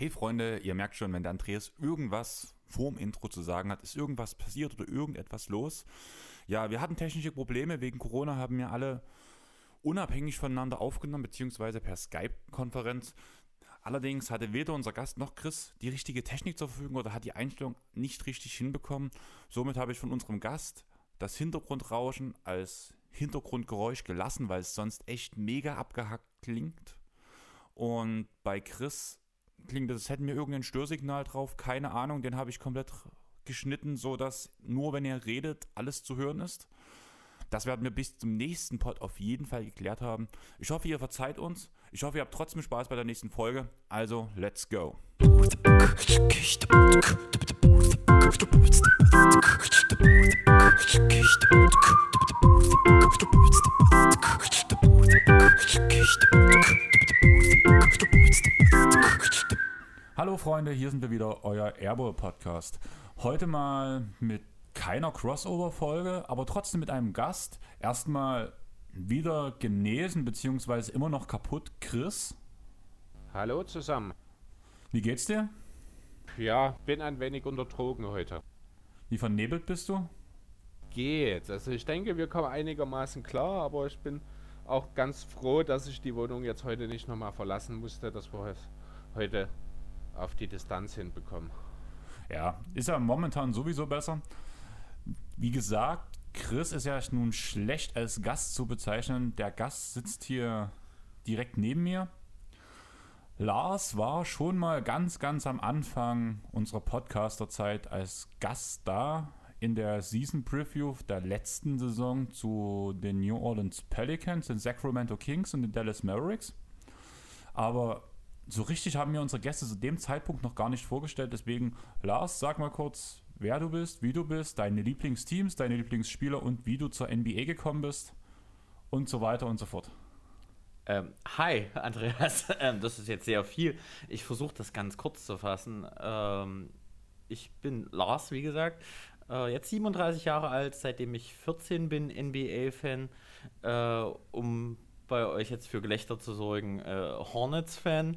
Hey Freunde, ihr merkt schon, wenn der Andreas irgendwas vorm Intro zu sagen hat, ist irgendwas passiert oder irgendetwas los. Ja, wir hatten technische Probleme. Wegen Corona haben wir alle unabhängig voneinander aufgenommen, beziehungsweise per Skype-Konferenz. Allerdings hatte weder unser Gast noch Chris die richtige Technik zur Verfügung oder hat die Einstellung nicht richtig hinbekommen. Somit habe ich von unserem Gast das Hintergrundrauschen als Hintergrundgeräusch gelassen, weil es sonst echt mega abgehackt klingt. Und bei Chris klingt als hätten wir irgendein Störsignal drauf. Keine Ahnung, den habe ich komplett geschnitten, sodass nur wenn er redet, alles zu hören ist. Das werden wir bis zum nächsten Pod auf jeden Fall geklärt haben. Ich hoffe, ihr verzeiht uns. Ich hoffe, ihr habt trotzdem Spaß bei der nächsten Folge. Also, let's go. Hallo Freunde, hier sind wir wieder, euer Airboy Podcast. Heute mal mit keiner Crossover-Folge, aber trotzdem mit einem Gast. Erstmal wieder genesen, beziehungsweise immer noch kaputt, Chris. Hallo zusammen. Wie geht's dir? Ja, bin ein wenig unter Drogen heute. Wie vernebelt bist du? Geht. Also ich denke, wir kommen einigermaßen klar, aber ich bin auch ganz froh, dass ich die Wohnung jetzt heute nicht nochmal verlassen musste, dass wir es heute auf die Distanz hinbekommen. Ja, ist ja momentan sowieso besser. Wie gesagt, Chris ist ja nun schlecht als Gast zu bezeichnen. Der Gast sitzt hier direkt neben mir. Lars war schon mal ganz, ganz am Anfang unserer Podcaster-Zeit als Gast da in der Season Preview der letzten Saison zu den New Orleans Pelicans, den Sacramento Kings und den Dallas Mavericks. Aber so richtig haben wir unsere Gäste zu dem Zeitpunkt noch gar nicht vorgestellt. Deswegen, Lars, sag mal kurz, wer du bist, wie du bist, deine Lieblingsteams, deine Lieblingsspieler und wie du zur NBA gekommen bist und so weiter und so fort. Ähm, hi, Andreas. Ähm, das ist jetzt sehr viel. Ich versuche das ganz kurz zu fassen. Ähm, ich bin Lars, wie gesagt. Äh, jetzt 37 Jahre alt, seitdem ich 14 bin, NBA-Fan. Äh, um bei euch jetzt für Gelächter zu sorgen, äh, Hornets-Fan.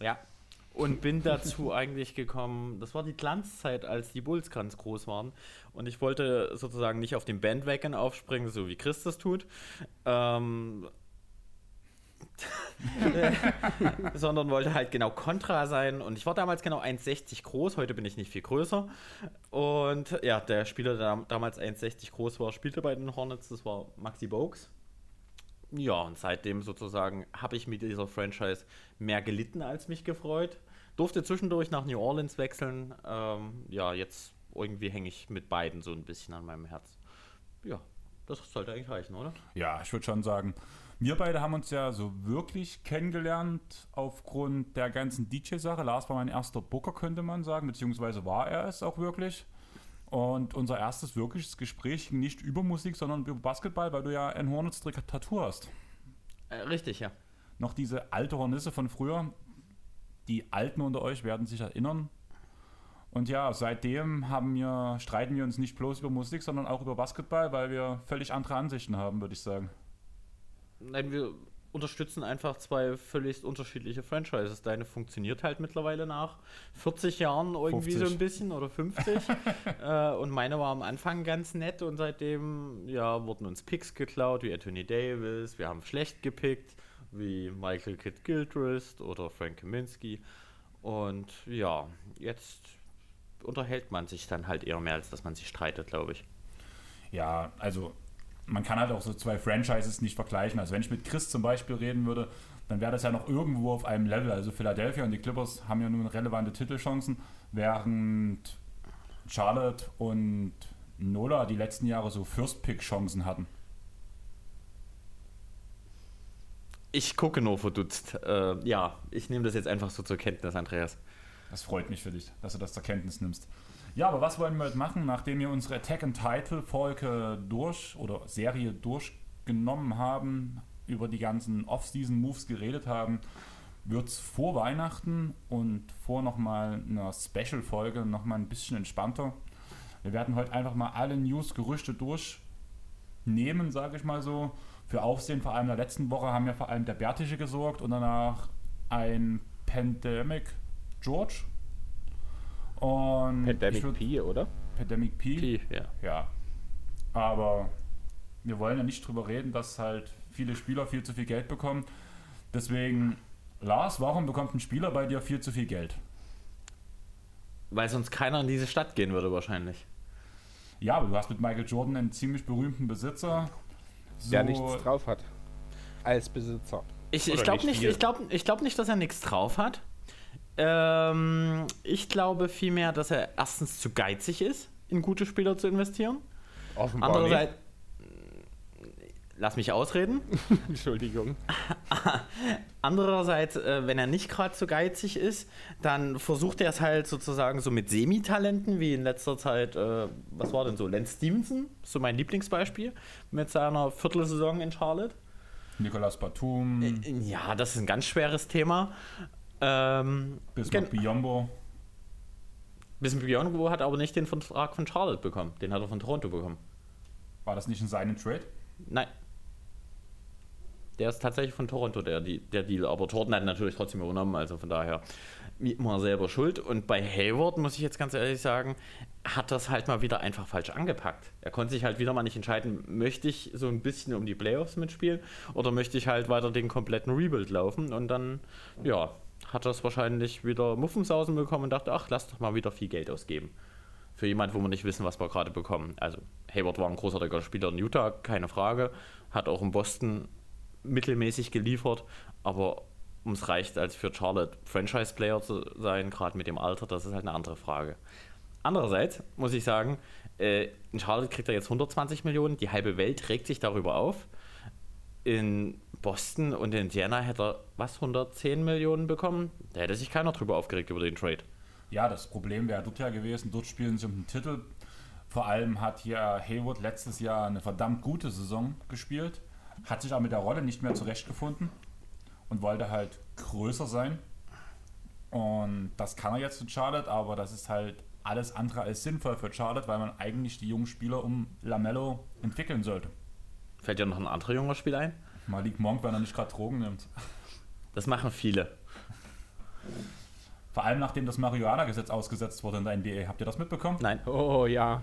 ja. Und bin dazu eigentlich gekommen, das war die Glanzzeit, als die Bulls ganz groß waren. Und ich wollte sozusagen nicht auf den Bandwagon aufspringen, so wie Christus tut, ähm, sondern wollte halt genau Kontra sein. Und ich war damals genau 1,60 groß, heute bin ich nicht viel größer. Und ja, der Spieler, der damals 1,60 groß war, spielte bei den Hornets, das war Maxi Bogues. Ja, und seitdem sozusagen habe ich mit dieser Franchise mehr gelitten als mich gefreut. Durfte zwischendurch nach New Orleans wechseln. Ähm, ja, jetzt irgendwie hänge ich mit beiden so ein bisschen an meinem Herz. Ja, das sollte eigentlich reichen, oder? Ja, ich würde schon sagen, wir beide haben uns ja so wirklich kennengelernt aufgrund der ganzen DJ-Sache. Lars war mein erster Booker, könnte man sagen, beziehungsweise war er es auch wirklich. Und unser erstes wirkliches Gespräch ging nicht über Musik, sondern über Basketball, weil du ja ein Hornets-Tattoo hast. Äh, richtig, ja. Noch diese alte Hornisse von früher. Die Alten unter euch werden sich erinnern. Und ja, seitdem haben wir, streiten wir uns nicht bloß über Musik, sondern auch über Basketball, weil wir völlig andere Ansichten haben, würde ich sagen. Nein, wir unterstützen einfach zwei völlig unterschiedliche Franchises. Deine funktioniert halt mittlerweile nach 40 Jahren irgendwie 50. so ein bisschen oder 50. äh, und meine war am Anfang ganz nett und seitdem ja, wurden uns Picks geklaut, wie Anthony Davis. Wir haben schlecht gepickt, wie Michael Kidd Gilchrist oder Frank Kaminsky. Und ja, jetzt unterhält man sich dann halt eher mehr, als dass man sich streitet, glaube ich. Ja, also man kann halt auch so zwei Franchises nicht vergleichen. Also wenn ich mit Chris zum Beispiel reden würde, dann wäre das ja noch irgendwo auf einem Level. Also Philadelphia und die Clippers haben ja nun relevante Titelchancen, während Charlotte und Nola die letzten Jahre so First-Pick-Chancen hatten. Ich gucke nur verdutzt. Äh, ja, ich nehme das jetzt einfach so zur Kenntnis, Andreas. Das freut mich für dich, dass du das zur Kenntnis nimmst. Ja, aber was wollen wir heute machen, nachdem wir unsere Attack and Title Folge durch oder Serie durchgenommen haben, über die ganzen Off-Season Moves geredet haben, wird es vor Weihnachten und vor nochmal einer Special-Folge nochmal ein bisschen entspannter. Wir werden heute einfach mal alle News, Gerüchte durchnehmen, sage ich mal so. für Aufsehen, vor allem in der letzten Woche, haben ja vor allem der Bärtische gesorgt und danach ein Pandemic George. Und Pandemic würd, P, oder? Pandemic P. P, ja. Ja. Aber wir wollen ja nicht drüber reden, dass halt viele Spieler viel zu viel Geld bekommen. Deswegen, Lars, warum bekommt ein Spieler bei dir viel zu viel Geld? Weil sonst keiner in diese Stadt gehen würde, wahrscheinlich. Ja, aber du hast mit Michael Jordan einen ziemlich berühmten Besitzer. So der nichts drauf hat. Als Besitzer. Ich, ich glaube nicht, ich glaub, ich glaub nicht, dass er nichts drauf hat. Ähm, ich glaube vielmehr, dass er erstens zu geizig ist, in gute Spieler zu investieren. Offenbar Andererseits, lass mich ausreden. Entschuldigung. Andererseits, äh, wenn er nicht gerade so geizig ist, dann versucht er es halt sozusagen so mit Semitalenten, wie in letzter Zeit, äh, was war denn so, Lance Stevenson, so mein Lieblingsbeispiel, mit seiner Viertelsaison in Charlotte. Nicolas Batum. Äh, ja, das ist ein ganz schweres Thema. Ähm, Bismarck Biombo. Bismarck Biombo hat aber nicht den Vertrag von Charlotte bekommen. Den hat er von Toronto bekommen. War das nicht in seinem Trade? Nein. Der ist tatsächlich von Toronto, der, der Deal. Aber Jordan hat natürlich trotzdem übernommen, also von daher immer selber schuld. Und bei Hayward, muss ich jetzt ganz ehrlich sagen, hat das halt mal wieder einfach falsch angepackt. Er konnte sich halt wieder mal nicht entscheiden, möchte ich so ein bisschen um die Playoffs mitspielen oder möchte ich halt weiter den kompletten Rebuild laufen. Und dann, ja, hat das wahrscheinlich wieder Muffensausen bekommen und dachte, ach, lass doch mal wieder viel Geld ausgeben. Für jemanden, wo wir nicht wissen, was wir gerade bekommen. Also, Hayward war ein großartiger Spieler in Utah, keine Frage. Hat auch in Boston mittelmäßig geliefert, aber um es reicht, als für Charlotte Franchise-Player zu sein, gerade mit dem Alter, das ist halt eine andere Frage. Andererseits muss ich sagen, äh, in Charlotte kriegt er jetzt 120 Millionen, die halbe Welt regt sich darüber auf. In Boston und Indiana hätte er was 110 Millionen bekommen. Da hätte sich keiner drüber aufgeregt über den Trade. Ja, das Problem wäre dort ja gewesen, dort spielen sie um den Titel. Vor allem hat hier Hayward letztes Jahr eine verdammt gute Saison gespielt, hat sich aber mit der Rolle nicht mehr zurechtgefunden und wollte halt größer sein. Und das kann er jetzt in Charlotte, aber das ist halt alles andere als sinnvoll für Charlotte, weil man eigentlich die jungen Spieler um Lamello entwickeln sollte. Fällt dir noch ein anderer junger Spieler ein? Malik Monk, wenn er nicht gerade Drogen nimmt. Das machen viele. Vor allem nachdem das Marihuana-Gesetz ausgesetzt wurde in der NBA. Habt ihr das mitbekommen? Nein. Oh ja.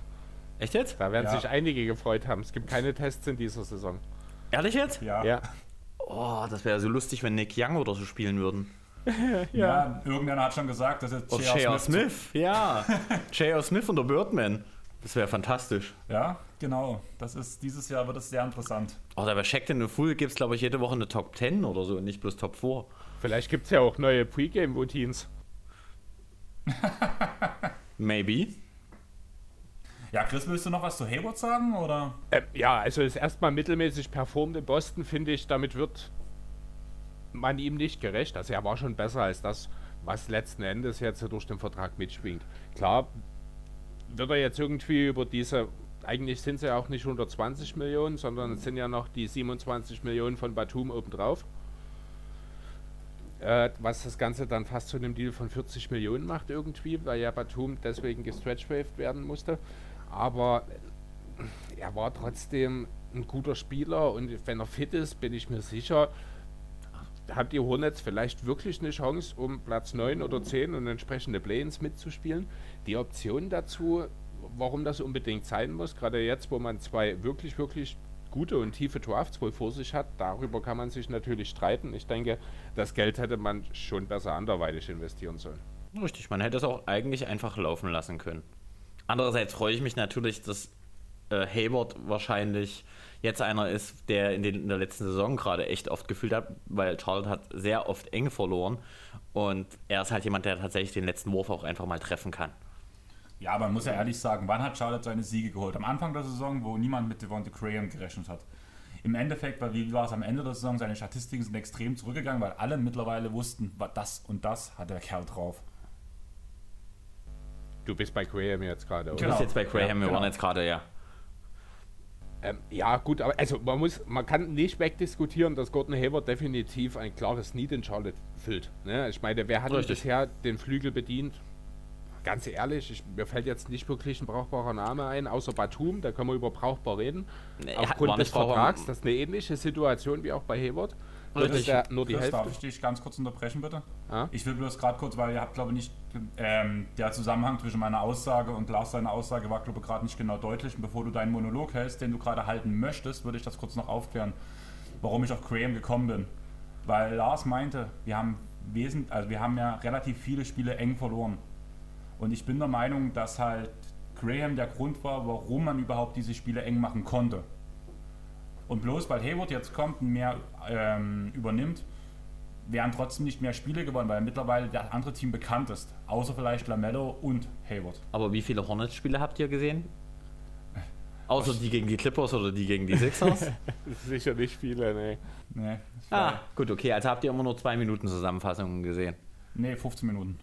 Echt jetzt? Da werden ja. sich einige gefreut haben. Es gibt keine Tests in dieser Saison. Ehrlich jetzt? Ja. ja. Oh, das wäre so lustig, wenn Nick Young oder so spielen würden. ja. ja. irgendeiner hat schon gesagt, dass jetzt J.R. Smith. Smith. Ja. J.R. Smith und der Birdman. Das wäre fantastisch. Ja, genau. Das ist, dieses Jahr wird es sehr interessant. Oh, da bei Checked in the Fool gibt es, glaube ich, jede Woche eine Top 10 oder so und nicht bloß Top 4. Vielleicht gibt es ja auch neue Pre-Game-Routines. Maybe. Ja, Chris, willst du noch was zu Hayward sagen? Oder? Ähm, ja, also ist erstmal mittelmäßig performt in Boston, finde ich. Damit wird man ihm nicht gerecht. Also er war schon besser als das, was letzten Endes jetzt durch den Vertrag mitschwingt. Klar, wird er jetzt irgendwie über diese, eigentlich sind es ja auch nicht 120 Millionen, sondern es sind ja noch die 27 Millionen von Batum obendrauf. Äh, was das Ganze dann fast zu einem Deal von 40 Millionen macht irgendwie, weil ja Batum deswegen gestretchwaved werden musste. Aber er war trotzdem ein guter Spieler und wenn er fit ist, bin ich mir sicher, haben die Hornets vielleicht wirklich eine Chance, um Platz 9 oder 10 und entsprechende Play-ins mitzuspielen. Die Option dazu, warum das unbedingt sein muss, gerade jetzt, wo man zwei wirklich, wirklich gute und tiefe Drafts wohl vor sich hat, darüber kann man sich natürlich streiten. Ich denke, das Geld hätte man schon besser anderweitig investieren sollen. Richtig, man hätte es auch eigentlich einfach laufen lassen können. Andererseits freue ich mich natürlich, dass äh, Hayward wahrscheinlich jetzt einer ist, der in, den, in der letzten Saison gerade echt oft gefühlt hat, weil Charlotte hat sehr oft eng verloren und er ist halt jemand, der tatsächlich den letzten Wurf auch einfach mal treffen kann. Ja, man muss ja ehrlich sagen, wann hat Charlotte seine Siege geholt? Am Anfang der Saison, wo niemand mit Devonta Graham gerechnet hat. Im Endeffekt, weil wie war es am Ende der Saison, seine Statistiken sind extrem zurückgegangen, weil alle mittlerweile wussten, das und das hat der Kerl drauf. Du bist bei Graham jetzt gerade, oder? Du bist jetzt bei Graham, ja, wir genau. waren jetzt gerade, ja. Ähm, ja, gut, aber also man muss, man kann nicht wegdiskutieren, dass Gordon Hayward definitiv ein klares Need in Charlotte füllt. Ne? Ich meine, wer hat bisher den Flügel bedient? ganz ehrlich, ich, mir fällt jetzt nicht wirklich ein brauchbarer Name ein, außer Batum, da können wir über brauchbar reden. Nee, Aufgrund des Vertrags, das ist eine ähnliche Situation wie auch bei Hayward. Richtig. der, nur die Chris, Hälfte. darf ich dich ganz kurz unterbrechen, bitte? Ja? Ich will bloß gerade kurz, weil ihr habt, glaube ich, nicht, ähm, der Zusammenhang zwischen meiner Aussage und Lars seiner Aussage war, glaube ich, gerade nicht genau deutlich. Und bevor du deinen Monolog hältst, den du gerade halten möchtest, würde ich das kurz noch aufklären, warum ich auf Graham gekommen bin. Weil Lars meinte, wir haben, wesent, also wir haben ja relativ viele Spiele eng verloren. Und ich bin der Meinung, dass halt Graham der Grund war, warum man überhaupt diese Spiele eng machen konnte. Und bloß weil Hayward jetzt kommt und mehr ähm, übernimmt, werden trotzdem nicht mehr Spiele gewonnen, weil mittlerweile das andere Team bekannt ist. Außer vielleicht Lamello und Hayward. Aber wie viele Hornets-Spiele habt ihr gesehen? Außer die gegen die Clippers oder die gegen die Sixers? Sicher nicht viele, nee. Nee, ah, gut, okay. Also habt ihr immer nur zwei Minuten Zusammenfassungen gesehen. nee 15 Minuten.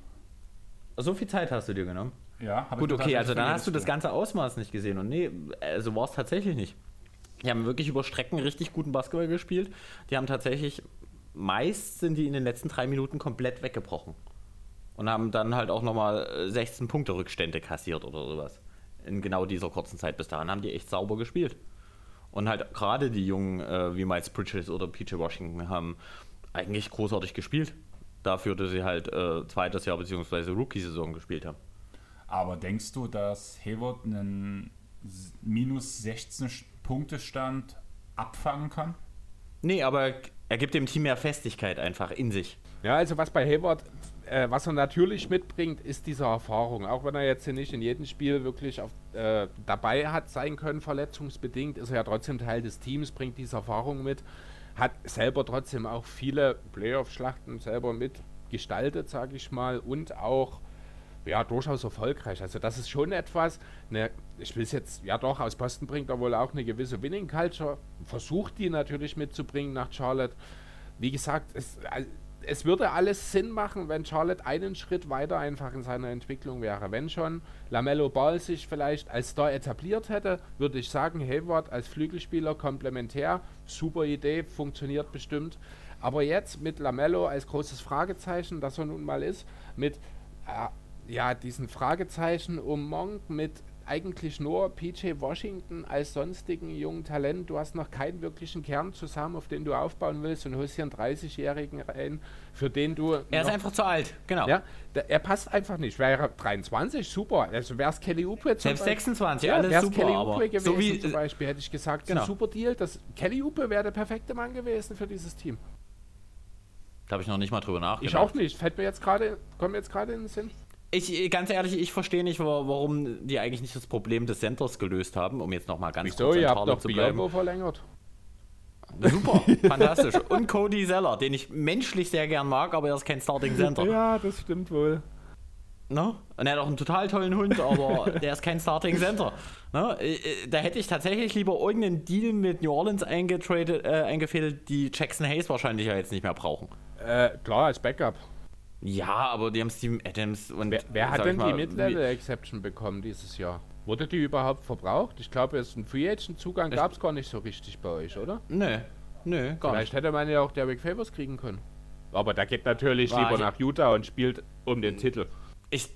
So viel Zeit hast du dir genommen. Ja, hab Gut, ich okay, also dann hast du das ganze Ausmaß nicht gesehen. Und nee, also war es tatsächlich nicht. Die haben wirklich über Strecken richtig guten Basketball gespielt. Die haben tatsächlich, meist sind die in den letzten drei Minuten komplett weggebrochen. Und haben dann halt auch nochmal 16 Punkte Rückstände kassiert oder sowas. In genau dieser kurzen Zeit. Bis dahin haben die echt sauber gespielt. Und halt gerade die Jungen äh, wie Miles Bridges oder PJ Washington haben eigentlich großartig gespielt. Dafür, dass sie halt äh, zweites Jahr bzw. Rookie-Saison gespielt haben. Aber denkst du, dass Hayward einen minus 16 Punktestand abfangen kann? Nee, aber er gibt dem Team mehr Festigkeit einfach in sich. Ja, also was bei Hayward, äh, was er natürlich mitbringt, ist diese Erfahrung. Auch wenn er jetzt hier nicht in jedem Spiel wirklich auf, äh, dabei hat sein können, verletzungsbedingt, ist er ja trotzdem Teil des Teams, bringt diese Erfahrung mit, hat selber trotzdem auch viele Playoff-Schlachten selber mitgestaltet, sage ich mal, und auch ja, durchaus erfolgreich. Also das ist schon etwas, ne, ich will es jetzt, ja doch, aus Boston bringt er wohl auch eine gewisse Winning Culture, versucht die natürlich mitzubringen nach Charlotte. Wie gesagt, es, es würde alles Sinn machen, wenn Charlotte einen Schritt weiter einfach in seiner Entwicklung wäre. Wenn schon Lamello Ball sich vielleicht als Star etabliert hätte, würde ich sagen, Hayward als Flügelspieler komplementär, super Idee, funktioniert bestimmt. Aber jetzt mit Lamello als großes Fragezeichen, das er nun mal ist, mit äh, ja, diesen Fragezeichen um Monk mit eigentlich nur PJ Washington als sonstigen jungen Talent. Du hast noch keinen wirklichen Kern zusammen, auf den du aufbauen willst und holst hier einen 30-Jährigen rein, für den du. Er ist einfach zu alt, genau. ja, der, er passt einfach nicht. Wäre er 23, super. Also wäre es Kelly Oubre zum Selbst Beispiel- 26, ja, alles wär's super, Kelly aber Oubre gewesen so wie- zum Beispiel, hätte ich gesagt, Genau. ein super Deal. Das, Kelly Oubre wäre der perfekte Mann gewesen für dieses Team. Da habe ich noch nicht mal drüber nachgedacht. Ich auch nicht. Fällt mir jetzt gerade, kommt mir jetzt gerade in den Sinn. Ich, ganz ehrlich, ich verstehe nicht, wa- warum die eigentlich nicht das Problem des Centers gelöst haben, um jetzt nochmal ganz Wieso? kurz Ihr habt doch zu bleiben. Biombo verlängert. Super, fantastisch. Und Cody Zeller, den ich menschlich sehr gern mag, aber er ist kein Starting Center. Ja, das stimmt wohl. Ne? Und er hat auch einen total tollen Hund, aber der ist kein Starting Center. Ne? Äh, äh, Da hätte ich tatsächlich lieber irgendeinen Deal mit New Orleans eingetradet, äh, eingefädelt, die Jackson Hayes wahrscheinlich ja jetzt nicht mehr brauchen. Äh, klar, als Backup. Ja, aber die haben Steven Adams und. Wer, wer hat denn mal, die Mid-Level-Exception bekommen dieses Jahr? Wurde die überhaupt verbraucht? Ich glaube, es einen Free-Agent-Zugang Ich- gab es gar nicht so richtig bei euch, oder? Nö, nö, gar Vielleicht hätte man ja auch Derrick Favors kriegen können. Aber der geht natürlich War lieber nach Utah und spielt um den Titel. Ich,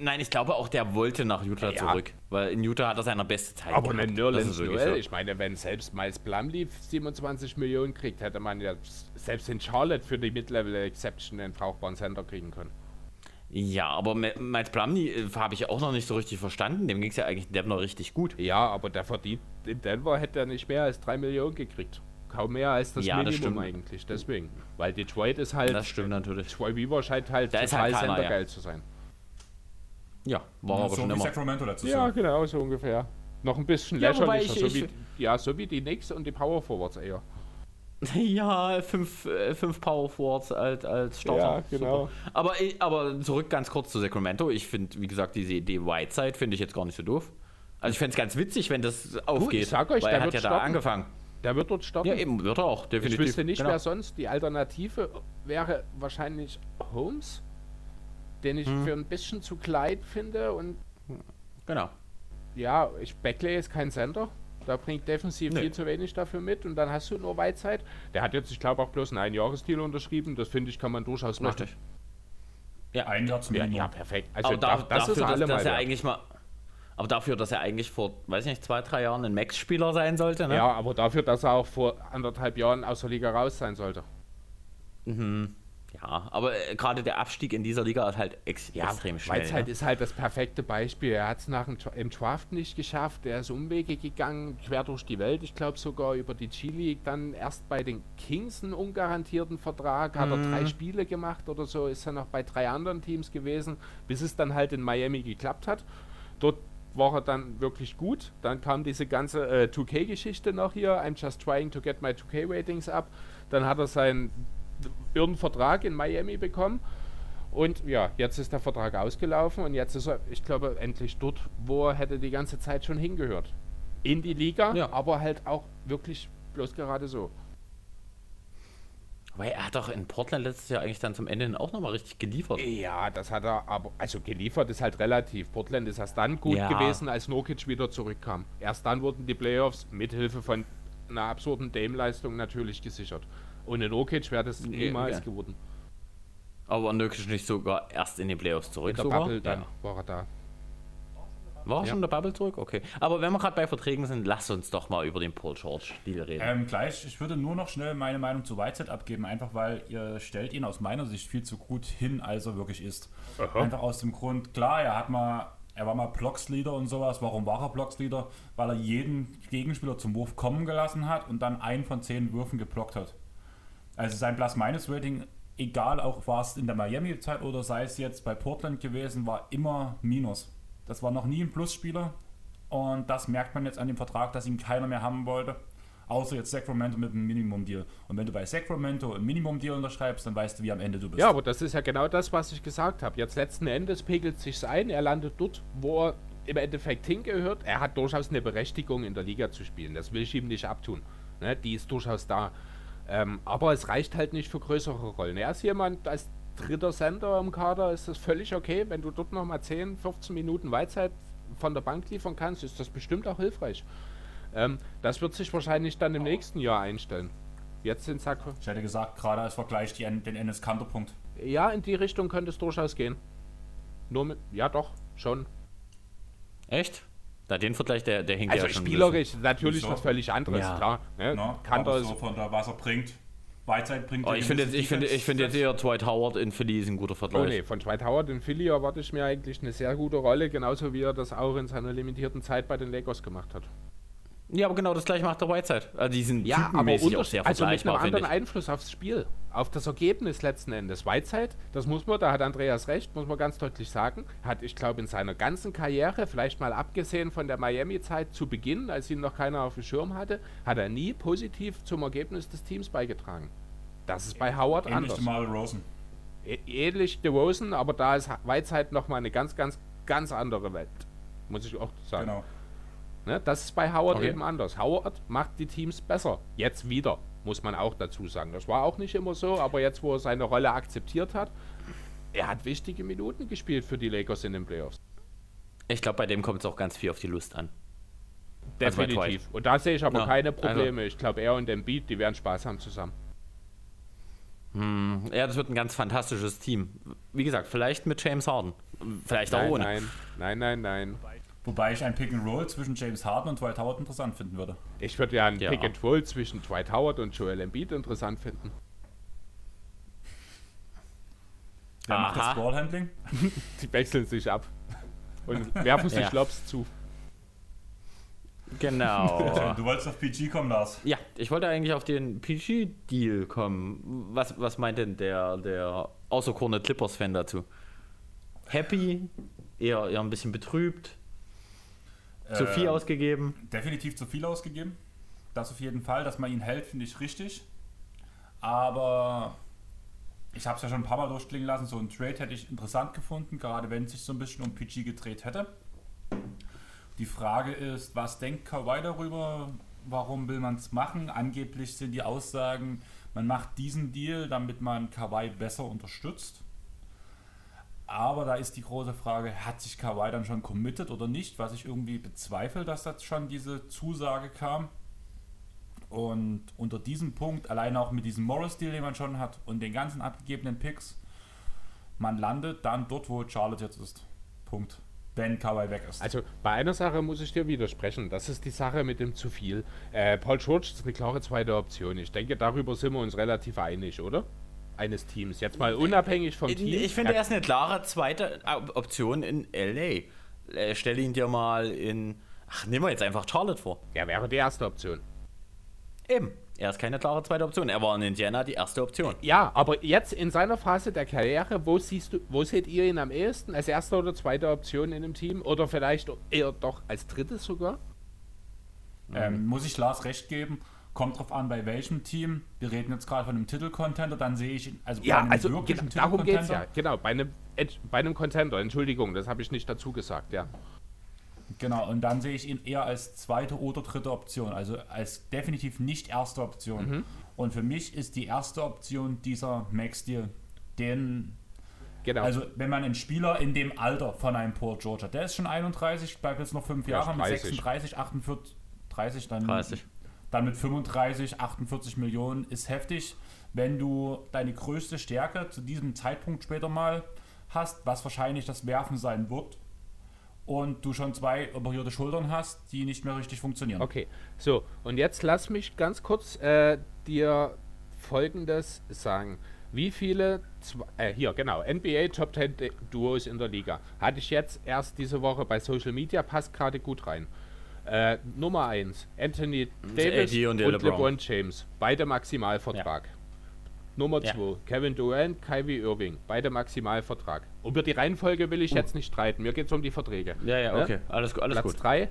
nein, ich glaube auch, der wollte nach Utah Ja. zurück. Weil in Utah hat er seine beste Zeit. Aber gehabt. Das Nerlens Noel, so. ich meine, wenn selbst Miles Plumlee 27 Millionen kriegt, hätte man ja selbst in Charlotte für die Mid-Level-Exception einen brauchbaren Center kriegen können. Ja, aber Miles Plumlee äh, habe ich auch noch nicht so richtig verstanden. Dem ging es ja eigentlich in Denver richtig gut. Ja, aber der verdient in Denver hätte er nicht mehr als 3 Millionen gekriegt. Kaum mehr als das Ja, das Minimum stimmt. eigentlich. Deswegen. Weil Detroit ist halt. Das stimmt natürlich. Troy Weaver scheint halt Da total halt keiner, sendergeil zu sein. Ja, war aber so schon wie immer. Sacramento letztes Ja, Jahr. genau, so ungefähr. Noch ein bisschen Ja, lächerlicher. ich- so, ich- wie, ja, so wie die Knicks und die Power Forwards eher. Ja, fünf, äh, fünf Power Forwards als, als Starter. Ja, genau. Super. Aber, ich- aber zurück ganz kurz zu Sacramento. Ich finde, wie gesagt, diese Idee Whiteside finde ich jetzt gar nicht so doof. Also ich fände es ganz witzig, wenn das aufgeht. sag euch, weil der er hat wird ja da starten. angefangen. Der wird dort starten. Ja, eben, wird er auch, definitiv. Ich wüsste nicht, Genau. wer sonst. Die Alternative wäre wahrscheinlich Holmes, den ich Hm. für ein bisschen zu klein finde. Und Genau. ja, ich Beckley ist kein Center. Da bringt defensiv Nee. viel zu wenig dafür mit. Und dann hast du nur Weizheit. Der hat jetzt, ich glaube, auch bloß einen Einjahresdeal unterschrieben. Das finde ich, kann man durchaus machen. Richtig. Ja, ein Jahr zum ja, ja, perfekt. Also aber da, das dafür, ist dass, dass er eigentlich mal aber dafür, dass er eigentlich vor, weiß ich nicht, zwei, drei Jahren ein Max-Spieler sein sollte, ne? Ja, aber dafür, dass er auch vor anderthalb Jahren aus der Liga raus sein sollte. Mhm. Ja, aber äh, gerade der Abstieg in dieser Liga ist halt ex ja, extrem schnell. Weizheit ne? ist halt das perfekte Beispiel. Er hat es nach dem im Draft nicht geschafft. Er ist Umwege gegangen, quer durch die Welt. Ich glaube sogar über die G-League. Dann erst bei den Kings einen ungarantierten Vertrag. Hat mhm. er drei Spiele gemacht oder so. Ist er noch bei drei anderen Teams gewesen, bis es dann halt in Miami geklappt hat. Dort war er dann wirklich gut. Dann kam diese ganze äh, 2K-Geschichte noch hier. I'm just trying to get my 2K-Ratings up. Dann hat er seinen irgendeinen Vertrag in Miami bekommen. Und ja, jetzt ist der Vertrag ausgelaufen und jetzt ist er, ich glaube, endlich dort, wo er hätte die ganze Zeit schon hingehört. In die Liga, ja. aber halt auch wirklich bloß gerade so. Weil er hat doch in Portland letztes Jahr eigentlich dann zum Ende auch nochmal richtig geliefert. Ja, das hat er, aber also geliefert ist halt relativ. Portland ist erst dann gut ja. gewesen, als Nokic wieder zurückkam. Erst dann wurden die Playoffs mithilfe von einer absurden Dame-Leistung natürlich gesichert. Ohne Nokic wäre das niemals okay. geworden. Aber Nokic nicht sogar erst in den Playoffs zurück? In der sogar? Bubble, dann ja. war er da. War er ja. schon in der Bubble zurück? Okay. Aber wenn wir gerade bei Verträgen sind, lass uns doch mal über den Paul George Deal reden. Ähm, gleich, ich würde nur noch schnell meine Meinung zu Whiteside abgeben, einfach weil ihr stellt ihn aus meiner Sicht viel zu gut hin, als er wirklich ist. Aha. Einfach aus dem Grund, klar, er hat mal er war mal Blocksleader und sowas. Warum war er Blocksleader? Weil er jeden Gegenspieler zum Wurf kommen gelassen hat und dann einen von zehn Würfen geblockt hat. Also sein Plus-Minus-Rating, egal auch war es in der Miami-Zeit oder sei es jetzt bei Portland gewesen, war immer Minus. Das war noch nie ein Plus-Spieler und das merkt man jetzt an dem Vertrag, dass ihn keiner mehr haben wollte. Außer jetzt Sacramento mit einem Minimum-Deal. Und wenn du bei Sacramento ein Minimum-Deal unterschreibst, dann weißt du, wie am Ende du bist. Ja, aber das ist ja genau das, was ich gesagt habe. Jetzt letzten Endes pegelt sich ein, er landet dort, wo er im Endeffekt hingehört. Er hat durchaus eine Berechtigung, in der Liga zu spielen. Das will ich ihm nicht abtun. Ne? Die ist durchaus da. Ähm, aber es reicht halt nicht für größere Rollen. Er ist jemand, als dritter Center im Kader ist das völlig okay. Wenn du dort nochmal 10, 15 Minuten Weizeit von der Bank liefern kannst, ist das bestimmt auch hilfreich. Ähm, das wird sich wahrscheinlich dann im nächsten Jahr einstellen. Jetzt sind Sack. Ich hätte gesagt, gerade als Vergleich die, den NS-Kanterpunkt. Ja, in die Richtung könnte es durchaus gehen. Nur mit. Ja, doch, schon. Echt? Da den Vergleich, der, der hinkt also ja schon. Spielerisch natürlich so. was völlig anderes, ja. klar. Ne? No, Kanter so von der Wasser bringt. Weizheit bringt. Oh, ich finde jetzt, ich finde, ich finde jetzt eher Dwight Howard in Philly ist ein guter Vergleich. Oh nee, von Dwight Howard in Philly erwarte ich mir eigentlich eine sehr gute Rolle, genauso wie er das auch in seiner limitierten Zeit bei den Lakers gemacht hat. Ja, aber genau das gleiche macht der Whiteside. Also die sind ja, aber auch sehr also mit einem anderen Einfluss aufs Spiel, auf das Ergebnis letzten Endes. Whiteside, das muss man, da hat Andreas recht, muss man ganz deutlich sagen, hat, ich glaube, in seiner ganzen Karriere, vielleicht mal abgesehen von der Miami-Zeit zu Beginn, als ihn noch keiner auf dem Schirm hatte, hat er nie positiv zum Ergebnis des Teams beigetragen. Das ist bei Howard Ähnlich anders. Ähnlich Rosen. Ähnlich DeRozan, aber da ist Whiteside nochmal eine ganz, ganz, ganz andere Welt. Muss ich auch sagen. Genau. Ne, das ist bei Howard okay. eben anders. Howard macht die Teams besser. Jetzt wieder, muss man auch dazu sagen. Das war auch nicht immer so, aber jetzt, wo er seine Rolle akzeptiert hat, er hat wichtige Minuten gespielt für die Lakers in den Playoffs. Ich glaube, bei dem kommt es auch ganz viel auf die Lust an. Definitiv. Also und da sehe ich aber ja, keine Probleme. Also ich glaube, er und Embiid, die werden Spaß haben zusammen. Hm, ja, das wird ein ganz fantastisches Team. Wie gesagt, vielleicht mit James Harden. Vielleicht nein, auch ohne. Nein, nein, nein, nein. Wobei ich ein Pick and Roll zwischen James Harden und Dwight Howard interessant finden würde. Ich würde ja ein ja. Pick and Roll zwischen Dwight Howard und Joel Embiid interessant finden. Wer macht das Ballhandling? Die wechseln sich ab und werfen sich ja. Lobs zu. Genau. du wolltest auf PG kommen, Lars. Ja, ich wollte eigentlich auf den PG-Deal kommen. Was, was meint denn der, der außerkorne Clippers-Fan dazu? Happy? Eher, eher ein bisschen betrübt? Zu viel ähm, ausgegeben? Definitiv zu viel ausgegeben. Das auf jeden Fall. Dass man ihn hält, finde ich richtig. Aber ich habe es ja schon ein paar Mal durchklingen lassen. So ein Trade hätte ich interessant gefunden, gerade wenn es sich so ein bisschen um PG gedreht hätte. Die Frage ist, was denkt Kawhi darüber? Warum will man es machen? Angeblich sind die Aussagen, man macht diesen Deal, damit man Kawhi besser unterstützt. Aber da ist die große Frage, hat sich Kawhi dann schon committed oder nicht? Was ich irgendwie bezweifle, dass das schon diese Zusage kam. Und unter diesem Punkt, allein auch mit diesem Morris-Deal, den man schon hat und den ganzen abgegebenen Picks, man landet dann dort, wo Charlotte jetzt ist. Punkt. Wenn Kawhi weg ist. Also bei einer Sache muss ich dir widersprechen. Das ist die Sache mit dem zu viel. Äh, Paul George ist eine klare zweite Option. Ich denke, darüber sind wir uns relativ einig, oder? Eines Teams. Jetzt mal unabhängig vom Team. Ich finde, er ist eine klare zweite Option in LA. Äh, stell ihn dir mal in. Ach, nehmen wir jetzt einfach Charlotte vor. Er wäre die erste Option. Eben. Er ist keine klare zweite Option. Er war in Indiana die erste Option. Ja, aber jetzt in seiner Phase der Karriere, wo siehst du, wo seht ihr ihn am ehesten? Als erste oder zweite Option in einem Team? Oder vielleicht eher doch als drittes sogar? Ähm, muss ich Lars recht geben? Kommt drauf an, bei welchem Team. Wir reden jetzt gerade von einem Titelcontender, dann sehe ich ihn. Also ja, also genau, darum geht es ja. Genau, bei einem, bei einem Contender. Entschuldigung, das habe ich nicht dazu gesagt, ja. Genau, und dann sehe ich ihn eher als zweite oder dritte Option, also als definitiv nicht erste Option. Mhm. Und für mich ist die erste Option dieser Max-Deal, den. Genau. Also, wenn man einen Spieler in dem Alter von einem Paul George hat, der ist schon 31, bleibt jetzt noch fünf Jahre, mit 36, 48, 30, dann, 30. dann mit 35, 48 Millionen, ist heftig. Wenn du deine größte Stärke zu diesem Zeitpunkt später mal hast, was wahrscheinlich das Werfen sein wird, und du schon zwei operierte Schultern hast, die nicht mehr richtig funktionieren. Okay, so, und jetzt lass mich ganz kurz äh, dir folgendes sagen. Wie viele, äh, hier genau, NBA Top 10 Duos in der Liga. Hatte ich jetzt erst diese Woche bei Social Media, passt gerade gut rein. Äh, Nummer 1, Anthony Davis und, und LeBron. LeBron. James, beide Maximalvertrag. Ja. Nummer 2, ja. Kevin Durant, Kyrie Irving, beide Maximalvertrag. Über die Reihenfolge will ich uh. jetzt nicht streiten, mir geht es um die Verträge. Ja, ja, okay, alles, alles Platz gut. Platz 3,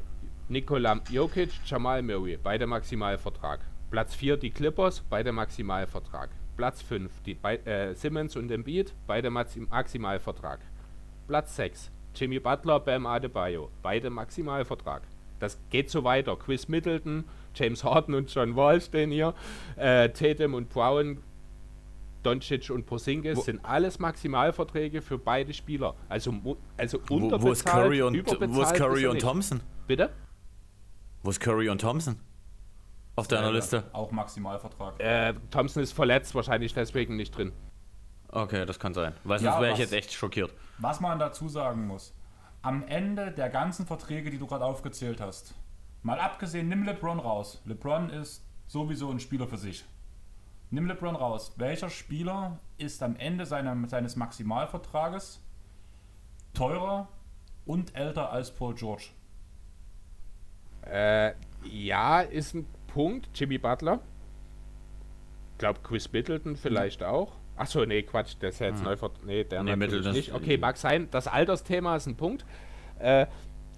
Nikola Jokic, Jamal Murray, beide Maximalvertrag. Platz 4, die Clippers, beide Maximalvertrag. Platz 5, die äh, Simmons und Embiid, beide Maximalvertrag. Platz 6, Jimmy Butler, Bam Adebayo, beide Maximalvertrag. Das geht so weiter. Chris Middleton, James Harden und John Wall stehen hier. Äh, Tatum und Brown Doncic und Porzingis sind alles Maximalverträge für beide Spieler. Also, also unterbezahlt, wo, wo ist Curry und, wo ist Curry und Thompson? Bitte? Wo ist Curry und Thompson? Auf deiner äh, Liste? Auch Maximalvertrag. Äh, Thompson ist verletzt, wahrscheinlich deswegen nicht drin. Okay, das kann sein. Weil sonst ja, wäre ich jetzt echt schockiert. Was man dazu sagen muss, am Ende der ganzen Verträge, die du gerade aufgezählt hast, mal abgesehen, nimm LeBron raus. LeBron ist sowieso ein Spieler für sich. Nimm LeBron raus. Welcher Spieler ist am Ende seiner, seines Maximalvertrages teurer und älter als Paul George? Äh, ja, ist ein Punkt. Jimmy Butler. Ich glaube, Chris Middleton vielleicht mhm. auch. Achso, nee, Quatsch, der ist ja jetzt mhm. neu Nee, der nee, natürlich nicht. Okay, mag sein. Das Altersthema ist ein Punkt. Äh,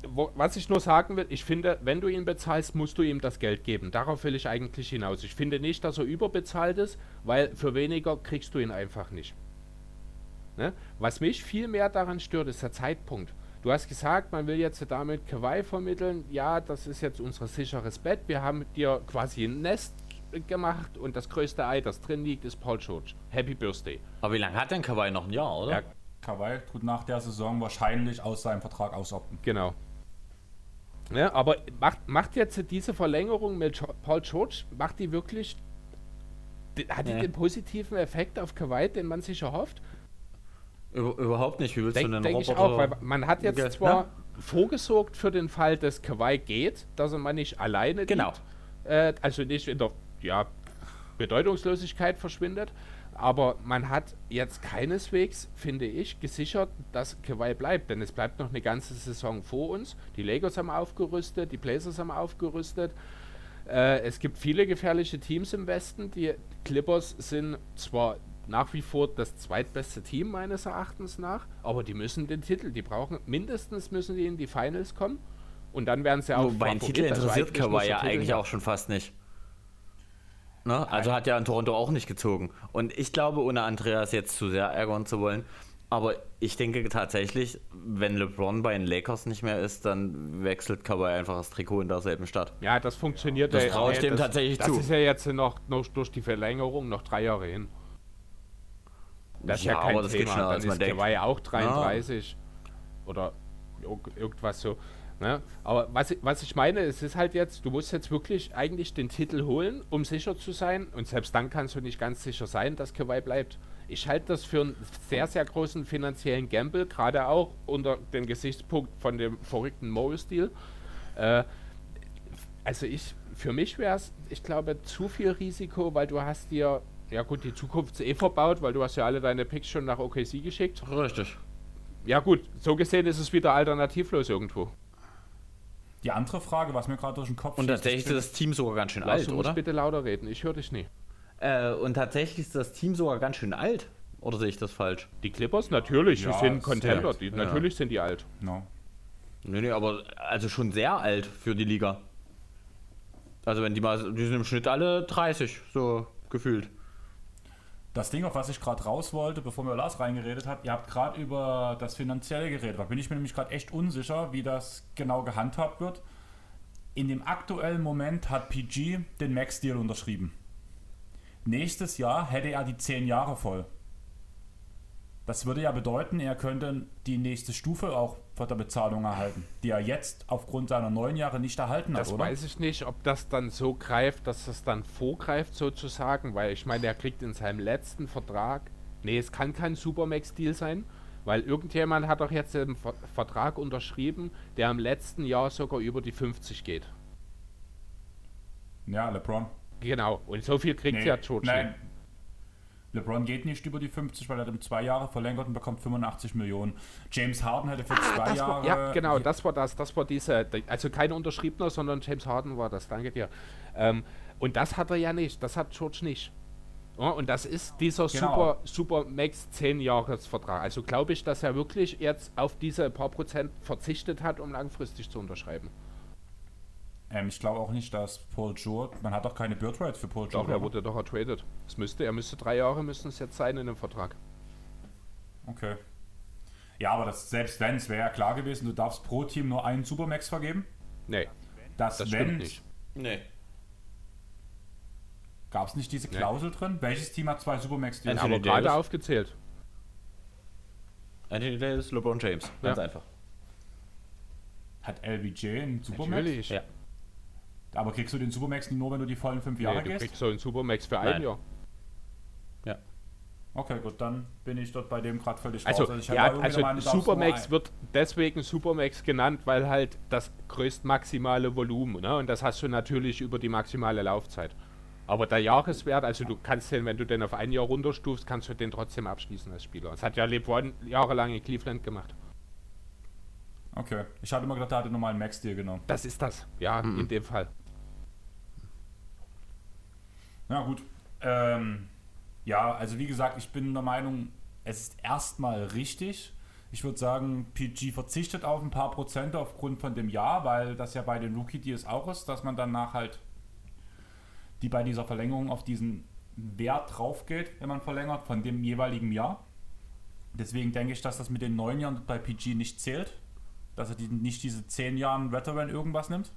wo, was ich nur sagen will, ich finde, wenn du ihn bezahlst, musst du ihm das Geld geben. Darauf will ich eigentlich hinaus. Ich finde nicht, dass er überbezahlt ist, weil für weniger kriegst du ihn einfach nicht. Ne? Was mich viel mehr daran stört, ist der Zeitpunkt. Du hast gesagt, man will jetzt damit Kawaii vermitteln. Ja, das ist jetzt unser sicheres Bett. Wir haben dir quasi ein Nest gemacht und das größte Ei, das drin liegt, ist Paul George. Happy Birthday. Aber wie lange hat denn Kawaii noch ein Jahr, oder? Ja, Kawhi tut nach der Saison wahrscheinlich aus seinem Vertrag ausopten. Genau. Ja, aber macht, macht jetzt diese Verlängerung mit Paul George, macht die wirklich, hat die nee. den positiven Effekt auf Kawhi, den man sich erhofft? Über, überhaupt nicht. Wie willst Denk, du denn Denke ich auch, weil man hat jetzt zwar ja? vorgesorgt für den Fall, dass Kawhi geht, dass er mal nicht alleine genau. Geht, äh, also nicht in der ja, Bedeutungslosigkeit verschwindet, aber man hat jetzt keineswegs, finde ich, gesichert, dass Kawhi bleibt. Denn es bleibt noch eine ganze Saison vor uns. Die Lakers haben aufgerüstet, die Blazers haben aufgerüstet. Äh, es gibt viele gefährliche Teams im Westen. Die Clippers sind zwar nach wie vor das zweitbeste Team meines Erachtens nach, aber die müssen den Titel, die brauchen mindestens müssen die in die Finals kommen und dann werden sie auch. Wobei ein Titel interessiert also Kawhi ja eigentlich auch schon fast nicht. Ne? Also hat ja in Toronto auch nicht gezogen. Und ich glaube, ohne Andreas jetzt zu sehr ärgern zu wollen, aber ich denke tatsächlich, wenn LeBron bei den Lakers nicht mehr ist, dann wechselt Kawhi einfach das Trikot in derselben Stadt. Ja, das funktioniert. Das traue ich dem tatsächlich das zu. Das ist ja jetzt noch, noch durch die Verlängerung noch drei Jahre hin. Das ist ja, ja kein aber das Thema. Geht schneller, dann als man ist denkt. Kawhi auch 33 ja. oder irgendwas so. Ne? Aber was, was ich meine, es ist halt jetzt, du musst jetzt wirklich eigentlich den Titel holen, um sicher zu sein. Und selbst dann kannst du nicht ganz sicher sein, dass Kawhi bleibt. Ich halte das für einen sehr, sehr großen finanziellen Gamble, gerade auch unter dem Gesichtspunkt von dem verrückten Morris-Deal. Äh, also ich, für mich wäre es, ich glaube, zu viel Risiko, weil du hast dir, ja gut, die Zukunft eh verbaut, weil du hast ja alle deine Picks schon nach OKC geschickt. Richtig. Ja gut, so gesehen ist es wieder alternativlos irgendwo. Die andere Frage, was mir gerade durch den Kopf Und tatsächlich ist das Team sogar ganz schön Lass alt, oder? bitte lauter reden, ich höre dich nie. Äh, und tatsächlich ist das Team sogar ganz schön alt. Oder sehe ich das falsch? Die Clippers, natürlich, Ja, die sind Contender, die, Ja. natürlich sind die alt. No. Nee, nee, aber also schon sehr alt für die Liga. Also wenn die mal, die sind im Schnitt alle 30, so gefühlt. Das Ding, auf was ich gerade raus wollte, bevor mir Lars reingeredet hat, ihr habt gerade über das Finanzielle geredet. Da bin ich mir nämlich gerade echt unsicher, wie das genau gehandhabt wird. In dem aktuellen Moment hat PG den Max-Deal unterschrieben. Nächstes Jahr hätte er die 10 Jahre voll. Das würde ja bedeuten, er könnte die nächste Stufe auch von der Bezahlung erhalten, die er jetzt aufgrund seiner neun Jahre nicht erhalten hat, Das weiß ich nicht, ob das dann so greift, dass das dann vorgreift sozusagen, weil ich meine, er kriegt in seinem letzten Vertrag, nee, es kann kein Supermax-Deal sein, weil irgendjemand hat doch jetzt einen Ver Vertrag unterschrieben, der im letzten Jahr sogar über die 50 geht. Ja, LeBron. Genau, und so viel kriegt ja George nein. nicht. LeBron geht nicht über die 50, weil er hat zwei Jahre verlängert und bekommt 85 Millionen. James Harden hätte für zwei Ah, Das Jahre. war, ja, genau, das war das. Das war diese, also kein Unterschriebener, sondern James Harden war das. Danke dir. Ähm, und das hat er ja nicht. Das hat George nicht. Ja, und das ist dieser Genau. Super, Super Max 10 Jahresvertrag. Also glaube ich, dass er wirklich jetzt auf diese paar Prozent verzichtet hat, um langfristig zu unterschreiben. Ähm, ich glaube auch nicht, dass Paul George. Man hat doch keine Bird Rights für Paul Doch, George. er wurde doch ertradet. Es müsste, er müsste drei Jahre müssen es jetzt sein in dem Vertrag. Okay. Ja, aber das, selbst wenn, es wäre ja klar gewesen, du darfst pro Team nur einen Supermax vergeben. Nee, Das, das wenn, stimmt nicht. Nee. Gab es nicht diese Nee. Klausel drin? Welches Team hat zwei Supermax Deals? Anthony Aber gerade aufgezählt. Anthony Davis, LeBron James. Ganz Ja. einfach. Hat LBJ einen Supermax? Natürlich. Ja. Aber kriegst du den Supermax nur, wenn du die vollen fünf Jahre Nee, du gehst? kriegst so einen Supermax für Nein. ein Jahr. Ja. Okay, gut, dann bin ich dort bei dem gerade völlig Also, raus. ja, also der Meinung, du darfst Supermax wird deswegen Supermax genannt, weil halt das größtmaximale Volumen, ne? Und das hast du natürlich über die maximale Laufzeit. Aber der Jahreswert, also du kannst den, wenn du den auf ein Jahr runterstufst, kannst du den trotzdem abschließen als Spieler. Das hat ja LeBron jahrelang in Cleveland gemacht. Okay, ich hatte immer gedacht, er hatte nochmal einen Max-Deal genommen. Das ist das, ja, in dem Fall. Ja, gut. Ähm, ja, also wie gesagt, ich bin der Meinung, es ist erstmal richtig. Ich würde sagen, PG verzichtet auf ein paar Prozente aufgrund von dem Jahr, weil das ja bei den Rookie-Deals auch ist, dass man danach halt die bei dieser Verlängerung auf diesen Wert drauf geht, wenn man verlängert, von dem jeweiligen Jahr. Deswegen denke ich, dass das mit den neun Jahren bei PG nicht zählt. Dass er die, nicht diese zehn Jahren Veteran irgendwas nimmt.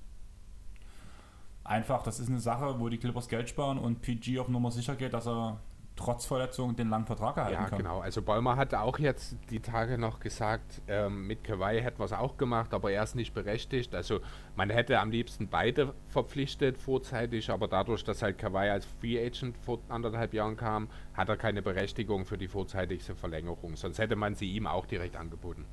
Einfach, das ist eine Sache, wo die Clippers Geld sparen und PG auf Nummer sicher geht, dass er trotz Verletzung den langen Vertrag erhalten Ja, kann. genau. Also Bäumer hat auch jetzt die Tage noch gesagt, ähm, mit Kawhi hätten wir es auch gemacht, aber er ist nicht berechtigt. Also man hätte am liebsten beide verpflichtet vorzeitig, aber dadurch, dass halt Kawhi als Free Agent vor anderthalb Jahren kam, hat er keine Berechtigung für die vorzeitige Verlängerung. Sonst hätte man sie ihm auch direkt angeboten.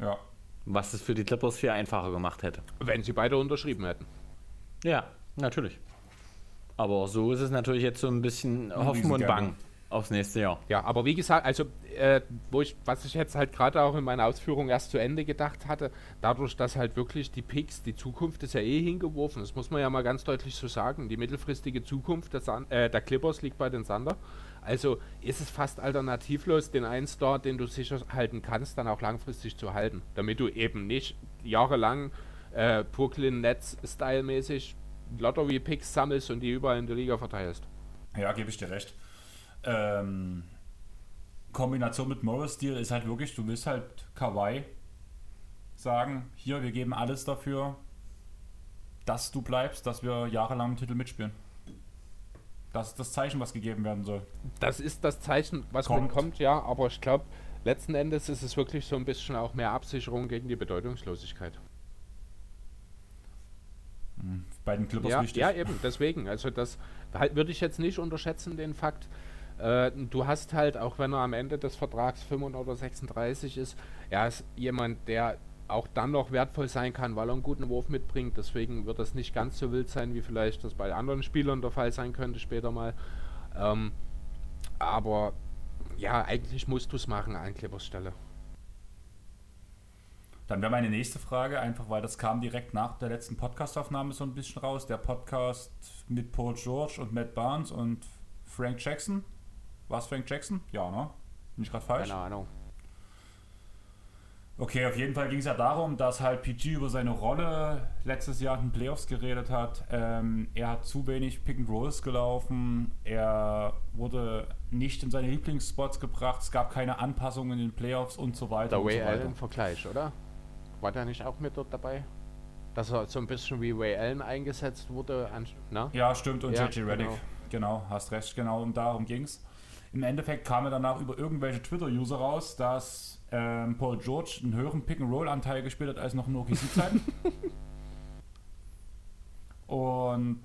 Ja. Was es für die Clippers viel einfacher gemacht hätte. Wenn sie beide unterschrieben hätten. Ja, natürlich. Aber so ist es natürlich jetzt so ein bisschen Hoffen und. Bang aufs nächste Jahr. Ja, aber wie gesagt, also äh, wo ich, was ich jetzt halt gerade auch in meiner Ausführung erst zu Ende gedacht hatte, dadurch, dass halt wirklich die Picks, die Zukunft ist ja eh hingeworfen, das muss man ja mal ganz deutlich so sagen, die mittelfristige Zukunft der, Sun, äh, der Clippers liegt bei den Thunder. Also ist es fast alternativlos, den einen Star, den du sicher halten kannst, dann auch langfristig zu halten, damit du eben nicht jahrelang äh, Brooklyn Nets stylmäßig Lottery-Picks sammelst und die überall in der Liga verteilst. Ja, gebe ich dir recht. Ähm, Kombination mit Morris Deal ist halt wirklich, du willst halt Kawhi sagen, hier, wir geben alles dafür, dass du bleibst, dass wir jahrelang im Titel mitspielen. Das ist das Zeichen, was gegeben werden soll. Das ist das Zeichen, was Kommt. kommt, ja, aber ich glaube, letzten Endes ist es wirklich so ein bisschen auch mehr Absicherung gegen die Bedeutungslosigkeit. Hm, bei den Clippers ja, wichtig. Ja, eben, deswegen. Also das halt, würde ich jetzt nicht unterschätzen, den Fakt. Äh, du hast halt, auch wenn er am Ende des Vertrags 35 oder 36 ist, er ist jemand, der auch dann noch wertvoll sein kann, weil er einen guten Wurf mitbringt. Deswegen wird das nicht ganz so wild sein, wie vielleicht das bei anderen Spielern der Fall sein könnte später mal. Ähm, aber ja, eigentlich musst du es machen an Clippers Stelle. Dann wäre meine nächste Frage, einfach weil das kam direkt nach der letzten Podcastaufnahme so ein bisschen raus. Der Podcast mit Paul George und Matt Barnes und Frank Jackson. War es Frank Jackson? Ja, ne? Bin ich gerade falsch? Keine Ahnung. Okay, auf jeden Fall ging es ja darum, dass halt PG über seine Rolle letztes Jahr in den Playoffs geredet hat. Ähm, er hat zu wenig Pick and Rolls gelaufen. Er wurde nicht in seine Lieblingsspots gebracht. Es gab keine Anpassungen in den Playoffs und so weiter. Der Way so Allen Vergleich, oder? War der nicht auch mit dort dabei? Dass er so ein bisschen wie Way Allen eingesetzt wurde. Na? Ja, stimmt. Und ja, JJ Reddick. Genau. genau, hast recht. Genau, und darum ging es. Im Endeffekt kam er danach über irgendwelche Twitter-User raus, dass ähm, Paul George einen höheren Pick-and-Roll-Anteil gespielt hat als noch in OKC-Zeiten. und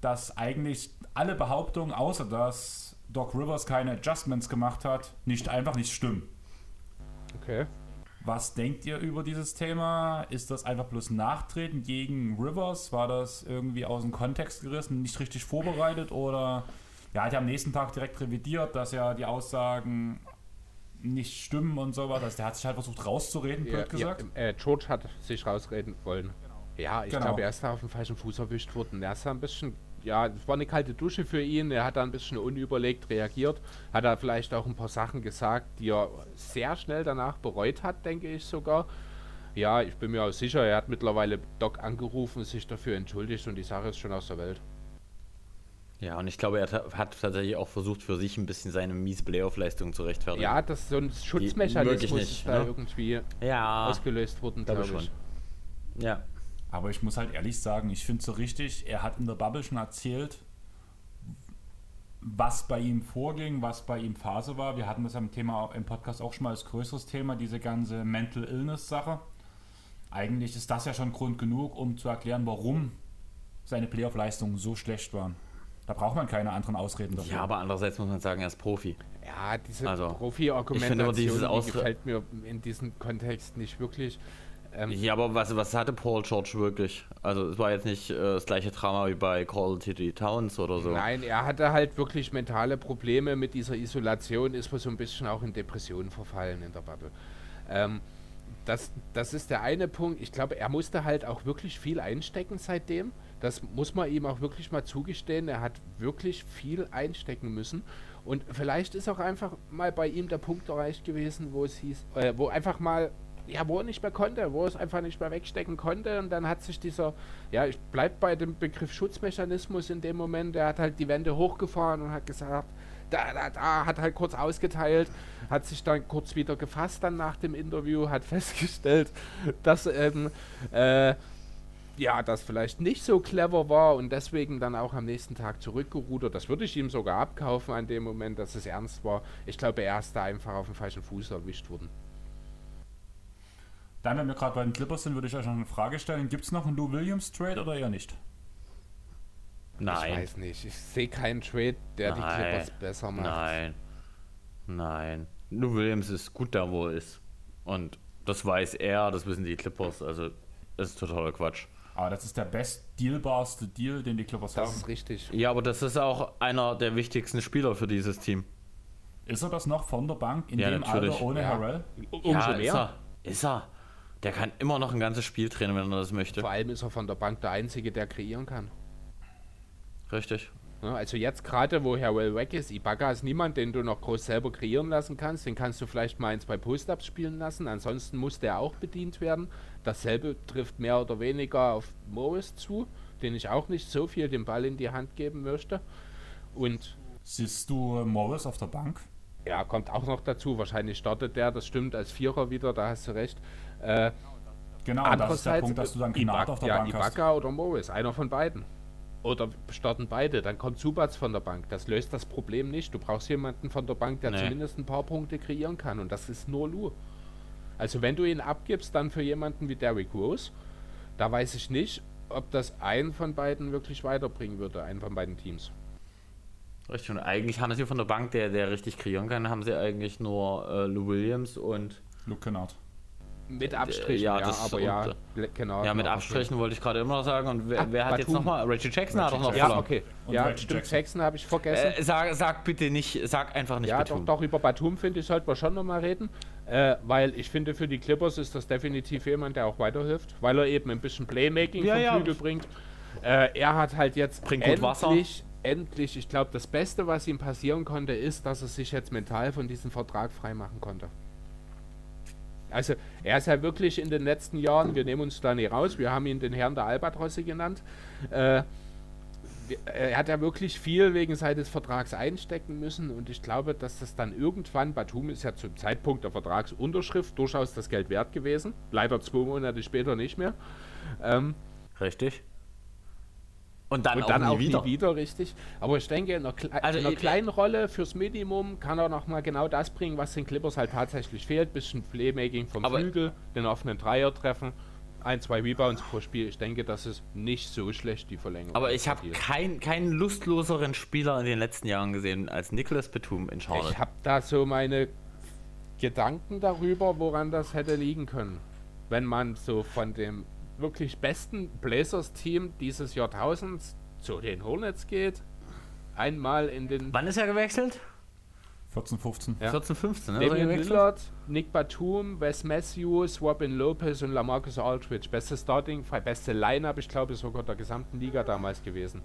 dass eigentlich alle Behauptungen, außer dass Doc Rivers keine Adjustments gemacht hat, nicht einfach nicht stimmen. Okay. Was denkt ihr über dieses Thema? Ist das einfach bloß Nachtreten gegen Rivers? War das irgendwie aus dem Kontext gerissen, nicht richtig vorbereitet oder ja, hat ja am nächsten Tag direkt revidiert, dass ja die Aussagen nicht stimmen und sowas. Also der hat sich halt versucht rauszureden, blöd ja, gesagt. Ja, äh, George hat sich rausreden wollen. Genau. Ja, ich genau. glaube, er ist da auf dem falschen Fuß erwischt worden. Er ist da ein bisschen, ja, es war eine kalte Dusche für ihn. Er hat da ein bisschen unüberlegt reagiert. Hat da vielleicht auch ein paar Sachen gesagt, die er sehr schnell danach bereut hat, denke ich sogar. Ja, ich bin mir auch sicher, er hat mittlerweile Doc angerufen, sich dafür entschuldigt und die Sache ist schon aus der Welt. Ja, und ich glaube, er hat tatsächlich auch versucht, für sich ein bisschen seine miese Playoff-Leistung zu rechtfertigen. Ja, das ist so ein Schutzmechanismus nicht, ist da ne? irgendwie ja, ausgelöst worden, glaube ich. Ja. Aber ich muss halt ehrlich sagen, ich finde es so richtig, er hat in der Bubble schon erzählt, was bei ihm vorging, was bei ihm Phase war. Wir hatten das am Thema im Podcast auch schon mal als größeres Thema, diese ganze Mental Illness-Sache. Eigentlich ist das ja schon Grund genug, um zu erklären, warum seine Playoff-Leistungen so schlecht waren. Da braucht man keine anderen Ausreden dafür. Ja, aber andererseits muss man sagen, er ist Profi. Ja, diese also, Profi-Argumentation die gefällt mir in diesem Kontext nicht wirklich. Ähm, ja, aber was, was hatte Paul George wirklich? Also es war jetzt nicht äh, das gleiche Drama wie bei Call Titty Towns oder so. Nein, er hatte halt wirklich mentale Probleme mit dieser Isolation, ist wohl so ein bisschen auch in Depressionen verfallen in der Bubble. Ähm, das, das ist der eine Punkt. Ich glaube, er musste halt auch wirklich viel einstecken seitdem. Das muss man ihm auch wirklich mal zugestehen. Er hat wirklich viel einstecken müssen. Und vielleicht ist auch einfach mal bei ihm der Punkt erreicht gewesen, wo es hieß, äh, wo einfach mal, ja, wo er nicht mehr konnte, wo er es einfach nicht mehr wegstecken konnte. Und dann hat sich dieser, ja, ich bleib bei dem Begriff Schutzmechanismus in dem Moment, der hat halt die Wände hochgefahren und hat gesagt, da, da, da, hat halt kurz ausgeteilt, hat sich dann kurz wieder gefasst dann nach dem Interview, hat festgestellt, dass ähm, äh, ja, das vielleicht nicht so clever war und deswegen dann auch am nächsten Tag zurückgerudert. Das würde ich ihm sogar abkaufen an dem Moment, dass es ernst war. Ich glaube, er ist da einfach auf dem falschen Fuß erwischt worden. Dann, wenn wir gerade bei den Clippers sind, würde ich euch noch eine Frage stellen. Gibt es noch einen Lou Williams Trade oder eher nicht? Nein. Ich weiß nicht. Ich sehe keinen Trade, der Nein. die Clippers besser macht. Nein. Nein. Lou Williams ist gut da, wo er ist. Und das weiß er, das wissen die Clippers. Also, das ist totaler Quatsch. Aber das ist der best dealbarste Deal, den die Clippers das haben. Das ist richtig. Ja, aber das ist auch einer der wichtigsten Spieler für dieses Team. Ist er das noch von der Bank in ja, dem natürlich. Alter ohne ja. Harrell? Umso ja, mehr. Ist er. ist er. Der kann immer noch ein ganzes Spiel drehen, wenn er das möchte. Vor allem ist er von der Bank der Einzige, der kreieren kann. Richtig. Ja, also jetzt gerade, wo Harrell weg ist, Ibaka ist niemand, den du noch groß selber kreieren lassen kannst. Den kannst du vielleicht mal ein, zwei Post-Ups spielen lassen. Ansonsten muss der auch bedient werden. Dasselbe trifft mehr oder weniger auf Morris zu, den ich auch nicht so viel den Ball in die Hand geben möchte. Und Siehst du Morris auf der Bank? Ja, kommt auch noch dazu. Wahrscheinlich startet der, das stimmt, als Vierer wieder, da hast du recht. Äh, genau, das ist der Punkt, dass du dann Gnad auf der ja, Bank Ibaka hast. oder Morris, einer von beiden. oder starten beide, dann kommt Subats von der Bank. Das löst das Problem nicht. Du brauchst jemanden von der Bank, der Nee. zumindest ein paar Punkte kreieren kann. Und das ist nur Lu. Also wenn du ihn abgibst, dann für jemanden wie Derrick Rose, da weiß ich nicht, ob das einen von beiden wirklich weiterbringen würde, einen von beiden Teams. Richtig, und eigentlich haben sie von der Bank, der, der richtig kreieren kann, haben sie eigentlich nur äh, Lou Williams und Luke Kennard. Mit Abstrichen, ja, ja, das aber ja, äh, genau. ja, mit Abstrichen wollte ich gerade immer noch sagen. Und wer, Ah, wer hat jetzt Batum. nochmal? Reggie Jackson hat doch noch Reggie Ja, okay. Und ja, Reggie stimmt, Jackson. Jackson habe ich vergessen. Äh, sag, sag bitte nicht, sag einfach nicht ja, Batum. doch, doch, über Batum finde ich, sollten wir schon nochmal reden. Äh, weil ich finde, für die Clippers ist das definitiv jemand, der auch weiterhilft, weil er eben ein bisschen Playmaking Ja, vom ja. Flügel bringt. Äh, er hat halt jetzt Bringt endlich, endlich, ich glaube, das Beste, was ihm passieren konnte, ist, dass er sich jetzt mental von diesem Vertrag freimachen konnte. Also, er ist ja wirklich in den letzten Jahren, wir nehmen uns da nicht raus, wir haben ihn den Herrn der Albatrosse genannt. Äh, er hat ja wirklich viel wegen seines Vertrags einstecken müssen und ich glaube, dass das dann irgendwann, Batum ist ja zum Zeitpunkt der Vertragsunterschrift durchaus das Geld wert gewesen, leider zwei Monate später nicht mehr. Ähm, Richtig. Und dann, und auch, dann nie auch wieder. nie wieder, richtig. Aber ich denke, in einer, Kle Also in einer kleinen Rolle fürs Minimum kann er nochmal genau das bringen, was den Clippers halt tatsächlich fehlt. Bisschen Playmaking vom Flügel, den offenen Dreier treffen, ein, zwei Rebounds pro Spiel. Ich denke, das ist nicht so schlecht, die Verlängerung. Aber ich habe kein, keinen lustloseren Spieler in den letzten Jahren gesehen als Nicholas Batum in Charlotte. Ich habe da so meine Gedanken darüber, woran das hätte liegen können. Wenn man so von dem wirklich besten Blazers-Team dieses Jahrtausends zu den Hornets geht, einmal in den Wann ist er gewechselt? 14, 15. Ja. 14, 15, ne? Damian? Lillard, Nick Batum, Wes Matthews, Robin Lopez und Lamarcus Aldridge. Beste Starting, beste Line-Up, ich glaube sogar der gesamten Liga damals gewesen.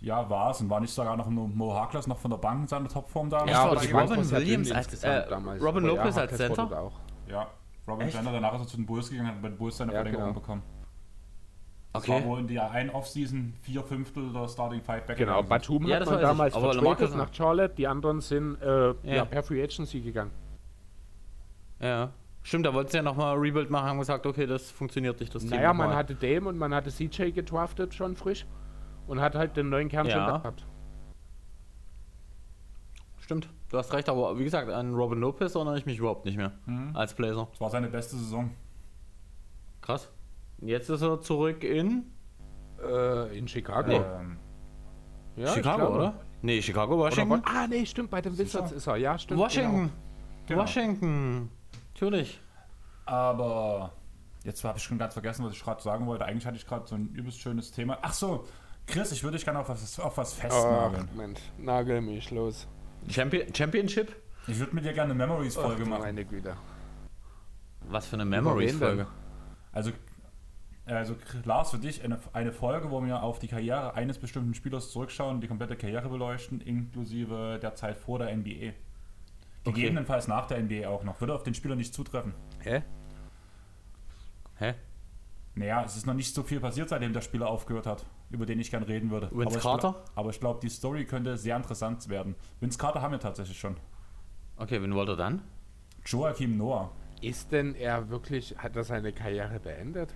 Ja, war es. Und war nicht sogar noch Mo Harkless noch von der Bank in seiner Topform da? Ja, aber Robin Williams als- äh, damals. Robin Lopez als Harkless wurde Center? Auch. Ja. Robin? Chandler danach ist er zu den Bulls gegangen, hat bei den Bulls seine Ja, Verlängerung genau. bekommen. Das war wohl in der einen Offseason vier Fünftel der Starting Five back. Genau, Batum Ja, hat das man damals Aber vertradet nach Charlotte, die anderen sind äh, ja. Ja. per Free Agency gegangen. Ja. Stimmt, da wollten sie ja nochmal Rebuild machen, haben gesagt, okay, das funktioniert nicht, das Team Naja, man hatte Dame und man hatte CJ gedraftet schon frisch und hat halt den neuen Kern schon Ja. da gehabt. Stimmt, du hast recht, aber wie gesagt, an Robin Lopez erinnere ich mich überhaupt nicht mehr Mhm. als Blazer. Das war seine beste Saison. Krass. Jetzt ist er zurück in Äh, in Chicago. Ähm, Ja, Chicago, oder? Nee, Chicago, Oder Washington. wo- ah, nee, stimmt, bei den Wizards ist er. Ja, stimmt. Washington. Genau. Washington. Natürlich. aber jetzt habe ich schon ganz vergessen, was ich gerade sagen wollte. Eigentlich hatte ich gerade so ein übelst schönes Thema. Ach so, Chris, ich würde dich gerne auf was, auf was Genau. festnageln. Ach, Mensch, nagel mich los. Champion Championship? Ich würde mit dir gerne eine Memories-Folge machen. Meine Güte. Was für eine Memories-Folge. Also, also Lars, für dich eine, eine Folge, wo wir auf die Karriere eines bestimmten Spielers zurückschauen, die komplette Karriere beleuchten, inklusive der Zeit vor der NBA. Gegebenenfalls nach der NBA auch noch. Würde auf den Spieler nicht zutreffen. Hä? Hä? Naja, es ist noch nicht so viel passiert, seitdem der Spieler aufgehört hat, über den ich gern reden würde. Vince aber ich Carter? glaub- aber ich glaube, die Story könnte sehr interessant werden. Vince Carter haben wir tatsächlich schon. Okay, wen wollt ihr dann? Joachim Noah. Ist denn er wirklich, hat er seine Karriere beendet?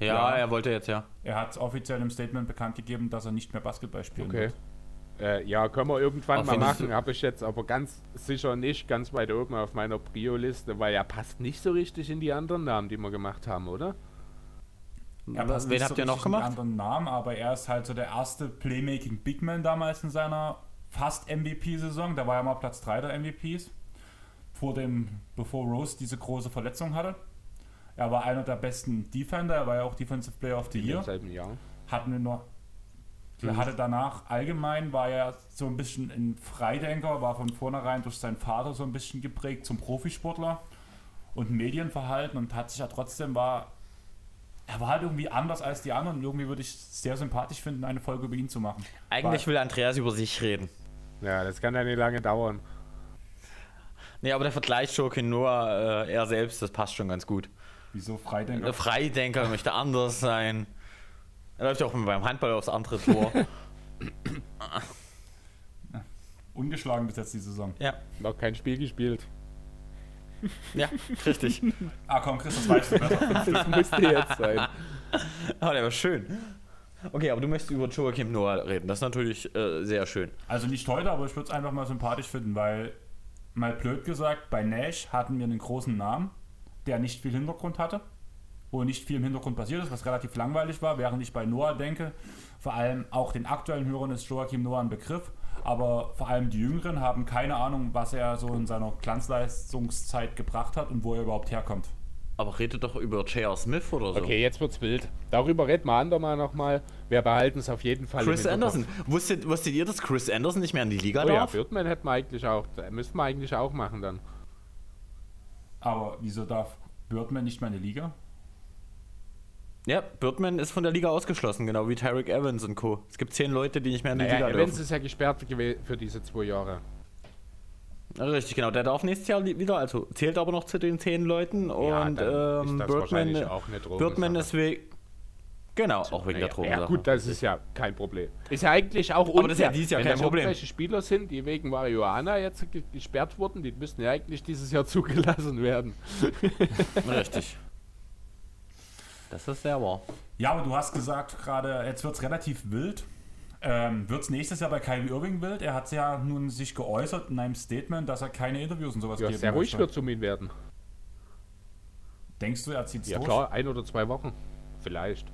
Ja, Ja. er wollte jetzt ja. Er hat offiziell im Statement bekannt gegeben, dass er nicht mehr Basketball spielen Okay. wird. Äh, ja, können wir irgendwann Auch mal machen. Habe ich jetzt aber ganz sicher nicht ganz weit oben auf meiner Prio-Liste, weil er passt nicht so richtig in die anderen Namen, die wir gemacht haben, oder? Er passt wen nicht habt ihr richtig noch in die gemacht? anderen Namen, aber er ist halt so der erste Playmaking Big Man damals in seiner fast MVP-Saison. Da war er mal Platz 3 der MVPs. Vor dem, bevor Rose diese große Verletzung hatte. Er war einer der besten Defender, er war ja auch Defensive Player of the In Year. demselben Jahr. Hatten wir noch. Er hatte danach allgemein, war er so ein bisschen ein Freidenker, war von vornherein durch seinen Vater so ein bisschen geprägt zum Profisportler und Medienverhalten und hat sich ja trotzdem war. Er war halt irgendwie anders als die anderen und irgendwie würde ich es sehr sympathisch finden, eine Folge über ihn zu machen. Eigentlich will Andreas über sich reden. Ja, das kann ja nicht lange dauern. Nee, aber der Vergleich Joaquin Noah, äh, er selbst, das passt schon ganz gut. Wieso Freidenker? Der Freidenker möchte anders sein. Er läuft ja auch beim Handball aufs andere Tor. Ungeschlagen bis jetzt die Saison. ja, Noch kein Spiel gespielt. ja, richtig. Ah komm, Chris, das weißt du besser. Das müsste jetzt sein. Aber der war schön. Okay, aber du möchtest über Joachim Noah reden. Das ist natürlich äh, sehr schön. Also nicht heute, aber ich würde es einfach mal sympathisch finden, weil, mal blöd gesagt, bei Nash hatten wir einen großen Namen, der nicht viel Hintergrund hatte, wo nicht viel im Hintergrund passiert ist, was relativ langweilig war, während ich bei Noah denke, vor allem auch den aktuellen Hörern ist Joachim Noah ein Begriff, aber vor allem die Jüngeren haben keine Ahnung, was er so in seiner Glanzleistungszeit gebracht hat und wo er überhaupt herkommt. Aber rede doch über J.R. Smith oder so. Okay, jetzt wird's wild. Darüber reden wir andermal nochmal. Wir behalten es auf jeden Fall. Chris Anderson. Wusstet, wusstet ihr, dass Chris Anderson nicht mehr in die Liga oh, darf? Ja, Birdman hätten wir eigentlich auch. Müssten wir eigentlich auch machen dann. Aber wieso darf Birdman nicht mehr in die Liga? Ja, Birdman ist von der Liga ausgeschlossen, genau wie Tyreek Evans und Co. Es gibt zehn Leute, die nicht mehr in die naja, Liga Evans dürfen. ist ja gesperrt für diese zwei Jahre. Richtig, genau. Der darf nächstes Jahr wieder, also zählt aber noch zu den zehn Leuten. Ja, und ähm, Birdman, auch eine. Birdman ist wegen. Genau, auch wegen der Ja, Drogen. ja gut, das ist ja kein Problem. Ist ja eigentlich auch Aber das ist ja dieses Jahr Wenn kein Problem. irgendwelche Spieler sind, die wegen Marihuana jetzt ge- gesperrt wurden, die müssten ja eigentlich dieses Jahr zugelassen werden. Richtig. Das ist sehr wahr. Ja, aber du hast gesagt gerade, jetzt wird es relativ wild. Ähm, wird es nächstes Jahr bei Kyrie Irving wild? Er hat ja nun sich geäußert in einem Statement, dass er keine Interviews und sowas Ja, geben sehr ruhig wird es um ihn werden. Denkst du, er zieht es Ja durch? klar, ein oder zwei Wochen. Vielleicht.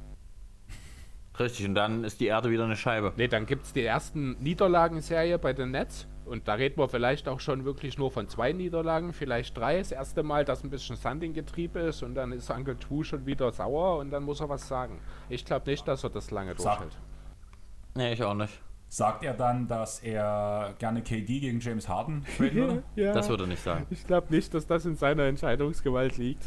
Richtig, und dann ist die Erde wieder eine Scheibe. Ne, dann gibt es die ersten Niederlagenserie bei den Nets. Und da reden wir vielleicht auch schon wirklich nur von zwei Niederlagen, vielleicht drei. Das erste Mal, dass ein bisschen Sand im Getriebe ist und dann ist Uncle True schon wieder sauer und dann muss er was sagen. Ich glaube nicht, dass er das lange Sag. durchhält. Nee, ich auch nicht. Sagt er dann, dass er gerne KD gegen James Harden traden würde? ja. Das würde er nicht sagen. Ich glaube nicht, dass das in seiner Entscheidungsgewalt liegt.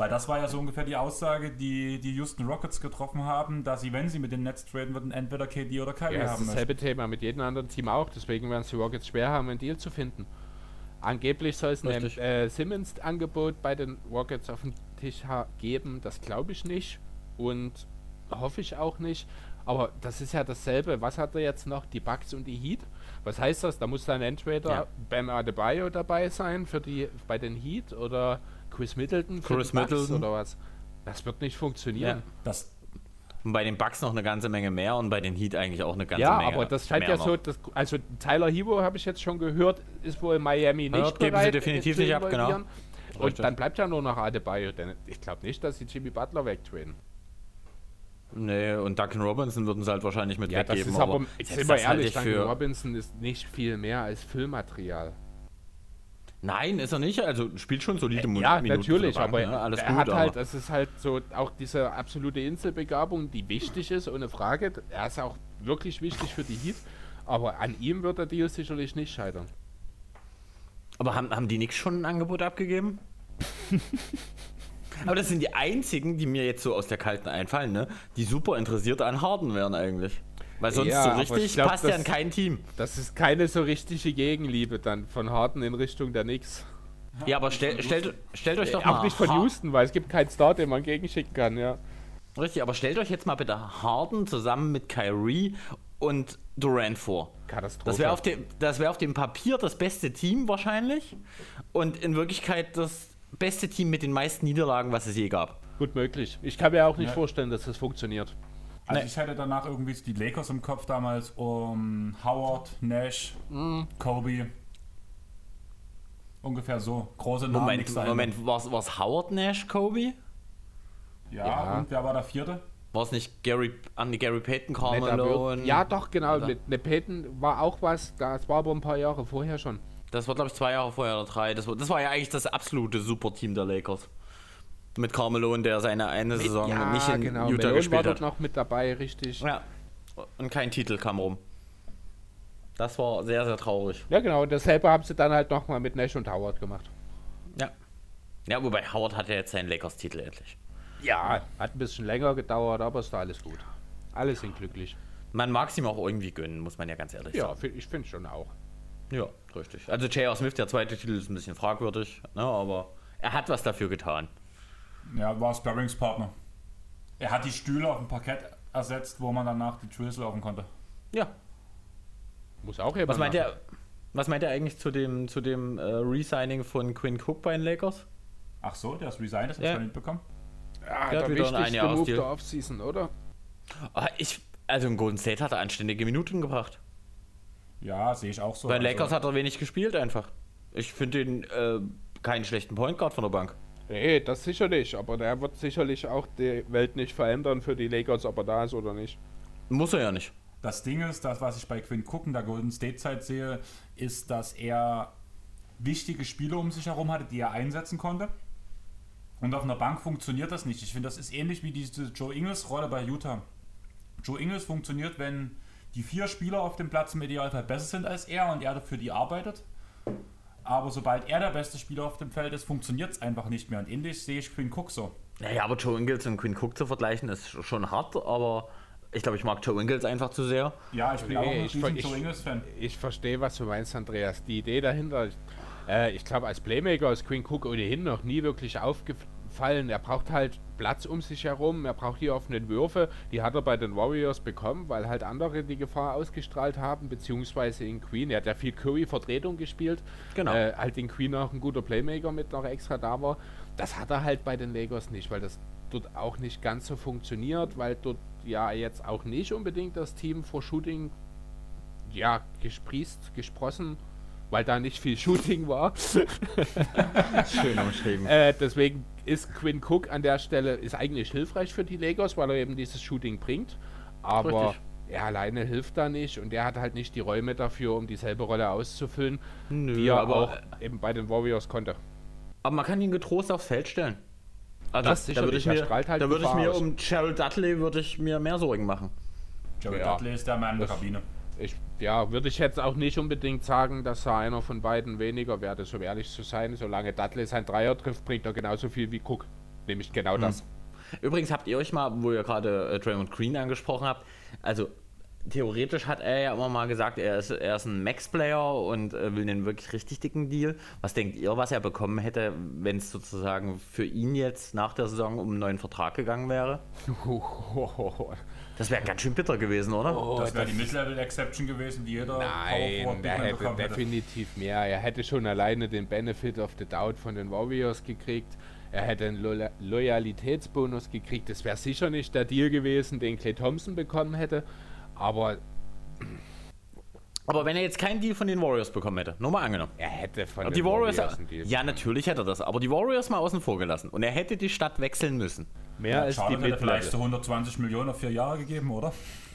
Weil das war ja so ungefähr die Aussage, die die Houston Rockets getroffen haben, dass sie, wenn sie mit den Nets traden würden, entweder KD oder Kyrie Ja, das haben ist möchten. dasselbe Thema mit jedem anderen Team auch. Deswegen werden es die Rockets schwer haben, einen Deal zu finden. Angeblich soll es ein äh, Simmons-Angebot bei den Rockets auf dem Tisch geben. Das glaube ich nicht und hoffe ich auch nicht. Aber das ist ja dasselbe. Was hat er jetzt noch? Die Bucks und die Heat? Was heißt das? Da muss dann entweder Ja. Bam Adebayo dabei sein für die bei den Heat oder Chris Middleton für Chris Middleton. oder was? Das wird nicht funktionieren. Ja. Das, Und bei den Bucks noch eine ganze Menge mehr und bei den Heat eigentlich auch eine ganze Ja, Menge aber das scheint ja so, noch. dass, also Tyler Hero habe ich jetzt schon gehört, ist wohl in Miami nicht Ja, geben sie bereit, definitiv zu nicht ab, genau. Und Richtig. dann bleibt ja nur noch Adebayo, denn ich glaube nicht, dass sie Jimmy Butler wegtraden. Nee, und Duncan Robinson würden sie halt wahrscheinlich mit Ja, das weggeben. ist aber, selbst sind wir das halte ehrlich, ich Duncan für, Robinson ist nicht viel mehr als Füllmaterial. Nein, ist er nicht. Also spielt schon solide Ja, Minuten für natürlich, Bank, aber ne? alles er gut. hat halt, das ist halt so auch diese absolute Inselbegabung, die wichtig ist, ohne Frage. Er ist auch wirklich wichtig für die Heat, aber an ihm wird der Deal sicherlich nicht scheitern. aber haben, haben die Knicks schon ein Angebot abgegeben? aber das sind die einzigen, die mir jetzt so aus der Kalten einfallen, ne? die super interessiert an Harden wären eigentlich. Weil sonst Ja, so richtig glaub, passt ja das- in kein Team. Das ist keine so richtige Gegenliebe dann von Harden in Richtung der Knicks. Ja, aber stell, stellt, stellt euch doch Auch mal nicht von Houston, weil es gibt keinen Star, den man gegenschicken kann, ja. Richtig, aber stellt euch jetzt mal bitte Harden zusammen mit Kyrie und Durant vor. Katastrophe. Das wäre auf, dem- das wär auf dem Papier das beste Team wahrscheinlich und in Wirklichkeit das beste Team mit den meisten Niederlagen, was es je gab. Gut möglich. Ich kann mir auch nicht Ja. vorstellen, dass das funktioniert. Also Nee. ich hätte danach irgendwie die Lakers im Kopf damals um Howard, Nash, Mhm. Kobe. Ungefähr so. Große Namen. Moment. Moment, war es Howard Nash Kobe? Ja, Ja. und wer war der vierte? War es nicht Gary, an Gary Payton, Nee, wird, ja, doch, genau. Oder? Mit ne Peyton war auch was, das war aber ein paar Jahre vorher schon. Das war, glaube ich, zwei Jahre vorher oder drei. Das war, das war ja eigentlich das absolute Superteam der Lakers. Mit Karl Malone, der seine eine Saison ja, nicht in genau. Utah war gespielt dort hat. noch mit dabei, richtig. Ja. Und kein Titel kam rum. Das war sehr, sehr traurig. Ja, genau. Und dasselbe haben sie dann halt nochmal mit Nash und Howard gemacht. Ja. Ja, wobei Howard hat ja jetzt seinen Lakers-Titel endlich. Ja, hat ein bisschen länger gedauert, aber ist da alles gut. Alle sind glücklich. Man mag es ihm auch irgendwie gönnen, muss man ja ganz ehrlich Ja, sagen. fi- ich finde schon auch. Ja, richtig. Also J.R. Smith, der zweite Titel, ist ein bisschen fragwürdig, ne, aber er hat was dafür getan. Ja, war Sparringspartner. Er hat die Stühle auf dem Parkett ersetzt, wo man danach die Drills laufen konnte. Ja. Muss auch jemand Was meint er, was meint er eigentlich zu dem, zu dem äh, Resigning von Quinn Cook bei den Lakers? Ach so, der ist resigned, das Ja. hab ich nicht mitbekommen. Ja, Der hat der wieder ein Jahr Move der Offseason, oder? Ah, ich, also im Golden State hat er anständige Minuten gebracht. Ja, sehe ich auch so. Bei also, Lakers hat er wenig gespielt einfach. Ich finde ihn äh, keinen schlechten Point Guard von der Bank. Nee, das sicher nicht. Aber der wird sicherlich auch die Welt nicht verändern für die Lakers, ob er da ist oder nicht. Muss er ja nicht. Das Ding ist, das, was ich bei Quinn Cook in der Golden State Zeit sehe, ist, dass er wichtige Spieler um sich herum hatte, die er einsetzen konnte. Und auf einer Bank funktioniert das nicht. Ich finde, das ist ähnlich wie diese Joe Ingles-Rolle bei Utah. Joe Ingles funktioniert, wenn die vier Spieler auf dem Platz im Idealfall besser sind als er und er dafür die arbeitet. Aber sobald er der beste Spieler auf dem Feld ist, funktioniert es einfach nicht mehr. Und ähnlich sehe ich Quinn Cook so. Naja, aber Joe Ingles und Quinn Cook zu vergleichen, ist schon hart, aber ich glaube, ich mag Joe Ingles einfach zu sehr. Ja, ich bin nee, auch ein riesen Joe Ingles-Fan. Ich verstehe, was du meinst, Andreas. Die Idee dahinter, äh, ich glaube, als Playmaker ist Quinn Cook ohnehin noch nie wirklich aufgefallen. Er braucht halt Platz um sich herum, er braucht die offenen Würfe. Die hat er bei den Warriors bekommen, weil halt andere die Gefahr ausgestrahlt haben, beziehungsweise in Queen. Er hat ja viel Curry-Vertretung gespielt. Genau. Äh, halt in Queen auch ein guter Playmaker mit noch extra da war. Das hat er halt bei den Lakers nicht, weil das dort auch nicht ganz so funktioniert, weil dort ja jetzt auch nicht unbedingt das Team vor Shooting ja gesprießt, gesprossen weil da nicht viel Shooting war. Schön umschrieben. Äh, deswegen ist Quinn Cook an der Stelle ist eigentlich hilfreich für die Lakers, weil er eben dieses Shooting bringt. Aber Richtig. er alleine hilft da nicht und er hat halt nicht die Räume dafür, um dieselbe Rolle auszufüllen, Nö, die er aber auch eben bei den Warriors konnte. Aber man kann ihn getrost aufs Feld stellen. Also, das da würde ich mir, halt da würde ich mir um Cheryl Dudley würde ich mir mehr Sorgen machen. Cheryl ja. Dudley ist der Mann der Kabine ich, ja, würde ich jetzt auch nicht unbedingt sagen, dass er einer von beiden weniger werde, so ehrlich zu sein. Solange Dudley sein Dreier trifft, bringt er genauso viel wie Cook. Nämlich genau hm. das. Übrigens habt ihr euch mal, wo ihr gerade äh, Draymond Green angesprochen habt, also theoretisch hat er ja immer mal gesagt, er ist, er ist ein Max-Player und äh, will einen wirklich richtig dicken Deal. Was denkt ihr, was er bekommen hätte, wenn es sozusagen für ihn jetzt nach der Saison um einen neuen Vertrag gegangen wäre? Das wäre ganz schön bitter gewesen, oder? Oh, das wäre die Mid-Level-Exception gewesen, die jeder Nein, er hätte definitiv hätte. mehr. Er hätte schon alleine den Benefit of the Doubt von den Warriors gekriegt. Er hätte einen Lo Loyalitätsbonus gekriegt. Das wäre sicher nicht der Deal gewesen, den Clay Thompson bekommen hätte. Aber aber wenn er jetzt keinen Deal von den Warriors bekommen hätte, nur mal angenommen. Er hätte von den die Warriors, Warriors einen Deal. Ja, natürlich hätte er das. Aber die Warriors mal außen vor gelassen. Und er hätte die Stadt wechseln müssen. Mehr ja, als Charlotte die hätte vielleicht so 120 Millionen auf vier Jahre gegeben, oder?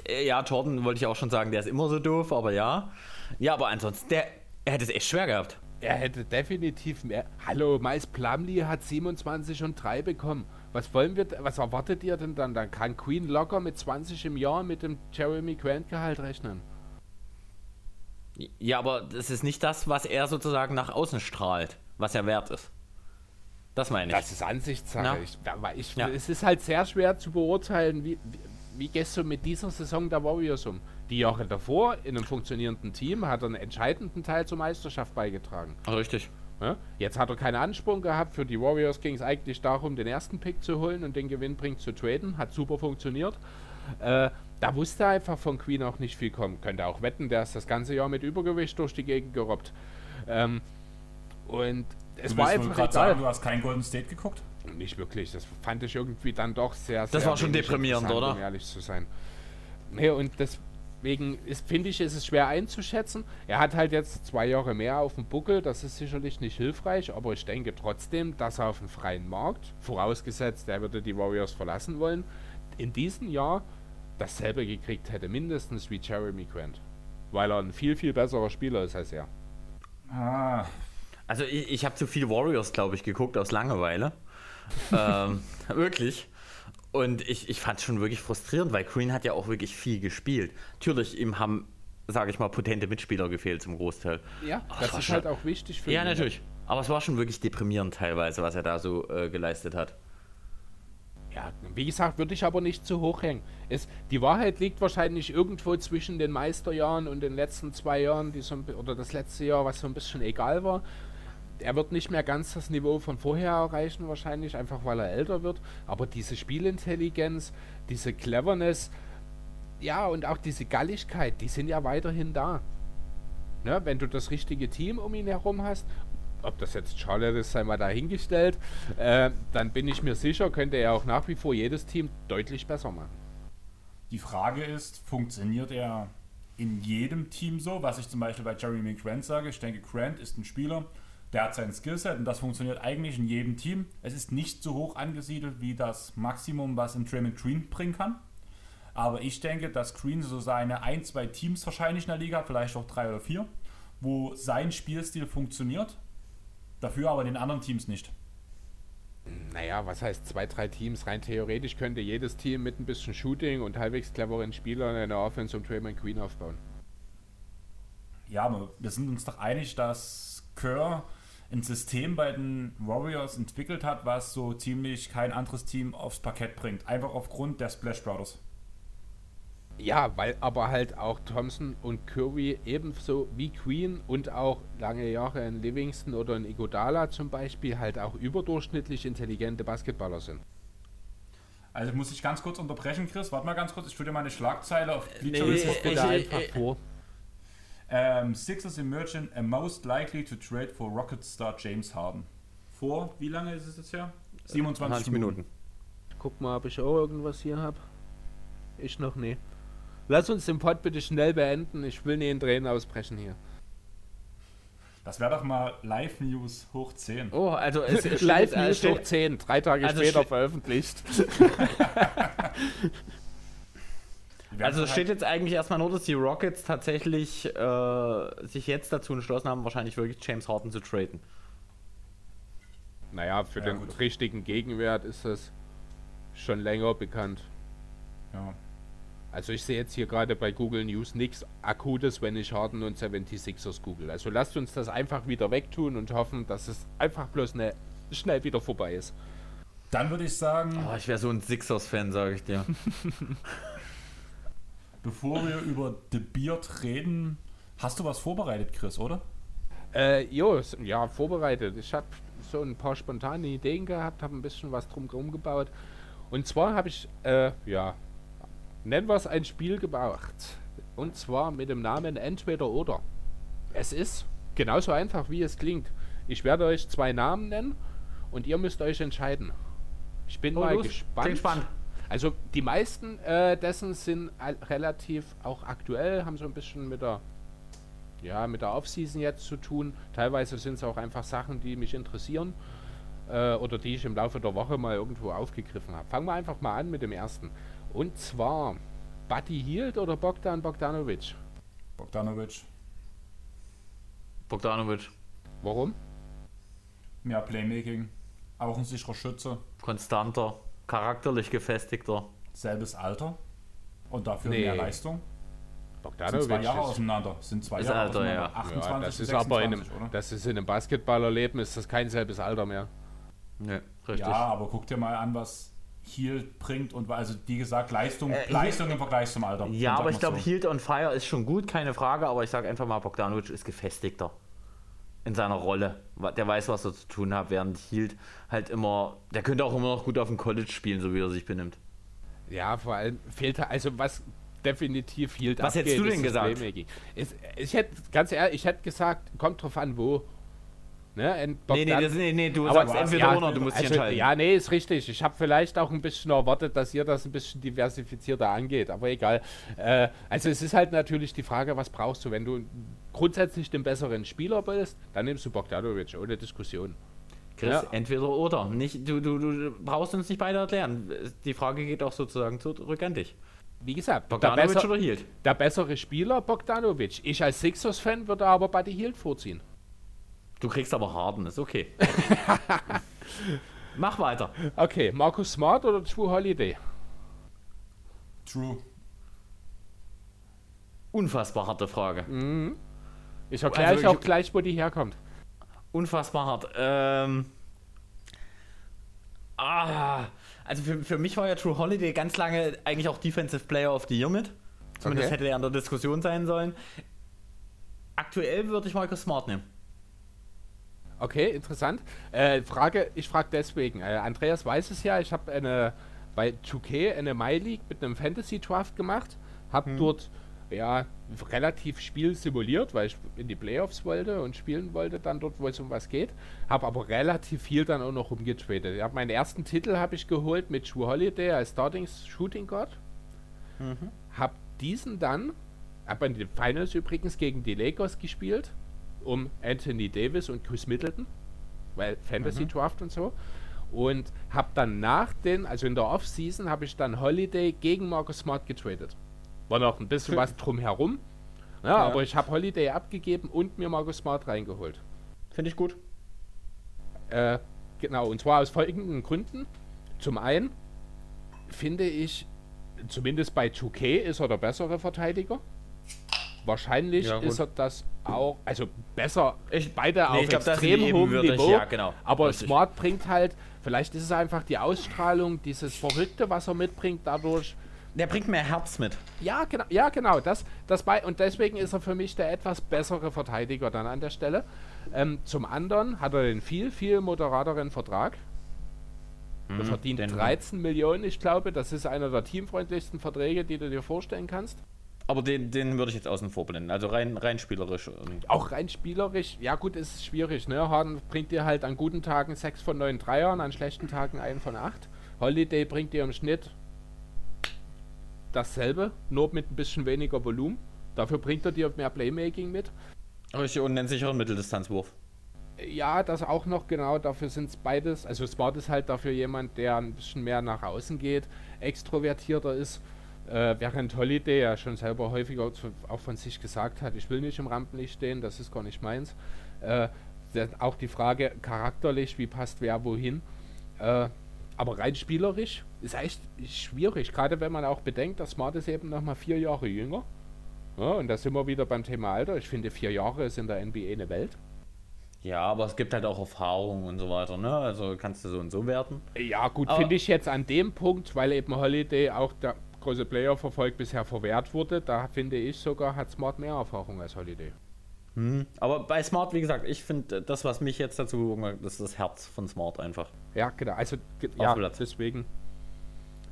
Äh, ja, Jordan wollte ich auch schon sagen, der ist immer so doof, aber ja. Ja, aber ansonsten, der, er hätte es echt schwer gehabt. Er hätte definitiv mehr. Hallo, Miles Plumley hat 27 und 3 bekommen. Was wollen wir, was erwartet ihr denn dann? Dann kann Queen locker mit 20 im Jahr mit dem Jeremy Grant Gehalt rechnen. Ja, aber das ist nicht das, was er sozusagen nach außen strahlt, was er wert ist. Das meine ich. Das ist Ansichtssache. Ich, ich, ja. Es ist halt sehr schwer zu beurteilen, wie, wie, wie gehst du mit dieser Saison der Warriors um? Die Jahre davor in einem funktionierenden Team hat er einen entscheidenden Teil zur Meisterschaft beigetragen. Richtig. Ja? Jetzt hat er keinen Ansprung gehabt. Für die Warriors ging es eigentlich darum, den ersten Pick zu holen und den Gewinnbring zu traden. Hat super funktioniert. Äh, da wusste einfach von Queen auch nicht viel kommen. Könnte auch wetten, der ist das ganze Jahr mit Übergewicht durch die Gegend gerobbt. Ähm, und es du war einfach egal. Sagen, du hast kein Golden State geguckt? Nicht wirklich. Das fand ich irgendwie dann doch sehr, sehr. Das war schon deprimierend, oder? Um ehrlich zu sein. Nee, und deswegen finde ich, ist es schwer einzuschätzen. Er hat halt jetzt zwei Jahre mehr auf dem Buckel. Das ist sicherlich nicht hilfreich, aber ich denke trotzdem, dass er auf dem freien Markt, vorausgesetzt, er würde die Warriors verlassen wollen, in diesem Jahr dasselbe gekriegt hätte, mindestens wie Jeremy Grant. Weil er ein viel, viel besserer Spieler ist als er. Ah. Also ich, ich habe zu viel Warriors, glaube ich, geguckt aus Langeweile. ähm, wirklich. Und ich, ich fand es schon wirklich frustrierend, weil Green hat ja auch wirklich viel gespielt. Natürlich, ihm haben, sage ich mal, potente Mitspieler gefehlt zum Großteil. Ja, Ach, das, das ist halt auch wichtig für Ja, ihn. natürlich. Aber es war schon wirklich deprimierend teilweise, was er da so äh, geleistet hat. Ja, wie gesagt, würde ich aber nicht zu hoch hängen. Es, die Wahrheit liegt wahrscheinlich irgendwo zwischen den Meisterjahren und den letzten zwei Jahren, die so oder das letzte Jahr, was so ein bisschen egal war. Er wird nicht mehr ganz das Niveau von vorher erreichen, wahrscheinlich, einfach weil er älter wird. Aber diese Spielintelligenz, diese Cleverness, ja, und auch diese Galligkeit, die sind ja weiterhin da. Ne, wenn du das richtige Team um ihn herum hast ob das jetzt Charlotte ist, sei mal dahingestellt, äh, dann bin ich mir sicher, könnte er auch nach wie vor jedes Team deutlich besser machen. Die Frage ist, funktioniert er in jedem Team so? Was ich zum Beispiel bei Jeremy Grant sage. Ich denke, Grant ist ein Spieler, der hat sein Skillset und das funktioniert eigentlich in jedem Team. Es ist nicht so hoch angesiedelt wie das Maximum, was ein Draymond Green bringen kann. Aber ich denke, dass Green so seine ein, zwei Teams wahrscheinlich in der Liga vielleicht auch drei oder vier, wo sein Spielstil funktioniert, dafür aber in den anderen Teams nicht. Naja, was heißt zwei, drei Teams? Rein theoretisch könnte jedes Team mit ein bisschen Shooting und halbwegs cleveren Spielern eine Offense um Draymond Queen aufbauen. Ja, aber wir sind uns doch einig, dass Kerr ein System bei den Warriors entwickelt hat, was so ziemlich kein anderes Team aufs Parkett bringt. Einfach aufgrund der Splash Brothers. Ja, weil aber halt auch Thompson und Curry ebenso wie Queen und auch lange Jahre in Livingston oder in Igodala zum Beispiel halt auch überdurchschnittlich intelligente Basketballer sind. Also muss ich ganz kurz unterbrechen, Chris. Warte mal ganz kurz, ich würde mal eine Schlagzeile auf Bleacher nee, ich, ich, einfach ich, vor. Um, ähm, Sixers emerging a most likely to trade for Rocket Star James Harden. Vor, wie lange ist es jetzt her? 27 Minuten. Minuten. Guck mal, ob ich auch irgendwas hier habe. Ich noch nie. Lass uns den Pod bitte schnell beenden. Ich will nie in Tränen ausbrechen hier. Das wäre doch mal Live-News hoch 10. Oh, also Live-News hoch 10, drei Tage also später veröffentlicht. also steht jetzt eigentlich erstmal nur, dass die Rockets tatsächlich äh, sich jetzt dazu entschlossen haben, wahrscheinlich wirklich James Harden zu traden. Naja, für ja, den gut. richtigen Gegenwert ist das schon länger bekannt. Ja. Also ich sehe jetzt hier gerade bei Google News nichts Akutes, wenn ich Harden und 76ers google. Also lasst uns das einfach wieder wegtun und hoffen, dass es einfach bloß ne, schnell wieder vorbei ist. Dann würde ich sagen... Oh, ich wäre so ein Sixers-Fan, sage ich dir. Bevor wir über The Beard reden, hast du was vorbereitet, Chris, oder? Äh, jo, ja, vorbereitet. Ich habe so ein paar spontane Ideen gehabt, habe ein bisschen was drum gebaut. Und zwar habe ich, äh, ja, nennen wir es ein Spiel gemacht. Und zwar mit dem Namen Entweder oder. Es ist genauso einfach, wie es klingt. Ich werde euch zwei Namen nennen und ihr müsst euch entscheiden. Ich bin oh, mal los. gespannt. gespannt. Also die meisten äh, dessen sind relativ auch aktuell, haben so ein bisschen mit der ja, mit der Offseason jetzt zu tun. Teilweise sind es auch einfach Sachen, die mich interessieren äh, oder die ich im Laufe der Woche mal irgendwo aufgegriffen habe. Fangen wir einfach mal an mit dem ersten. Und zwar Buddy Hield oder Bogdan Bogdanovic? Bogdanovic. Bogdanovic. Warum? Mehr Playmaking. Auch ein sicherer Schütze. Konstanter. Charakterlich gefestigter. Selbes Alter. Und dafür nee. mehr Leistung. Bogdanovic sind zwei Jahre auseinander. Sind zwei ist Jahre Alter, auseinander. Ja. 28 ja, das ist 26, aber in einem, oder? das ist in einem Basketballerleben ist das kein selbes Alter mehr. Nee, richtig. Ja, aber guck dir mal an, was Heal bringt und also wie gesagt Leistung, äh, Leistung im Vergleich zum Alter. Ja, aber ich glaube, so. Healed on Fire ist schon gut, keine Frage, aber ich sage einfach mal, Bogdanovic ist gefestigter in seiner Rolle. Der weiß, was er zu tun hat, während Healed halt immer, der könnte auch immer noch gut auf dem College spielen, so wie er sich benimmt. Ja, vor allem fehlt er, also was definitiv Healed Was abgeht, hättest du denn gesagt? Ich, ich hätte, ganz ehrlich, ich hätte gesagt, kommt drauf an, wo. Ne? nee, nee, das, nee, nee, du aber sagst entweder ja, oder, du musst also, dich entscheiden. Ja, nee, ist richtig. Ich habe vielleicht auch ein bisschen erwartet, dass ihr das ein bisschen diversifizierter angeht, aber egal. Äh, also es ist halt natürlich die Frage, was brauchst du? Wenn du grundsätzlich den besseren Spieler bist, dann nimmst du Bogdanovic, ohne Diskussion. Chris, ja. entweder oder. Nicht, du, du, du brauchst uns nicht beide erklären. Die Frage geht auch sozusagen zurück an dich. Wie gesagt, Bogdanovic der, besser, oder Hield? der bessere Spieler Bogdanovic. Ich als Sixers-Fan würde aber Buddy Hield vorziehen. Du kriegst aber Harden, ist okay. Mach weiter. Okay, Markus Smart oder True Holiday? True. Unfassbar harte Frage. Mhm. Ich erkläre also, euch auch gleich, wo die herkommt. Unfassbar hart. Ähm. Ah. Also für, für mich war ja True Holiday ganz lange eigentlich auch Defensive Player of the Year mit. Zumindest okay. hätte er an der Diskussion sein sollen. Aktuell würde ich Marcus Smart nehmen. Okay, interessant. Äh, Frage, ich frage deswegen. Äh, Andreas weiß es ja, ich habe eine bei 2K eine My League mit einem Fantasy Draft gemacht, habe hm. dort ja relativ Spiel simuliert, weil ich in die Playoffs wollte und spielen wollte dann dort, wo es um was geht. Habe aber relativ viel dann auch noch umgetradet. Ich habe meinen ersten Titel habe ich geholt mit True Holiday als Starting Shooting Guard. Mhm. Hab diesen dann, hab in den Finals übrigens gegen die Lakers gespielt, um Anthony Davis und Chris Middleton, weil Fantasy mhm. Draft und so. Und hab dann nach den, also in der Offseason, habe ich dann Holiday gegen Marcus Smart getradet. War noch ein bisschen was drumherum. Ja, ja. aber ich habe Holiday abgegeben und mir Marcus Smart reingeholt. Finde ich gut. Äh, genau, und zwar aus folgenden Gründen. Zum einen finde ich, zumindest bei 2K ist er der bessere Verteidiger. Wahrscheinlich ja, ist er das auch, also besser, ich, beide nee, auf glaub, extrem hohem Niveau. Ich, ja, genau, aber richtig. Smart bringt halt, vielleicht ist es einfach die Ausstrahlung, dieses Verrückte, was er mitbringt, dadurch. Der bringt mehr Herz mit. Ja, genau, ja, genau. Das, das bei, und deswegen ist er für mich der etwas bessere Verteidiger dann an der Stelle. Ähm, zum anderen hat er den viel, viel moderateren Vertrag. Er mhm, verdient 13 Millionen, ich glaube. Das ist einer der teamfreundlichsten Verträge, die du dir vorstellen kannst. Aber den, den würde ich jetzt außen vor blenden. Also rein, rein spielerisch. Auch rein spielerisch, ja gut, ist schwierig. Ne? Harden bringt dir halt an guten Tagen 6 von 9 Dreiern, an schlechten Tagen 1 von 8. Holiday bringt dir im Schnitt dasselbe, nur mit ein bisschen weniger Volumen. Dafür bringt er dir mehr Playmaking mit. Richtig, und nennt sich auch einen Mitteldistanzwurf. Ja, das auch noch genau. Dafür sind es beides. Also Smart ist halt dafür jemand, der ein bisschen mehr nach außen geht, extrovertierter ist. Äh, während Holiday ja schon selber häufiger zu, auch von sich gesagt hat, ich will nicht im Rampenlicht stehen, das ist gar nicht meins. Äh, auch die Frage charakterlich, wie passt wer wohin. Äh, aber rein spielerisch ist echt schwierig, gerade wenn man auch bedenkt, dass Smart ist eben noch mal vier Jahre jünger. Ja, und da sind wir wieder beim Thema Alter. Ich finde, vier Jahre ist in der NBA eine Welt. Ja, aber es gibt halt auch Erfahrungen und so weiter, ne? Also kannst du so und so werten. Ja, gut, finde ich jetzt an dem Punkt, weil eben Holiday auch der große Player-Verfolg bisher verwehrt wurde, da finde ich sogar, hat Smart mehr Erfahrung als Holiday. Hm. Aber bei Smart, wie gesagt, ich finde, das, was mich jetzt dazu bewogen hat, das ist das Herz von Smart einfach. Ja, genau. Also, ja, deswegen.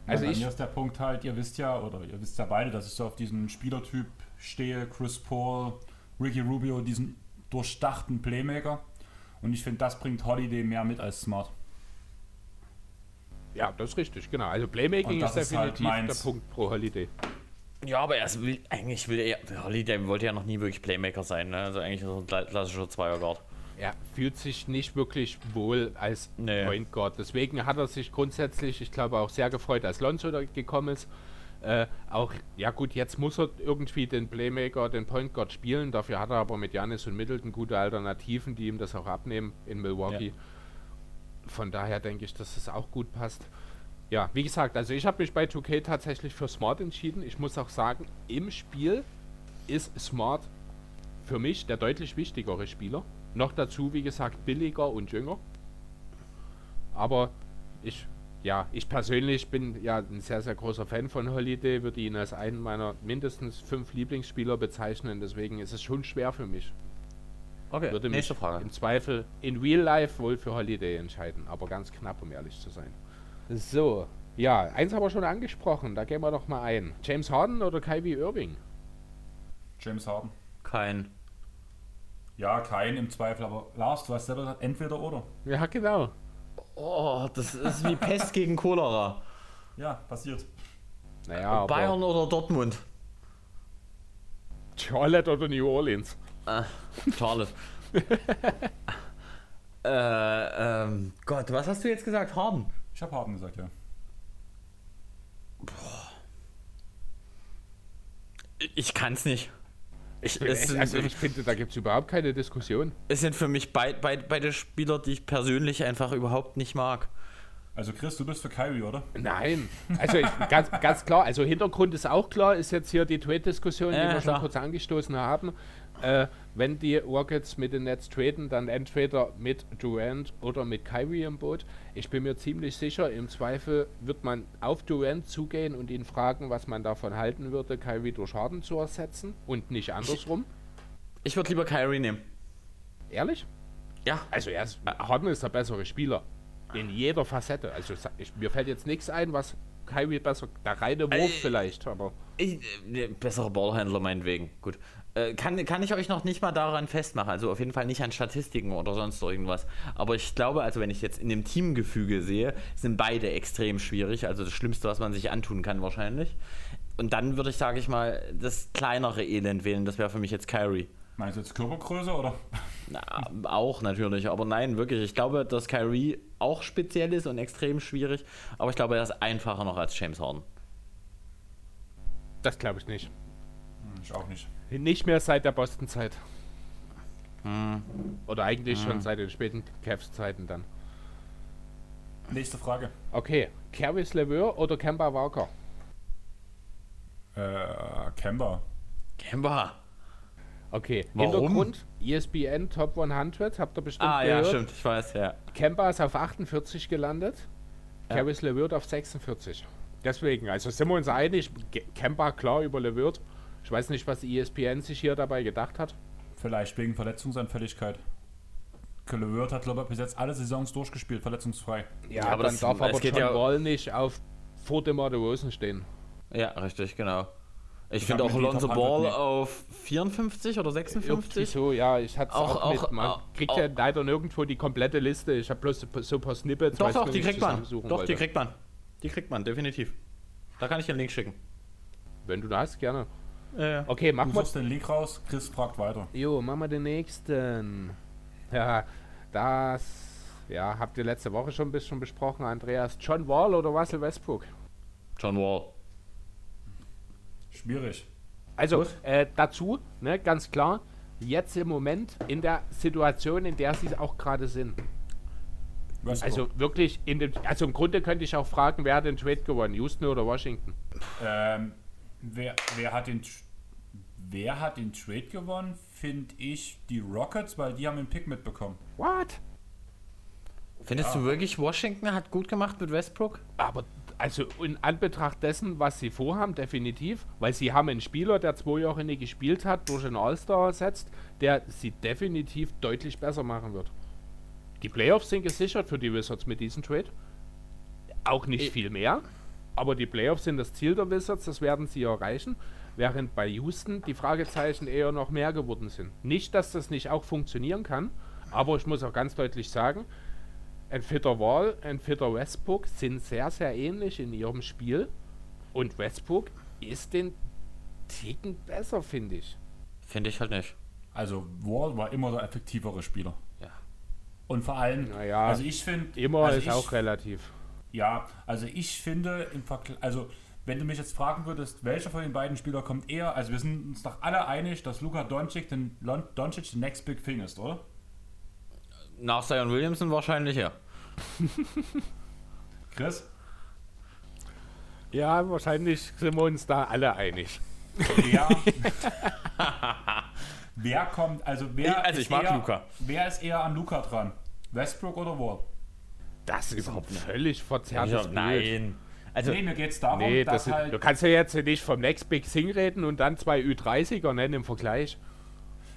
Also ja, ich, mir ist der Punkt halt, ihr wisst ja, oder ihr wisst ja beide, dass ich so auf diesen Spielertyp stehe, Chris Paul, Ricky Rubio, diesen durchdachten Playmaker. Und ich finde, das bringt Holiday mehr mit als Smart. Ja, das ist richtig, genau. Also Playmaking ist definitiv ist halt der Punkt pro Holiday. Ja, aber er will, eigentlich will er, Holiday wollte ja noch nie wirklich Playmaker sein, ne? Also eigentlich ist er ein klassischer Zweierguard. Er fühlt sich nicht wirklich wohl als nee. Point Guard. Deswegen hat er sich grundsätzlich, ich glaube, auch sehr gefreut, als Lonzo da gekommen ist. Äh, auch, ja gut, jetzt muss er irgendwie den Playmaker, den Point Guard spielen. Dafür hat er aber mit Janis und Middleton gute Alternativen, die ihm das auch abnehmen in Milwaukee. Ja. Von daher denke ich, dass es auch gut passt. Ja, wie gesagt, also ich habe mich bei 2K tatsächlich für Smart entschieden. Ich muss auch sagen, im Spiel ist Smart für mich der deutlich wichtigere Spieler. Noch dazu, wie gesagt, billiger und jünger. Aber ich ja, ich persönlich bin ja ein sehr, sehr großer Fan von Holiday, würde ihn als einen meiner mindestens fünf Lieblingsspieler bezeichnen, deswegen ist es schon schwer für mich. Okay, würde nächste mich Frage. Im Zweifel in Real Life wohl für Holiday entscheiden, aber ganz knapp, um ehrlich zu sein. So, ja, eins haben wir schon angesprochen, da gehen wir doch mal ein. James Harden oder Kyrie Irving? James Harden. Kein. Ja, kein im Zweifel, aber Lars, du hast selber gesagt, entweder oder. Ja, genau. Oh, das ist wie Pest gegen Cholera. Ja, passiert. Naja, Bayern oder Dortmund? Charlotte oder New Orleans? Ah, Charlotte. äh, ähm, Gott, was hast du jetzt gesagt? Harden? Ich habe Harden gesagt, ja. Boah. Ich kann's nicht. Ich, es also ich finde, da gibt es überhaupt keine Diskussion. Es sind für mich beid, beid, beide Spieler, die ich persönlich einfach überhaupt nicht mag. Also Chris, du bist für Kyrie, oder? Nein. Also ich, ganz, ganz klar, also Hintergrund ist auch klar, ist jetzt hier die Trade-Diskussion, ja, die wir klar. schon kurz angestoßen haben. Äh, wenn die Rockets mit den Nets traden, dann entweder mit Durant oder mit Kyrie im Boot. Ich bin mir ziemlich sicher, im Zweifel wird man auf Durant zugehen und ihn fragen, was man davon halten würde, Kyrie durch Harden zu ersetzen und nicht andersrum. Ich, ich würde lieber Kyrie nehmen. Ehrlich? Ja. Also er ist, Harden ist der bessere Spieler. In jeder Facette. Also ich, mir fällt jetzt nichts ein, was Kyrie besser. Der reine Wurf äh, vielleicht, aber. Ich, äh, bessere Ballhändler meinetwegen. Gut. Äh, kann, kann ich euch noch nicht mal daran festmachen. Also auf jeden Fall nicht an Statistiken oder sonst irgendwas. Aber ich glaube, also wenn ich jetzt in dem Teamgefüge sehe, sind beide extrem schwierig. Also das Schlimmste, was man sich antun kann wahrscheinlich. und dann würde ich, sage ich mal, das kleinere Elend wählen. Das wäre für mich jetzt Kyrie. Meinst du jetzt Körpergröße oder? Na, auch natürlich, aber nein, wirklich. Ich glaube, dass Kyrie auch speziell ist und extrem schwierig, aber ich glaube, er ist einfacher noch als James Harden. Das glaube ich nicht. Hm, ich auch nicht. Nicht mehr seit der Boston-Zeit. Hm. Oder eigentlich hm. schon seit den späten Cavs-Zeiten dann. Nächste Frage. Okay, Kervis LeVeur oder Kemba Walker? Äh, Kemba. Kemba. Okay, Warum? Hintergrund, ESPN Top 100, habt ihr bestimmt ah, gehört. Ah ja, stimmt, ich weiß, ja. Kemba ist auf 48 gelandet, ja. Kervis LeVert auf 46. Deswegen, also sind wir uns einig, Kemba klar über LeVert. Ich weiß nicht, was ESPN sich hier dabei gedacht hat. Vielleicht wegen Verletzungsanfälligkeit. LeVert hat, glaube ich, bis jetzt alle Saisons durchgespielt, verletzungsfrei. Ja, ja aber dann das, darf aber John ja Wall nicht auf vor dem Rosen stehen. Ja, richtig, genau. Ich finde auch Lonzo Ball auf 54 oder 56. So, ja, ich hatte es auch, auch, mit. Man auch, kriegt auch, ja leider nirgendwo die komplette Liste. Ich habe bloß so ein paar Snippets. Doch, doch, die kriegt man. Doch, wollte. die kriegt man. Die kriegt man, definitiv. Da kann ich den Link schicken. Wenn du da hast, gerne. Äh, okay, mach mal. Du den Link raus, Chris fragt weiter. Jo, machen wir den nächsten. Ja, das ja, habt ihr letzte Woche schon ein bisschen besprochen, Andreas. John Wall oder Russell Westbrook? John Wall. Schwierig. Also äh, dazu, ne, ganz klar, jetzt im Moment in der Situation, in der sie auch gerade sind. Westbrook. Also wirklich, in dem, also im Grunde könnte ich auch fragen, wer hat den Trade gewonnen, Houston oder Washington? Ähm, wer, wer, hat den, wer hat den Trade gewonnen? Finde ich die Rockets, weil die haben den Pick mitbekommen. What? Findest ja. du wirklich, Washington hat gut gemacht mit Westbrook? Aber also in Anbetracht dessen, was sie vorhaben, definitiv, weil sie haben einen Spieler, der zwei Jahre nicht gespielt hat, durch einen All-Star ersetzt, der sie definitiv deutlich besser machen wird. Die Playoffs sind gesichert für die Wizards mit diesem Trade. Auch nicht ich viel mehr, aber die Playoffs sind das Ziel der Wizards, das werden sie erreichen, während bei Houston die Fragezeichen eher noch mehr geworden sind. Nicht, dass das nicht auch funktionieren kann, aber ich muss auch ganz deutlich sagen, ein fitter Wall, ein fitter Westbrook sind sehr, sehr ähnlich in ihrem Spiel. Und Westbrook ist den Ticken besser, finde ich. Finde ich halt nicht. Also Wall war immer der effektivere Spieler. Ja. Und vor allem, naja, also ich finde. Immer also ist ich, auch relativ. Ja, also ich finde im Vergleich, also wenn du mich jetzt fragen würdest, welcher von den beiden Spielern kommt eher, also wir sind uns doch alle einig, dass Luka Doncic den, Doncic den Next Big Thing ist, oder? Nach Zion Williamson wahrscheinlich, ja. Chris? Ja, wahrscheinlich sind wir uns da alle einig. Wer, wer kommt, also wer also ich mag eher, Luca. Wer ist eher an Luca dran? Westbrook oder Wall? Das ist überhaupt völlig verzerrtes ja, Nein. Also, nee, mir geht's darum, nee, dass das halt Du kannst ja jetzt nicht vom Next Big Thing reden und dann zwei Ü30er nennen im Vergleich.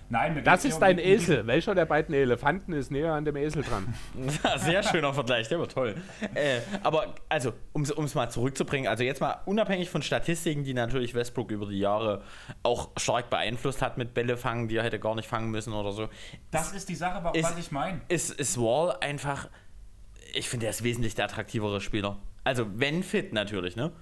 Nein, das ist dein Esel. Welcher der beiden Elefanten ist näher an dem Esel dran? Sehr schöner Vergleich, der war toll. Äh, aber, also, um es mal zurückzubringen, also jetzt mal unabhängig von Statistiken, die natürlich Westbrook über die Jahre auch stark beeinflusst hat mit Bälle fangen, die er hätte gar nicht fangen müssen oder so. Das ist die Sache, was ist, ich meine. Ist, ist Wall einfach, ich finde, er ist wesentlich der attraktivere Spieler. Also, wenn fit natürlich, ne?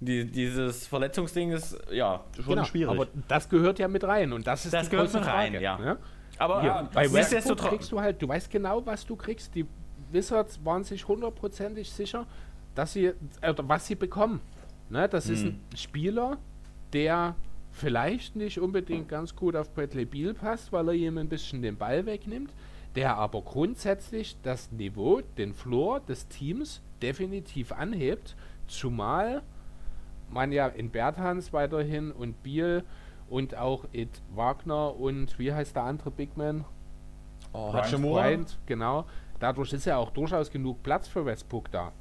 Die, dieses Verletzungsding ist ja schon genau, schwierig. Aber das gehört ja mit rein und das ist das die gehört mit rein, Frage, ja. Ne? Aber ja, bei Westbrook kriegst du halt, du weißt genau, was du kriegst. Die Wizards waren sich hundertprozentig sicher, dass sie, äh, was sie bekommen. Ne? Das hm. ist ein Spieler, der vielleicht nicht unbedingt ganz gut auf Bradley Beal passt, weil er ihm ein bisschen den Ball wegnimmt, der aber grundsätzlich das Niveau, den Floor des Teams definitiv anhebt, zumal man ja in Berthans weiterhin und Biel und auch Ed Wagner und wie heißt der andere Big Man? Oh, Bryant, genau. Dadurch ist ja auch durchaus genug Platz für Westbrook da.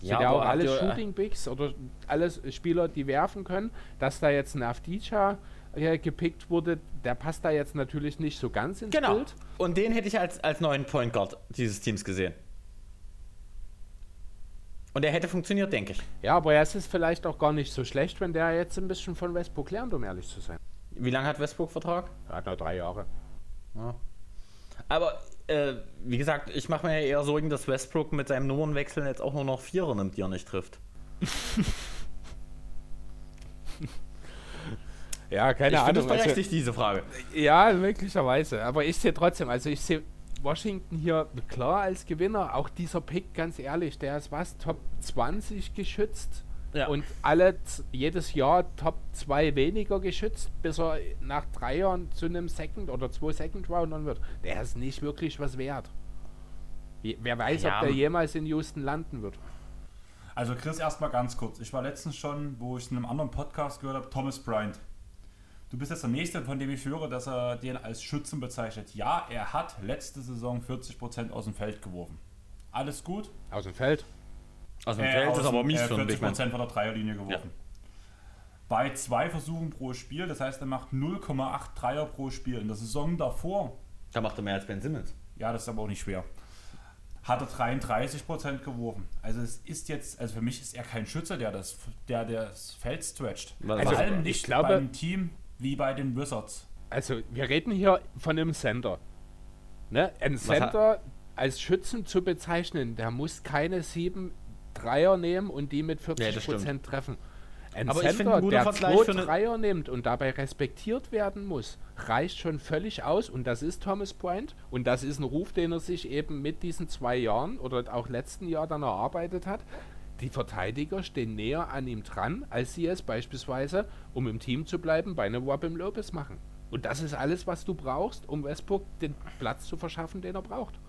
Ja, sind ja auch alle äh, Shooting Bigs oder alles Spieler, die werfen können. Dass da jetzt ein Afdicha äh, gepickt wurde, der passt da jetzt natürlich nicht so ganz ins genau. Bild. Und den hätte ich als, als neuen Point Guard dieses Teams gesehen. Und er hätte funktioniert, denke ich. Ja, aber es ist vielleicht auch gar nicht so schlecht, wenn der jetzt ein bisschen von Westbrook lernt, um ehrlich zu sein. Wie lange hat Westbrook Vertrag? Er hat noch drei Jahre. Ja. Aber äh, wie gesagt, ich mache mir ja eher Sorgen, dass Westbrook mit seinem Nummernwechsel jetzt auch nur noch Vierer nimmt, die er nicht trifft. ja, keine ich Ahnung. Ich berechtigt also, diese Frage. Ja, möglicherweise. Aber ich sehe trotzdem, also ich sehe Washington hier klar als Gewinner. Auch dieser Pick, ganz ehrlich, der ist was, Top 20 geschützt. Ja. Und alle jedes Jahr Top 2 weniger geschützt, bis er nach drei Jahren zu einem Second oder zwei Second Roundern wird. Der ist nicht wirklich was wert. Wer weiß, ja. ob der jemals in Houston landen wird. Also Chris, erstmal ganz kurz. Ich war letztens schon, wo ich in einem anderen Podcast gehört habe, Thomas Bryant. Du bist jetzt der Nächste, von dem ich höre, dass er den als Schützen bezeichnet. Ja, er hat letzte Saison 40% aus dem Feld geworfen. Alles gut? Aus dem Feld? Aus dem äh, Feld aus ist aber mies äh, 40% von der Dreierlinie geworfen. Ja. Bei zwei Versuchen pro Spiel, das heißt, er macht 0,8 Dreier pro Spiel. In der Saison davor. Da macht er mehr als Ben Simmons. Ja, das ist aber auch nicht schwer hat er 33 Prozent geworfen. Also es ist jetzt, also für mich ist er kein Schützer, der das, der das Feld stretcht. Also Vor allem nicht glaube, beim Team wie bei den Wizards. Also wir reden hier von einem Center. Ne? Ein Center als Schützen zu bezeichnen, der muss keine sieben Dreier nehmen und die mit 40 Prozent treffen. Ein Aber Center, ein der Vergleich zwei Dreier nimmt und dabei respektiert werden muss, reicht schon völlig aus. Und das ist Thomas Point. Und das ist ein Ruf, den er sich eben mit diesen zwei Jahren oder auch letzten Jahr dann erarbeitet hat. Die Verteidiger stehen näher an ihm dran, als sie es beispielsweise, um im Team zu bleiben, bei einem Robin Lopez machen. Und das ist alles, was du brauchst, um Westbrook den Platz zu verschaffen, den er braucht.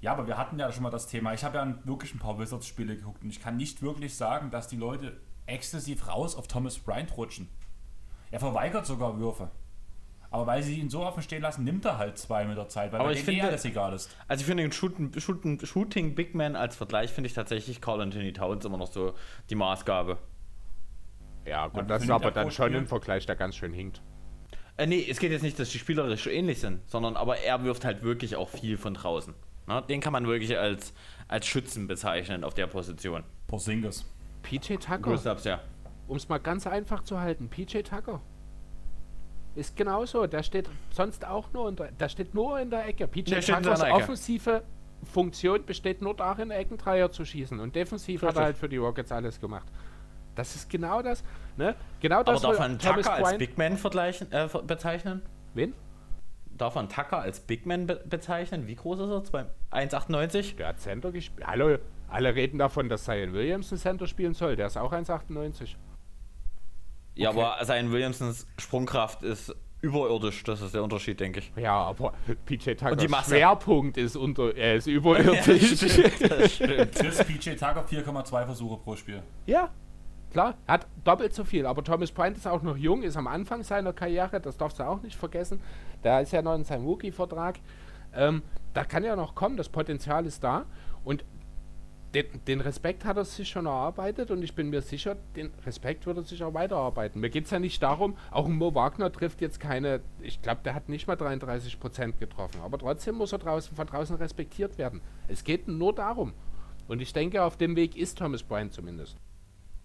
Ja, aber wir hatten ja schon mal das Thema. Ich habe ja wirklich ein paar Wizards-Spiele geguckt und ich kann nicht wirklich sagen, dass die Leute exzessiv raus auf Thomas Bryant rutschen. Er verweigert sogar Würfe. Aber weil sie ihn so offen stehen lassen, nimmt er halt zwei mit der Zeit, weil aber ich finde, alles egal ist. Also ich finde den Shooting, Shooting, Shooting Big Man als Vergleich finde ich tatsächlich Carl Anthony Towns immer noch so die Maßgabe. Ja, gut, ja, das ist aber dann schon ein Vergleich, der ganz schön hinkt. Äh, nee, es geht jetzt nicht, dass die spielerisch ähnlich sind, sondern aber er wirft halt wirklich auch viel von draußen. Na, den kann man wirklich als, als Schützen bezeichnen auf der Position. Porzingis. PJ Tucker. ja. Um es mal ganz einfach zu halten, PJ Tucker. Ist genauso, der steht sonst auch nur in der, steht nur in der Ecke. PJ Tuckers offensive Funktion besteht nur darin, Eckendreier zu schießen. Und defensiv Richtig. hat er halt für die Rockets alles gemacht. Das ist genau das. Ne? Genau das Aber darf man Tucker als Big Man äh, bezeichnen? Wen? Darf man Tucker als Big Man be bezeichnen? Wie groß ist er? 1,98? Der hat Center gespielt. Hallo, alle reden davon, dass Zion Williamson Center spielen soll. Der ist auch 1,98. Ja, okay. aber Zion Williamsons Sprungkraft ist überirdisch. Das ist der Unterschied, denke ich. Ja, aber PJ Tuckers Schwerpunkt ist, unter, er ist überirdisch. ja, das stimmt. Das PJ Tucker 4,2 Versuche pro Spiel. Ja, klar. Hat doppelt so viel. Aber Thomas Bryant ist auch noch jung, ist am Anfang seiner Karriere. Das darfst du auch nicht vergessen. Da ist ja noch in seinem Rookie-Vertrag. Ähm, da kann ja noch kommen. Das Potenzial ist da. Und den, den, Respekt hat er sich schon erarbeitet und ich bin mir sicher, den Respekt wird er sich auch weiterarbeiten. Mir geht es ja nicht darum, auch Mo Wagner trifft jetzt keine, ich glaube, der hat nicht mal 33 Prozent getroffen, aber trotzdem muss er draußen, von draußen respektiert werden. Es geht nur darum. Und ich denke, auf dem Weg ist Thomas Bryant zumindest.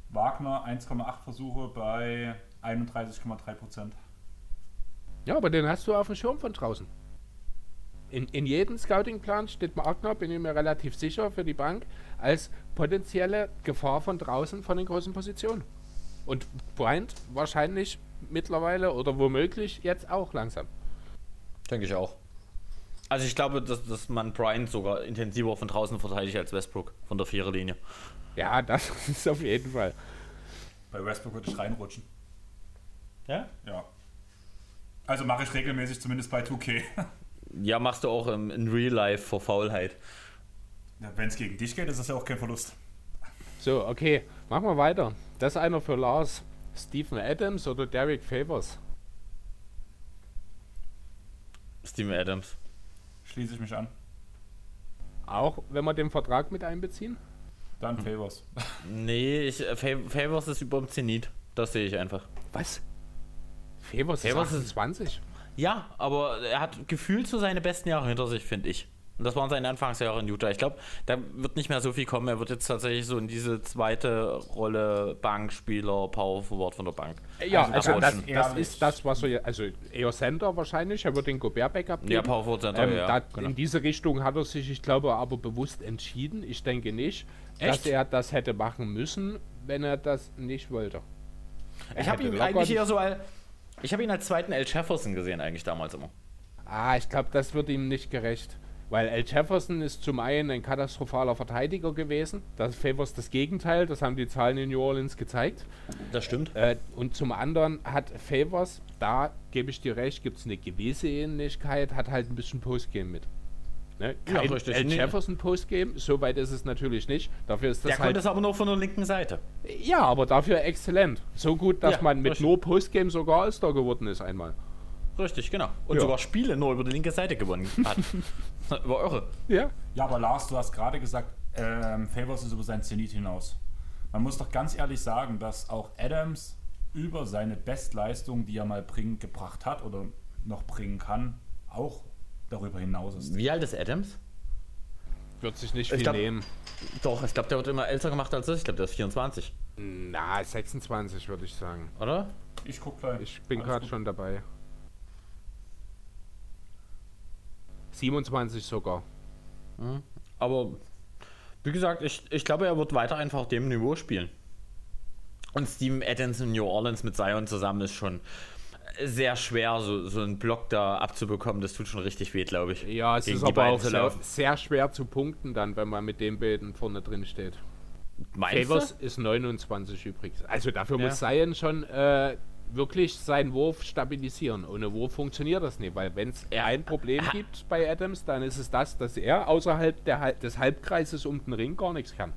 Wagner 1,8 Versuche bei 31,3 Prozent. Ja, aber den hast du auf dem Schirm von draußen. In, in jedem Scouting-Plan steht Wagner, bin ich mir relativ sicher, für die Bank als potenzielle Gefahr von draußen von den großen Positionen. Und Bryant wahrscheinlich mittlerweile oder womöglich jetzt auch langsam. Denke ich auch. Also ich glaube, dass, dass man Bryant sogar intensiver von draußen verteidigt als Westbrook von der Viererlinie. Ja, das ist auf jeden Fall. Bei Westbrook würde ich reinrutschen. Ja? Ja. Also mache ich regelmäßig, zumindest bei 2K. ja, machst du auch im, in Real Life vor Faulheit. Wenn es gegen dich geht, ist das ja auch kein Verlust. So, okay, machen wir weiter. Das ist einer für Lars. Stephen Adams oder Derek Favors? Stephen Adams. Schließe ich mich an. Auch wenn wir den Vertrag mit einbeziehen? Dann hm. Favors. Nee, ich, äh, Favors ist über dem Zenit. Das sehe ich einfach. Was? Favors, Favors ist 20? Ja, aber er hat gefühlt so seine besten Jahre hinter sich, finde ich. Und das waren seine Anfangsjahre in Utah. Ich glaube, da wird nicht mehr so viel kommen. Er wird jetzt tatsächlich so in diese zweite Rolle Bankspieler, Power Forward von der Bank. Ja, also, also das, das, ist das, was er, also eher Center wahrscheinlich. Er wird den Gobert Backup geben. Ja, Power Forward Center, ähm, ja. Da, genau. In diese Richtung hat er sich, ich glaube, aber bewusst entschieden. Ich denke nicht, Echt? dass er das hätte machen müssen, wenn er das nicht wollte. Ich habe ihn eigentlich eher so als. Ich habe ihn als zweiten L. Jefferson gesehen, eigentlich damals immer. Ah, ich glaube, das wird ihm nicht gerecht. Weil L. Jefferson ist zum einen ein katastrophaler Verteidiger gewesen. Das Favors das Gegenteil, das haben die Zahlen in New Orleans gezeigt. Das stimmt. Äh, und zum anderen hat Favors, da gebe ich dir recht, gibt es eine gewisse Ähnlichkeit, hat halt ein bisschen Postgame mit. Ne? Kein ja, richtig. L. Jefferson Postgame, so weit ist es natürlich nicht. Dafür ist das der halt konnte es aber nur von der linken Seite. Ja, aber dafür exzellent. So gut, dass ja, man mit richtig. nur Postgame sogar All-Star geworden ist einmal. Richtig, genau. Und ja. sogar Spiele nur über die linke Seite gewonnen hat. War eure. Ja. Ja, aber Lars, du hast gerade gesagt, ähm, Favors ist über sein Zenit hinaus. Man muss doch ganz ehrlich sagen, dass auch Adams über seine Bestleistung, die er mal bringen, gebracht hat oder noch bringen kann, auch darüber hinaus ist. Wie alt ist Adams? Wird sich nicht viel glaub, nehmen. Doch, ich glaube, der wird immer älter gemacht als ich. Ich glaube, der ist 24. Na, 26 würde ich sagen. Oder? Ich guck gleich. Ich bin gerade schon dabei. 27 sogar. Mhm. Aber wie gesagt, ich, ich glaube, er wird weiter einfach dem Niveau spielen. Und Steven Adams in New Orleans mit Zion zusammen ist schon sehr schwer, so, so einen Block da abzubekommen. Das tut schon richtig weh, glaube ich. Ja, es ist aber auch sehr, sehr, schwer zu punkten dann, wenn man mit den beiden vorne drin steht. Meinst Favors du? ist 29 übrigens. Also dafür ja. muss Zion schon äh, wirklich seinen Wurf stabilisieren. Ohne Wurf funktioniert das nicht, weil wenn es ein Problem gibt bei Adams, dann ist es das, dass er außerhalb der, des Halbkreises um den Ring gar nichts kann.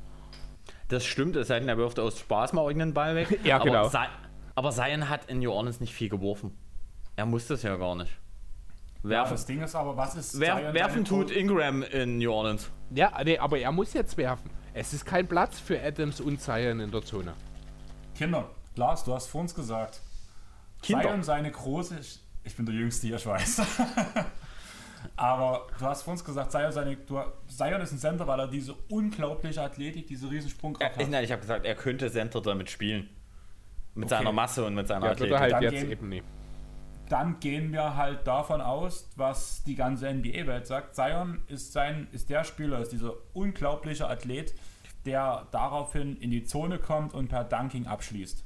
Das stimmt, es sei denn, er wirft aus Spaß mal irgendeinen Ball weg. ja, aber genau. aber Zion hat in New Orleans nicht viel geworfen. Er muss das ja gar nicht. Werfen. Ja, das Ding ist aber, was ist. Werf, werfen tut Ingram in New Orleans. Ja, nee, aber er muss jetzt werfen. Es ist kein Platz für Adams und Zion in der Zone. Kinder, Lars, du hast vor uns gesagt, Kinder. Zion seine große. Ich bin der Jüngste hier, ich weiß. Aber du hast vor uns gesagt, Zion, seine, du, Zion ist ein Center, weil er diese unglaubliche Athletik, diese Riesensprungkraft hat. Nein, ich habe gesagt, er könnte Center damit spielen. Mit okay. seiner Masse und mit seiner ja, Athletik. Halt dann, jetzt gehen, eben nie. dann gehen wir halt davon aus, was die ganze NBA-Welt sagt. Zion ist, sein, ist der Spieler, ist dieser unglaubliche Athlet, der daraufhin in die Zone kommt und per Dunking abschließt.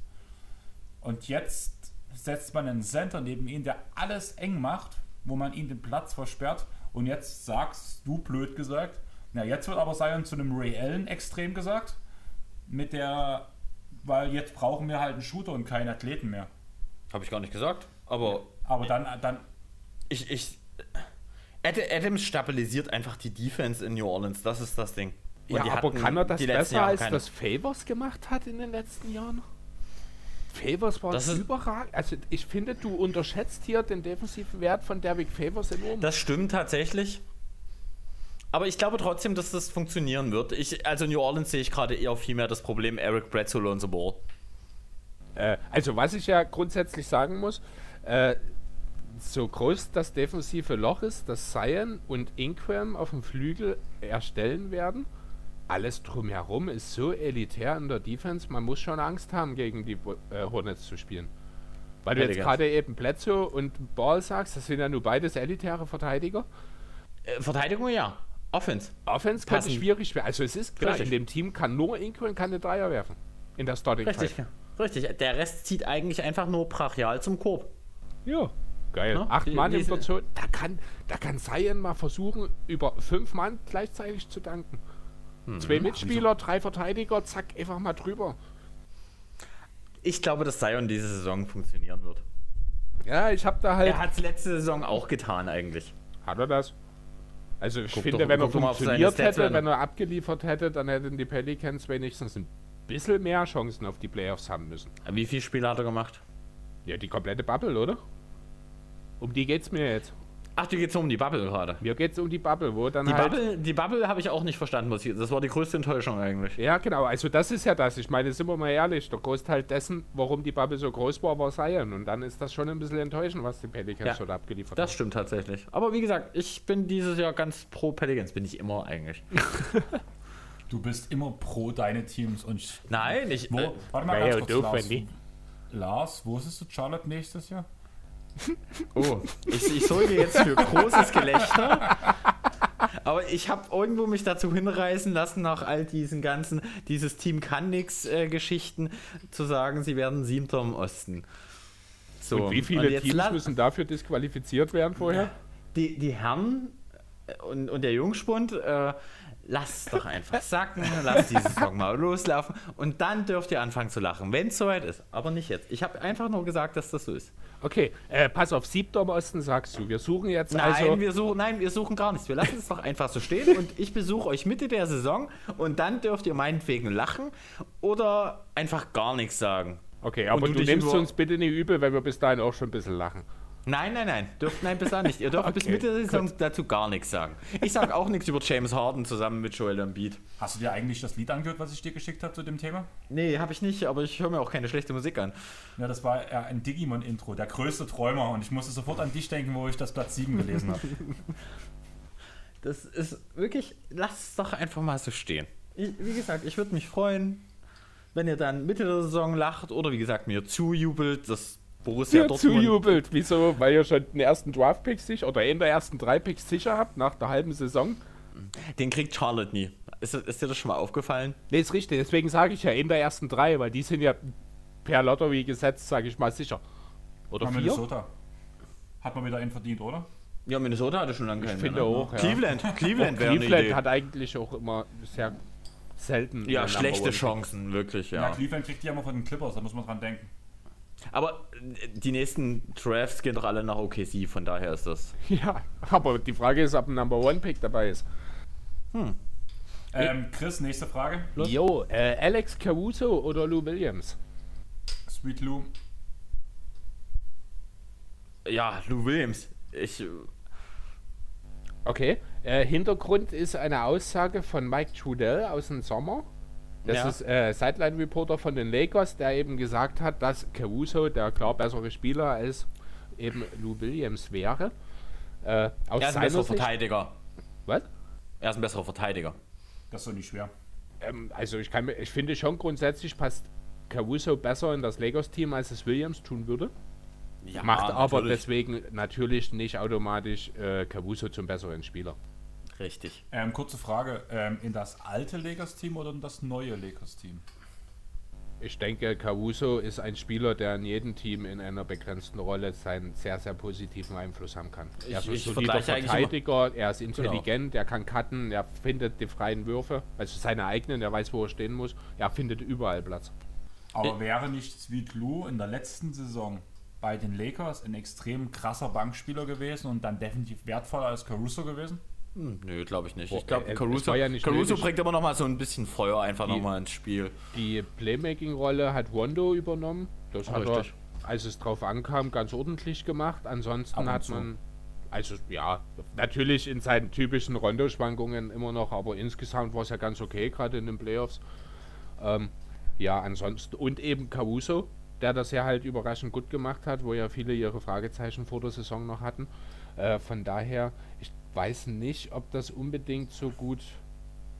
Und jetzt setzt man einen Center neben ihn, der alles eng macht, wo man ihn den Platz versperrt. Und jetzt sagst du, blöd gesagt, na, jetzt wird aber Zion zu einem reellen Extrem gesagt. Mit der, weil jetzt brauchen wir halt einen Shooter und keinen Athleten mehr. Habe ich gar nicht gesagt. Aber. Aber dann. dann ich, ich. Adams stabilisiert einfach die Defense in New Orleans. Das ist das Ding. Und ja, aber kann er das besser als das Favors gemacht hat in den letzten Jahren? Favors war das überragend. Also ich finde, du unterschätzt hier den defensiven Wert von Derrick Favors enorm. Das stimmt tatsächlich. Aber ich glaube trotzdem, dass das funktionieren wird. Ich, also New Orleans sehe ich gerade eher viel mehr das Problem Eric Bledsoe on the ball. Äh, also was ich ja grundsätzlich sagen muss, äh, so groß das defensive Loch ist, das Cyan und Ingram auf dem Flügel erstellen werden, alles drumherum ist so elitär in der Defense, man muss schon Angst haben, gegen die äh, Hornets zu spielen. Weil du jetzt gerade eben Bledsoe und Ball sagst, das sind ja nur beides elitäre Verteidiger. Äh, Verteidigung ja. Offense. Offense kann schwierig werden. Also es ist klar, Richtig. in dem Team kann nur Inko und keine Dreier werfen. In der Starting Richtig, Five. Richtig. Der Rest zieht eigentlich einfach nur brachial zum Korb. Ja. Geil. Ja? Acht Mann im Zone. Da kann, da kann Zion mal versuchen, über fünf Mann gleichzeitig zu danken. Mhm. Zwei Mitspieler, drei Verteidiger, zack, einfach mal drüber. Ich glaube, dass Zion diese Saison funktionieren wird. Ja, ich habe da halt. Er hat es letzte Saison auch getan, eigentlich. Hat er das? Also, ich guck finde, doch, wenn er funktioniert hätte, wenn er abgeliefert hätte, dann hätten die Pelicans wenigstens ein bisschen mehr Chancen auf die Playoffs haben müssen. Wie viele Spiele hat er gemacht? Ja, die komplette Bubble, oder? Um die geht's mir jetzt. Ach, dir geht's um die Bubble gerade. Mir geht's um die Bubble, wo dann die halt Bubble, die Bubble habe ich auch nicht verstanden, was hier. Das war die größte Enttäuschung eigentlich. Ja, genau. Also das ist ja das. Ich meine, sind wir mal ehrlich, der Großteil dessen, warum die Bubble so groß war, war Zion. Und dann ist das schon ein bisschen enttäuschend, was die Pelicans ja, dort abgeliefert haben. Das stimmt tatsächlich. Aber wie gesagt, ich bin dieses Jahr ganz pro Pelicans. Bin ich immer eigentlich. du bist immer pro deine Teams und Nein, ich. Wo, äh, warte mal ganz kurz, Lars, Lars, wo ist es Charlotte nächstes Jahr? Oh, ich, ich sorge jetzt für großes Gelächter. Aber ich habe irgendwo mich dazu hinreißen lassen, nach all diesen ganzen, dieses Team kann nix äh, Geschichten, zu sagen, sie werden Siebter im Osten. So. Und wie viele und Teams müssen dafür disqualifiziert werden vorher? Die, die Herren äh, und, und der Jungspund, äh, Lass es doch einfach sacken, lass diesen Song mal loslaufen und dann dürft ihr anfangen zu lachen, wenn es soweit ist. Aber nicht jetzt. Ich habe einfach nur gesagt, dass das so ist. Okay, äh, pass auf, siebter im Osten sagst du. Wir suchen jetzt nein, also... Wir suchen, nein, wir suchen gar nichts. Wir lassen es doch einfach so stehen und ich besuche euch Mitte der Saison und dann dürft ihr meinetwegen lachen oder einfach gar nichts sagen. Okay, aber du, du nimmst uns bitte nicht übel, wenn wir bis dahin auch schon ein bisschen lachen. Nein, nein, nein. Dürft, nein, bis nicht. Ihr dürft okay, bis Mitte der Saison dazu gar nichts sagen. Ich sage auch nichts über James Harden zusammen mit Joel Embiid. Hast du dir eigentlich das Lied angehört, was ich dir geschickt habe zu dem Thema? Nee, habe ich nicht, aber ich höre mir auch keine schlechte Musik an. Ja, das war ein Digimon-Intro, der größte Träumer. Und ich musste sofort an dich denken, wo ich das Platz 7 gelesen habe. Das ist wirklich, lasst es doch einfach mal so stehen. Ich, wie gesagt, ich würde mich freuen, wenn ihr dann Mitte der Saison lacht oder wie gesagt mir zujubelt. Das Borussia Dortmund. zujubelt. Wieso? Weil ihr schon den ersten Draft-Pick sicher oder in der ersten drei Picks sicher habt nach der halben Saison. Den kriegt Charlotte nie. Ist, ist dir das schon mal aufgefallen? Nee, ist richtig. Deswegen sage ich ja in der ersten drei, weil die sind ja per Lottery gesetzt, sage ich mal sicher. Oder vier? Minnesota. Hat man wieder einen verdient, oder? Ja, Minnesota hatte schon lange keinen. Ich finde mehr, ne? auch. Ja. Cleveland. Cleveland, wäre Cleveland hat eigentlich auch immer sehr selten. Ja, schlechte Chancen, wirklich, ja. ja. Cleveland kriegt die ja immer von den Clippers, da muss man dran denken. Aber äh, die nächsten Drafts gehen doch alle nach OKC, von daher ist das. Ja, aber die Frage ist, ob ein Number One Pick dabei ist. Hm. Ähm, Chris, nächste Frage. Los. Jo, äh, Alex Caruso oder Lou Williams? Sweet Lou. Ja, Lou Williams. Ich. Äh, okay. Äh, Hintergrund ist eine Aussage von Mike Trudell aus dem Sommer. Das ja. ist äh, Sideline-Reporter von den Lakers, der eben gesagt hat, dass Caruso der klar bessere Spieler als eben Lou Williams wäre. Äh, aus er ist ein besserer Sicht, Verteidiger. Was? Er ist ein besserer Verteidiger. Das ist doch nicht schwer. Ähm, also ich, kann, ich finde schon grundsätzlich passt Caruso besser in das Lakers-Team, als es Williams tun würde. Ja, Macht aber natürlich. deswegen natürlich nicht automatisch äh, Caruso zum besseren Spieler. Richtig. Ähm, kurze Frage: ähm, In das alte Lakers-Team oder in das neue Lakers-Team? Ich denke, Caruso ist ein Spieler, der in jedem Team in einer begrenzten Rolle seinen sehr, sehr positiven Einfluss haben kann. Ich, er ist ein solider Verteidiger, er ist intelligent, genau. er kann cutten, er findet die freien Würfe, also seine eigenen, er weiß, wo er stehen muss, er findet überall Platz. Aber ich wäre nicht Sweet Lou in der letzten Saison bei den Lakers ein extrem krasser Bankspieler gewesen und dann definitiv wertvoller als Caruso gewesen? Hm, nö, glaube ich nicht. Ich glaube, Caruso, ja Caruso bringt immer noch mal so ein bisschen Feuer einfach die, noch mal ins Spiel. Die Playmaking-Rolle hat Wondo übernommen. Das Ach, hat richtig. er, als es drauf ankam, ganz ordentlich gemacht. Ansonsten hat man, also ja, natürlich in seinen typischen Rondo-Schwankungen immer noch, aber insgesamt war es ja ganz okay, gerade in den Playoffs. Ähm, ja, ansonsten, und eben Caruso, der das ja halt überraschend gut gemacht hat, wo ja viele ihre Fragezeichen vor der Saison noch hatten. Äh, von daher, ich weiß nicht, ob das unbedingt so gut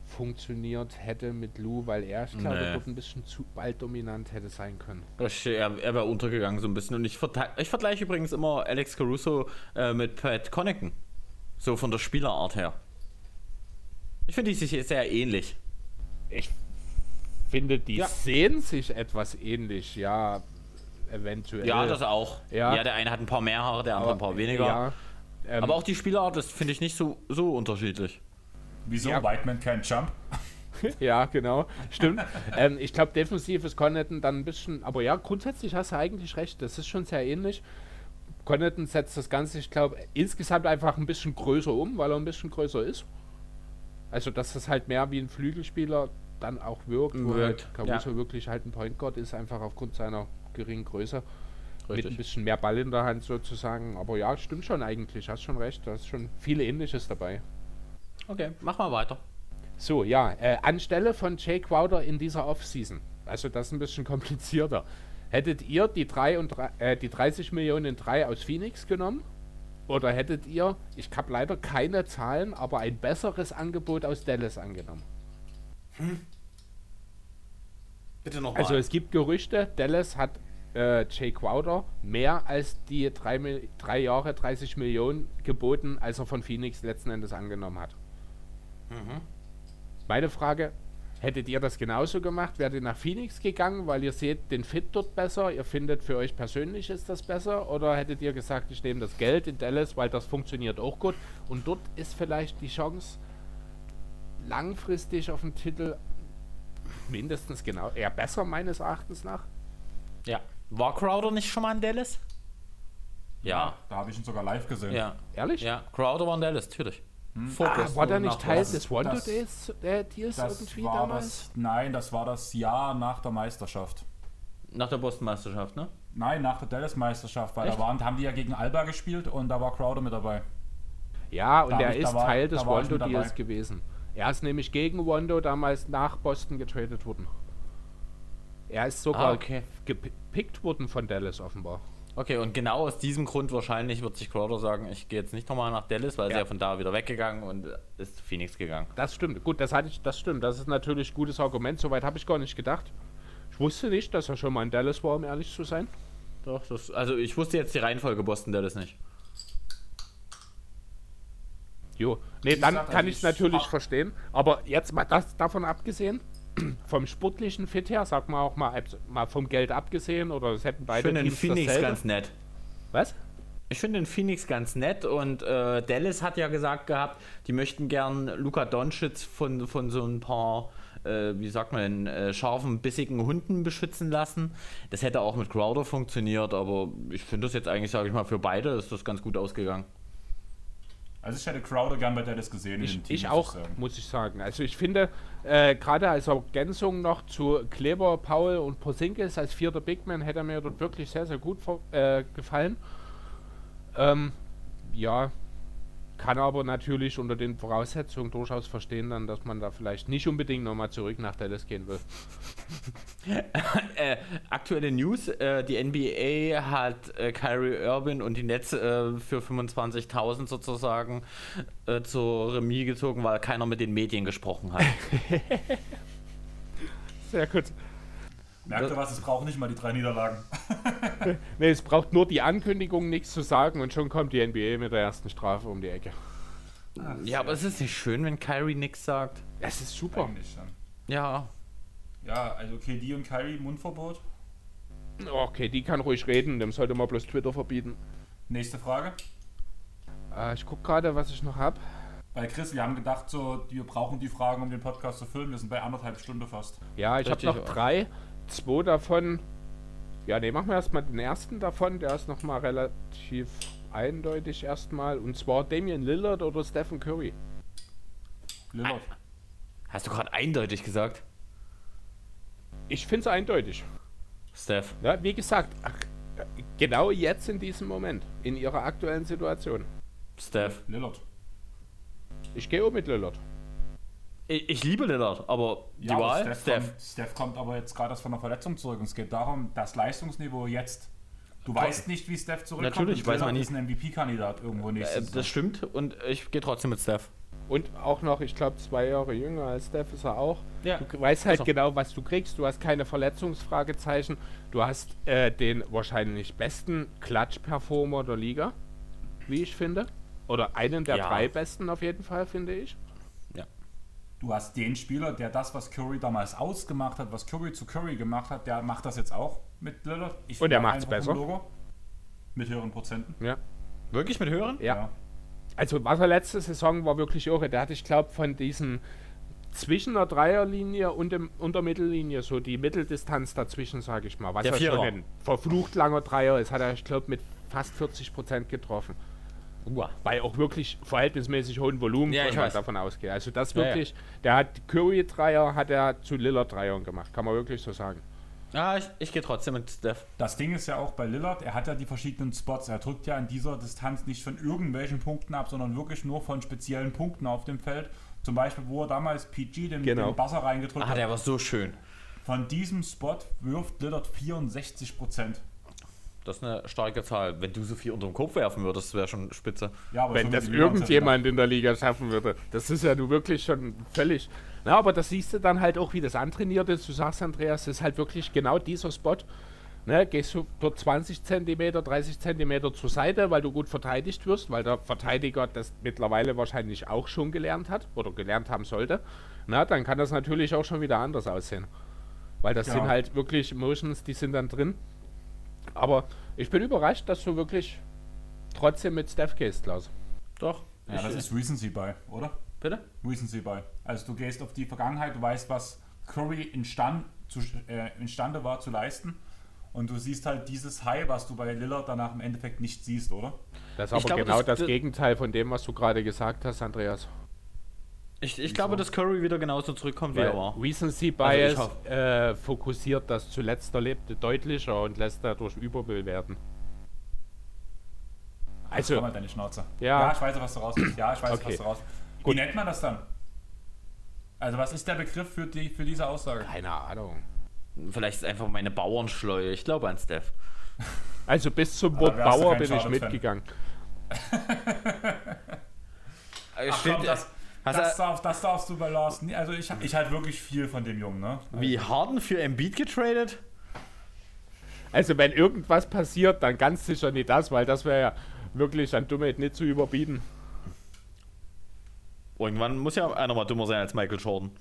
funktioniert hätte mit Lou, weil er, ich glaube, nee. ein bisschen zu bald dominant hätte sein können. Er, er wäre untergegangen so ein bisschen. Und ich, ich vergleiche übrigens immer Alex Caruso äh, mit Pat Connaughton. So von der Spielerart her. Ich finde die sich sehr ähnlich. Ich finde, die ja. sehen sich etwas ähnlich, ja, eventuell. Ja, das auch. Ja, ja der eine hat ein paar mehr Haare, der andere Aber, ein paar weniger. Ja. Ähm, Aber auch die Spielart, das finde ich nicht so, so unterschiedlich. Wieso? Ja. Whiteman kein Jump? ja, genau. Stimmt. ähm, ich glaube, defensiv ist Connaughton dann ein bisschen, aber ja, grundsätzlich hast du eigentlich recht. Das ist schon sehr ähnlich. Connaughton setzt das Ganze, ich glaube, insgesamt einfach ein bisschen größer um, weil er ein bisschen größer ist. Also, dass das halt mehr wie ein Flügelspieler dann auch wirkt, wo halt Caruso ja. wirklich halt ein Point Guard ist, einfach aufgrund seiner geringen Größe. Richtig. Mit ein bisschen mehr Ball in der Hand sozusagen. Aber ja, stimmt schon eigentlich. Hast schon recht. Da ist schon viel Ähnliches dabei. Okay, mach mal weiter. So, ja. Äh, anstelle von Jay Crowder in dieser Offseason. Also das ist ein bisschen komplizierter. Hättet ihr die, 3 und 3, äh, die 30 Millionen 3 aus Phoenix genommen? Oder hättet ihr, ich habe leider keine Zahlen, aber ein besseres Angebot aus Dallas angenommen? Hm? Bitte nochmal. Also es gibt Gerüchte, Dallas hat äh, Jay Crowder mehr als die drei, drei Jahre 30 Millionen geboten, als er von Phoenix letzten Endes angenommen hat. Mhm. Meine Frage, hättet ihr das genauso gemacht? Wärt ihr nach Phoenix gegangen, weil ihr seht den Fit dort besser, ihr findet für euch persönlich ist das besser? Oder hättet ihr gesagt, ich nehme das Geld in Dallas, weil das funktioniert auch gut und dort ist vielleicht die Chance langfristig auf den Titel mindestens genau eher besser meines Erachtens nach? Ja. War Crowder nicht schon mal in Dallas? Ja. Da habe ich ihn sogar live gesehen. Ja. Ehrlich? Ja, Crowder war in Dallas, natürlich. Hm. Ah, war der nicht Teil des Wonder Days äh, Deals irgendwie damals? Das, nein, das war das Jahr nach der Meisterschaft. Nach der Boston-Meisterschaft, ne? Nein, nach der Dallas-Meisterschaft, weil Echt? da waren, haben die ja gegen Alba gespielt und da war Crowder mit dabei. Ja, und er ist war, Teil des Wando Deals gewesen. Er ist nämlich gegen Wando damals nach Boston getradet worden. Er ist sogar ah, okay. gepickt worden von Dallas offenbar. Okay, und genau aus diesem Grund wahrscheinlich wird sich Crowder sagen, ich gehe jetzt nicht nochmal nach Dallas, weil ja. er ja von da wieder weggegangen und ist zu Phoenix gegangen. Das stimmt. Gut, das hatte ich, das stimmt. Das ist natürlich ein gutes Argument. Soweit habe ich gar nicht gedacht. Ich wusste nicht, dass er schon mal in Dallas war, um ehrlich zu sein. Doch, das, also ich wusste jetzt die Reihenfolge Boston Dallas nicht. Jo, nee, dann kann ich es natürlich verstehen. Aber jetzt mal das davon abgesehen, vom sportlichen Fit her, sag mal auch mal, mal vom Geld abgesehen, oder es hätten beide Ich finde den Phoenix dasselbe. ganz nett. Was? Ich finde den Phoenix ganz nett und äh, Dallas hat ja gesagt gehabt, die möchten gern Luka Doncic von, von so ein paar, äh, wie sagt man, äh, scharfen, bissigen Hunden beschützen lassen. Das hätte auch mit Crowder funktioniert, aber ich finde das jetzt eigentlich, sage ich mal, für beide ist das ganz gut ausgegangen. Also ich hätte Crowder gern bei Dallas gesehen. Ich, Team, ich auch, ich muss ich sagen. Also ich finde, äh, gerade als Ergänzung noch zu Kleber, Paul und Posinkis als vierter Bigman hätte mir dort wirklich sehr, sehr gut äh, gefallen. Ähm, ja, kann aber natürlich unter den Voraussetzungen durchaus verstehen, dann, dass man da vielleicht nicht unbedingt nochmal zurück nach Dallas gehen will. äh, aktuelle News: äh, Die NBA hat äh, Kyrie Irving und die Nets äh, für 25.000 sozusagen äh, zur Remis gezogen, weil keiner mit den Medien gesprochen hat. Sehr gut. Merkt ihr was, es braucht nicht mal die drei Niederlagen. nee, es braucht nur die Ankündigung, nichts zu sagen und schon kommt die NBA mit der ersten Strafe um die Ecke. Ach, ja, aber es ist nicht schön, wenn Kyrie nichts sagt. Es ist super. Ja. Ja, also KD und Kyrie, Mundverbot. Okay, die kann ruhig reden, dem sollte man bloß Twitter verbieten. Nächste Frage. Äh, ich guck gerade, was ich noch habe. Bei Chris, wir haben gedacht, so, wir brauchen die Fragen, um den Podcast zu füllen. Wir sind bei anderthalb Stunden fast. Ja, ich habe noch drei zwei davon. Ja, ne, machen wir erstmal den ersten davon. Der ist nochmal relativ eindeutig erstmal. Und zwar Damian Lillard oder Stephen Curry. Lillard. Hast du gerade eindeutig gesagt? Ich finde es eindeutig. Steph. Ja, wie gesagt, genau jetzt in diesem Moment, in ihrer aktuellen Situation. Steph. Lillard. Ich gehe auch mit Lillard. Ich, ich liebe Lillard, aber die ja, Wahl, Steph, Steph. Kommt, Steph kommt aber jetzt gerade von der Verletzung zurück und es geht darum, das Leistungsniveau jetzt. Du Komm. weißt nicht, wie Steph zurückkommt. Natürlich, weiß man nicht. ist ein MVP-Kandidat irgendwo nächstes äh, Das stimmt und ich gehe trotzdem mit Steph. Und auch noch, ich glaube, zwei Jahre jünger als Steph ist er auch. Ja. Du weißt halt also. genau, was du kriegst. Du hast keine Verletzungsfragezeichen. Du hast äh, den wahrscheinlich besten Klatsch-Performer der Liga, wie ich finde. Oder einen der ja. drei besten auf jeden Fall, finde ich. Du hast den Spieler, der das, was Curry damals ausgemacht hat, was Curry zu Curry gemacht hat, der macht das jetzt auch mit Lillard. Ich Und er macht es besser. Mit höheren Prozenten. Ja. Wirklich mit höheren? Ja. ja. Also was er letzte Saison war wirklich irre. Der hatte, ich glaube, von diesen zwischen der Dreierlinie und, dem, und der Mittellinie, so die Mitteldistanz dazwischen, sage ich mal. Was der er schon ein verflucht langer Dreier ist, hat er, ich glaube, mit fast 40 Prozent getroffen. Uah. Bei auch wirklich verhältnismäßig hohen Volumen, ja, wenn man davon ausgeht. Also das wirklich, ja, ja. der hat Curry-Dreier, hat er zu Lillard-Dreiern gemacht, kann man wirklich so sagen. Ja, ich, ich gehe trotzdem mit Steph. Das Ding ist ja auch bei Lillard, er hat ja die verschiedenen Spots. Er drückt ja in dieser Distanz nicht von irgendwelchen Punkten ab, sondern wirklich nur von speziellen Punkten auf dem Feld. Zum Beispiel, wo er damals PG den, genau. den Buzzer reingedrückt ah, hat. Ah, der war so schön. Von diesem Spot wirft Lillard 64 Prozent. Das ist eine starke Zahl. Wenn du so viel unter den Kopf werfen würdest, wäre schon spitze. Ja, Wenn das irgendjemand in der Liga schaffen würde. Das ist ja nun wirklich schon völlig. Na, aber das siehst du dann halt auch, wie das antrainiert ist. Du sagst, Andreas, das ist halt wirklich genau dieser Spot. Ne, gehst du dort 20 cm, 30 cm zur Seite, weil du gut verteidigt wirst, weil der Verteidiger das mittlerweile wahrscheinlich auch schon gelernt hat oder gelernt haben sollte. Na, dann kann das natürlich auch schon wieder anders aussehen. Weil das Genau. sind halt wirklich Motions, die sind dann drin. Aber ich bin überrascht, dass du wirklich trotzdem mit Steph gehst, Klaus. Doch. Ja, ich, das ist Recency Buy, oder? bitte? Recency Buy. Also du gehst auf die Vergangenheit, du weißt, was Curry instand, zu, äh, imstande war zu leisten. Und du siehst halt dieses High, was du bei Lillard danach im Endeffekt nicht siehst, oder? Das ist aber glaube, genau das, das- Gegenteil von dem, was du gerade gesagt hast, Andreas. Ich, ich glaube, dass Curry wieder genauso zurückkommt, wie er war. Recency Also Bias hoffe- äh, fokussiert das zuletzt Erlebte deutlicher und lässt dadurch überbewerten. Also, Komm mal deine Schnauze. Ja. ich weiß, was du raus. Ja, ich weiß, Okay. was du raus Wie Gut. nennt man das dann? Also was ist der Begriff für, die, für diese Aussage? keine Ahnung. Vielleicht ist einfach meine Bauernschleue. Ich glaube an Steph. Also bis zum Wort Bauer bin ich mitgegangen. Ach komm, das, das, du- darf, das darfst du bei Lars nie. Also ich, ich halt wirklich viel von dem Jungen, ne? wie Harden für Embiid getradet? Also wenn irgendwas passiert, dann ganz sicher nicht das, weil das wäre ja wirklich an Dummheit nicht zu überbieten. Irgendwann muss ja einer mal dümmer sein als Michael Jordan.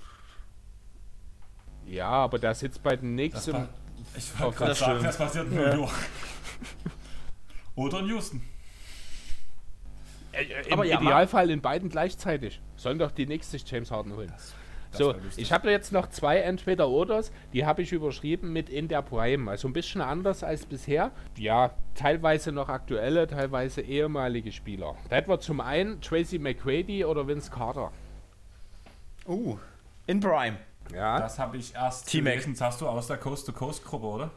Ja, aber der sitzt bei den Das nächsten. pa- ich wollte gerade Das sagen, das passiert in New York. Oder in Houston. Äh, äh, Im ja, Idealfall in beiden gleichzeitig. Sollen doch die nächste James Harden holen. das so, wär lustig. ich habe jetzt noch zwei Entweder-Oders, die habe ich überschrieben mit in der Prime. Also ein bisschen anders als bisher. Ja, teilweise noch aktuelle, teilweise ehemalige Spieler. Das war zum einen Tracy McGrady oder Vince Carter. Uh. In Prime. Ja, Das habe ich erst T-Mac. Das hast du aus der Coast-to-Coast-Gruppe, oder?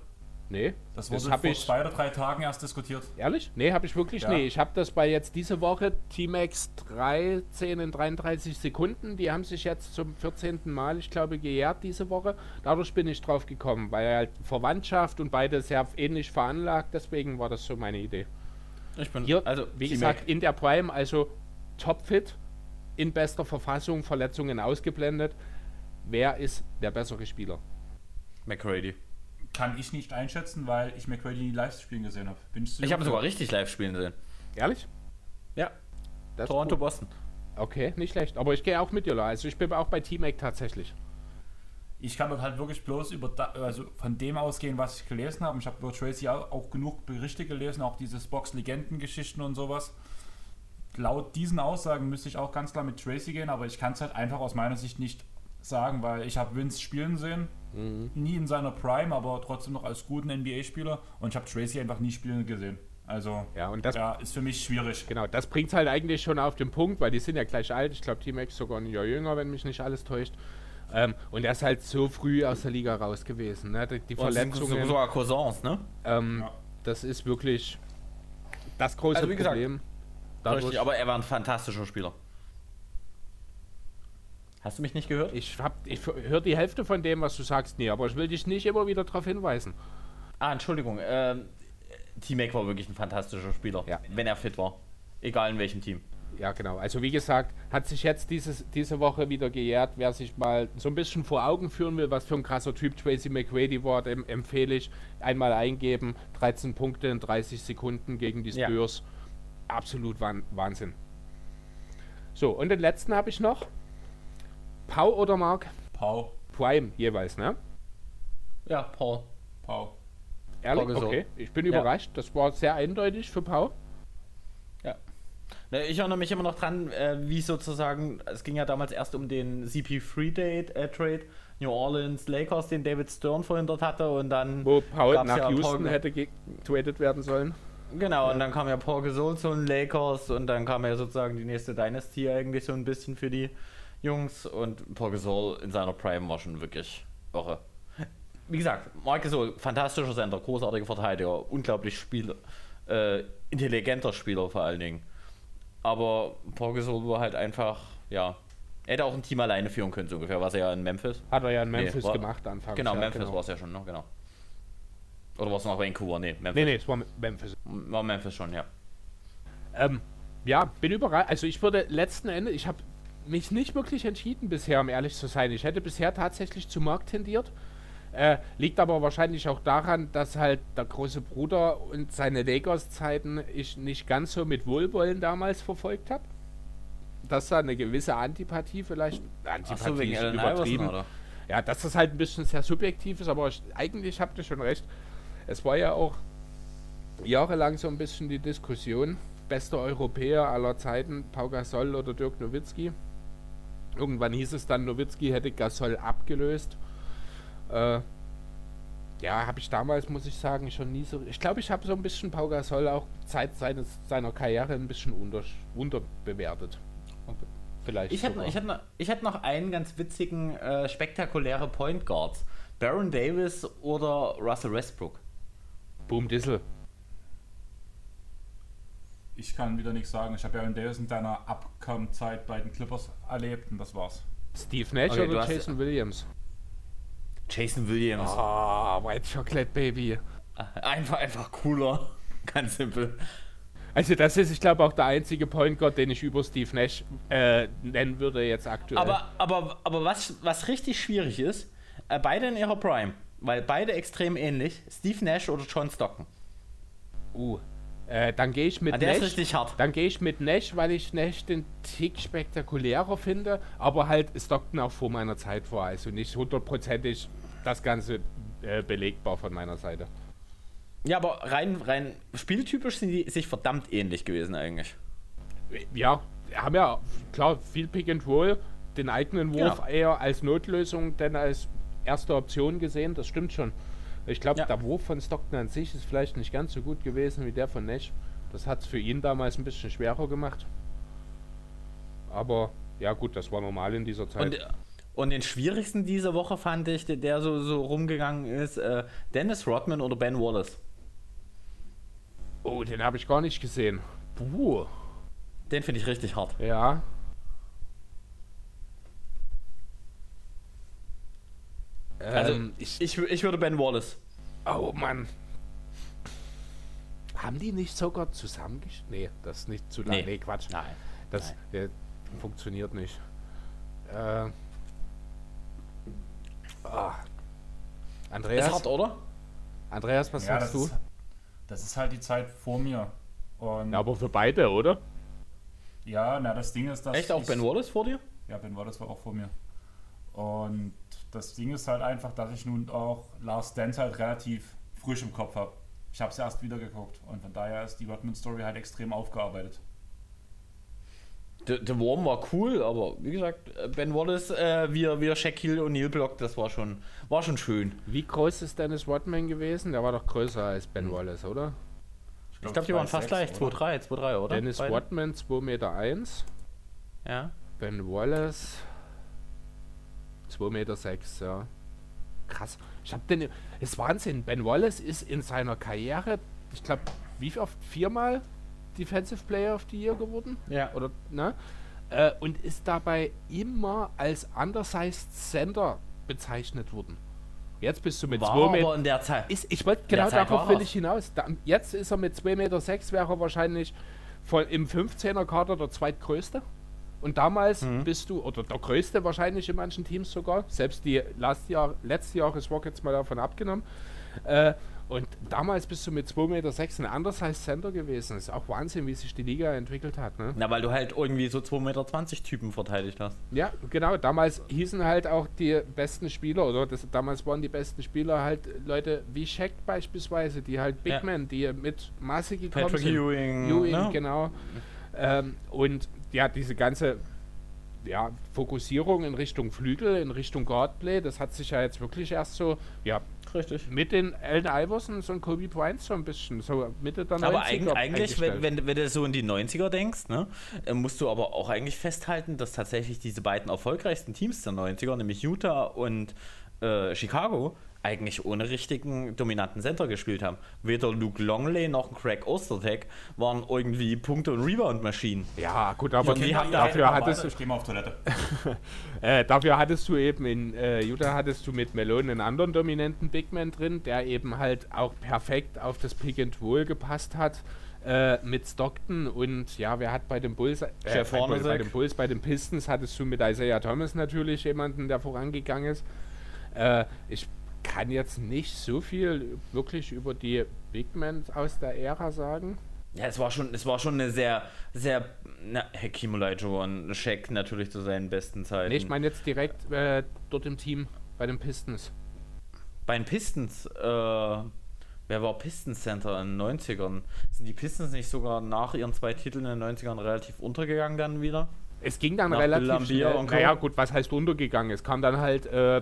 Nee. Das Das wurde hab vor ich- zwei oder drei Tagen erst diskutiert. Ehrlich? Nee, habe ich wirklich Ja. nee. Ich habe das bei jetzt diese Woche T-Max 13 in 33 Sekunden. Die haben sich jetzt zum 14. Mal, ich glaube, gejährt diese Woche. Dadurch bin ich drauf gekommen, weil halt Verwandtschaft und beide sehr ähnlich veranlagt. Deswegen war das so meine Idee. Ich bin Hier, also wie gesagt, in der Prime, also topfit, in bester Verfassung, Verletzungen ausgeblendet. Wer ist der bessere Spieler? McCready. Kann ich nicht einschätzen, weil ich McCready nie live spielen gesehen habe. Ich habe sogar richtig live spielen sehen. Ehrlich? Ja. Das Toronto, gut. Boston. Okay, nicht schlecht. Aber ich gehe auch mit dir. Also ich bin auch bei T-Mac tatsächlich. Ich kann dort halt wirklich bloß über da, also von dem ausgehen, was ich gelesen habe. Ich habe über Tracy auch, auch genug Berichte gelesen, auch dieses Box-Legenden-Geschichten und sowas. Laut diesen Aussagen müsste ich auch ganz klar mit Tracy gehen, aber ich kann es halt einfach aus meiner Sicht nicht sagen, weil ich habe Vince spielen sehen, nie in seiner Prime, aber trotzdem noch als guten NBA-Spieler und ich habe Tracy einfach nie spielen gesehen. Also Ja, und das ja, ist für mich schwierig. Genau, das bringt halt eigentlich schon auf den Punkt, weil die sind ja gleich alt. Ich glaube, T-Max sogar ein Jahr jünger, wenn mich nicht alles täuscht. Ähm, und er ist halt so früh aus der Liga raus gewesen. Ne? Die, die Und sind Verletzungen, sogar Cousins, ne? ähm, Ja. das ist wirklich das große Also wie gesagt, Problem. Dadurch- Richtig, aber er war ein fantastischer Spieler. Hast du mich nicht gehört? ich hab, ich höre die Hälfte von dem, was du sagst, nie, aber ich will dich nicht immer wieder darauf hinweisen. Ah, Entschuldigung. Ähm, T-Mac war wirklich ein fantastischer Spieler, Ja. wenn er fit war. Egal in welchem Team. Ja, genau. Also wie gesagt, hat sich jetzt dieses, diese Woche wieder gejährt. Wer sich mal so ein bisschen vor Augen führen will, was für ein krasser Typ Tracy McGrady war, dem empfehle ich einmal eingeben. 13 Punkte in 30 Sekunden gegen die Ja. Spurs. Absolut Wahn Wahnsinn. So, und den letzten habe ich noch. Pau oder Mark? Pau, Prime jeweils, ne? Ja, Paul. Pau. Ehrlich? Pau. Okay, ich bin Ja. überrascht. Das war sehr eindeutig für Pau. Ne, Ich erinnere mich immer noch dran, äh, wie sozusagen, es ging ja damals erst um den CP3-Trade, äh, Trade, New Orleans Lakers, den David Stern verhindert hatte und dann, Wo Paul nach ja Houston Paul- hätte getradet werden sollen. genau, und dann kam ja Paul Gasol zu den Lakers und dann kam ja sozusagen die nächste Dynasty eigentlich so ein bisschen für die Jungs und Paul Gasol in seiner Prime war schon wirklich irre. Wie gesagt, Marc Gasol, fantastischer Center, großartiger Verteidiger, unglaublich Spiel, äh, intelligenter Spieler vor allen Dingen. Aber Paul Gasol war halt einfach, ja, er hätte auch ein Team alleine führen können, so ungefähr, was er ja in Memphis. Hat er ja in Nee, Memphis war- gemacht anfangs. Genau, ja, Memphis war es ja schon, ne? Genau. Oder war es noch Vancouver? Nee, Memphis. Nee, nee, es war Memphis. War Memphis schon, ja. Ähm, ja, bin überrascht. Also ich würde letzten Endes, ich habe mich nicht wirklich entschieden bisher, um ehrlich zu sein. Ich hätte bisher tatsächlich zu Mark tendiert. Äh, liegt aber wahrscheinlich auch daran, dass halt der große Bruder und seine Lakers-Zeiten ich nicht ganz so mit Wohlwollen damals verfolgt habe. Dass da eine gewisse Antipathie vielleicht. Antipathie so, wegen ist Allen übertrieben. Iverson? Ja, dass das halt ein bisschen sehr subjektiv ist, aber ich, eigentlich habt ihr schon recht. Es war ja auch jahrelang so ein bisschen die Diskussion, bester Europäer aller Zeiten, Pau Gasol oder Dirk Nowitzki. Irgendwann hieß es dann, Nowitzki hätte Gasol abgelöst. Äh, ja, habe ich damals, muss ich sagen, schon nie so. Ich glaube, ich habe so ein bisschen Pau Gasol auch Zeit seines, seiner Karriere ein bisschen unter, unterbewertet. Vielleicht. Ich hätte, sogar. ich, noch, ich noch einen ganz witzigen, äh, spektakuläre Point Guards. Baron Davis oder Russell Westbrook. Boom Dissel. Ich kann wieder nichts sagen. Ich habe Aaron Davis in deiner Upcome-Zeit bei den Clippers erlebt und das war's. Steve Nash Okay, oder Jason Williams? Jason Williams. Ah, White Chocolate Baby. Einfach, einfach cooler. Ganz simpel. Also das ist, ich glaube, auch der einzige Point Guard, den ich über Steve Nash äh, nennen würde jetzt aktuell. Aber, aber, aber was, was richtig schwierig ist, äh, beide in ihrer Prime, weil beide extrem ähnlich, Steve Nash oder John Stockton. uh, äh, dann gehe ich mit Ah, Nash. Dann gehe ich mit Nash, weil ich Nash den Tick spektakulärer finde, aber halt Stockton auch vor meiner Zeit war, also nicht hundertprozentig das Ganze äh, belegbar von meiner Seite. Ja, aber rein, rein spieltypisch sind die sich verdammt ähnlich gewesen eigentlich. Ja, haben ja klar viel Pick and Roll, den eigenen Wurf Genau. eher als Notlösung, denn als erste Option gesehen, das stimmt schon. Ich glaube, Ja. der Wurf von Stockton an sich ist vielleicht nicht ganz so gut gewesen wie der von Nash. Das hat es für ihn damals ein bisschen schwerer gemacht. Aber ja gut, das war normal in dieser Zeit. Und, und den schwierigsten diese Woche fand ich, der, der so, so rumgegangen ist, äh, Dennis Rodman oder Ben Wallace. oh, den habe ich gar nicht gesehen. Puh. Den finde ich richtig hart. Ja. Also, Ähm, ich, Ich, ich würde Ben Wallace. oh Mann. Haben die nicht sogar zusammengesch... Nee, das ist nicht zu lang. Nee. Nee, Quatsch. Nein. Das äh, funktioniert nicht. Äh, ah. Andreas, Ist hart, oder? Andreas, was ja, sagst das du? ist, das ist halt die Zeit vor mir. Und Ja, aber für beide, oder? ja, na, das Ding ist, dass. Echt auch ich- Ben Wallace vor dir? Ja, Ben Wallace war auch vor mir. Und das Ding ist halt einfach, dass ich nun auch Last Dance halt relativ frisch im Kopf habe. Ich habe es erst wieder geguckt und von daher ist die Rodman-Story halt extrem aufgearbeitet. Der, Wurm war cool, aber wie gesagt, äh, Ben Wallace, äh, wie, er- wie er Shaquille O'Neal blockt, das war schon, war schon schön. Wie groß ist Dennis Rodman gewesen? Der war doch größer als Ben Hm. Wallace, oder? Ich glaube, die waren fast 2,6, gleich. oder? 2-3, 2-3, oder? Dennis Beide? Rodman 2,1 Meter. Eins. Ja. Ben Wallace 2,6 Meter, sechs, ja. Krass. Ich hab den. Ist Wahnsinn. Ben Wallace ist in seiner Karriere, ich glaube, wie oft? Viermal Defensive Player of the Year geworden? Ja. Oder, ne? Äh, und ist dabei immer als Undersized Center bezeichnet worden. Jetzt bist du mit War 2 aber Meter. in der Zeit. Ist, ich wollte genau darauf will ich hinaus. Da, jetzt ist er mit 2,6 Meter, sechs, wäre er wahrscheinlich voll im 15er Kader der zweitgrößte. Und damals Mhm. bist du, oder der größte wahrscheinlich in manchen Teams sogar, selbst die last Jahr, letzte Jahres Rockets mal davon abgenommen. Äh, und damals bist du mit 2,6 Meter sechs ein Undersized Center gewesen. ist auch Wahnsinn, wie sich die Liga entwickelt hat. Ne? Na, weil du halt irgendwie so 2,20 Meter Typen verteidigt hast. Ja, genau. Damals hießen halt auch die besten Spieler, oder das, damals waren die besten Spieler halt Leute wie Shaq beispielsweise, die halt Big Ja. Men, die mit Masse gekommen Patrick sind. Ewing. Ewing, ne? genau. Ähm, und ja, diese ganze ja, Fokussierung in Richtung Flügel, in Richtung Guardplay, das hat sich ja jetzt wirklich erst so, ja, Richtig. mit den Allen Iverson und Kobe Bryant so ein bisschen, so Mitte der 90er Aber eig eigentlich, wenn, wenn, wenn du so in die 90er denkst, ne, äh, musst du aber auch eigentlich festhalten, dass tatsächlich diese beiden erfolgreichsten Teams der 90er, nämlich Utah und äh, Chicago, eigentlich ohne richtigen dominanten Center gespielt haben. Weder Luke Longley noch Craig Ostertag waren irgendwie Punkte- und Rebound-Maschinen. ja, gut, aber die haben dafür da- hattest du Ich gehe mal auf Toilette. Äh, dafür hattest du eben in äh, Utah hattest du mit Melone einen anderen dominanten Big Man drin, der eben halt auch perfekt auf das Pick and Roll gepasst hat. Äh, mit Stockton und ja, wer hat bei den Bulls, äh, Jeff bei, bei den Bulls, bei den Pistons hattest du mit Isaiah Thomas natürlich jemanden, der vorangegangen ist. Äh, ich kann jetzt nicht so viel wirklich über die Big Men aus der Ära sagen. Ja, es war schon, es war schon eine sehr, sehr, na, Hakim Olajuwon, Shaq natürlich zu seinen besten Zeiten. Nee, ich meine jetzt direkt äh, dort im Team bei den Pistons. Bei den Pistons, äh, wer war Pistons Center in den 90ern? Sind die Pistons nicht sogar nach ihren zwei Titeln in den 90ern relativ untergegangen dann wieder? Es ging dann Nach relativ schnell. Naja, gut, was heißt untergegangen? Es kam dann halt äh,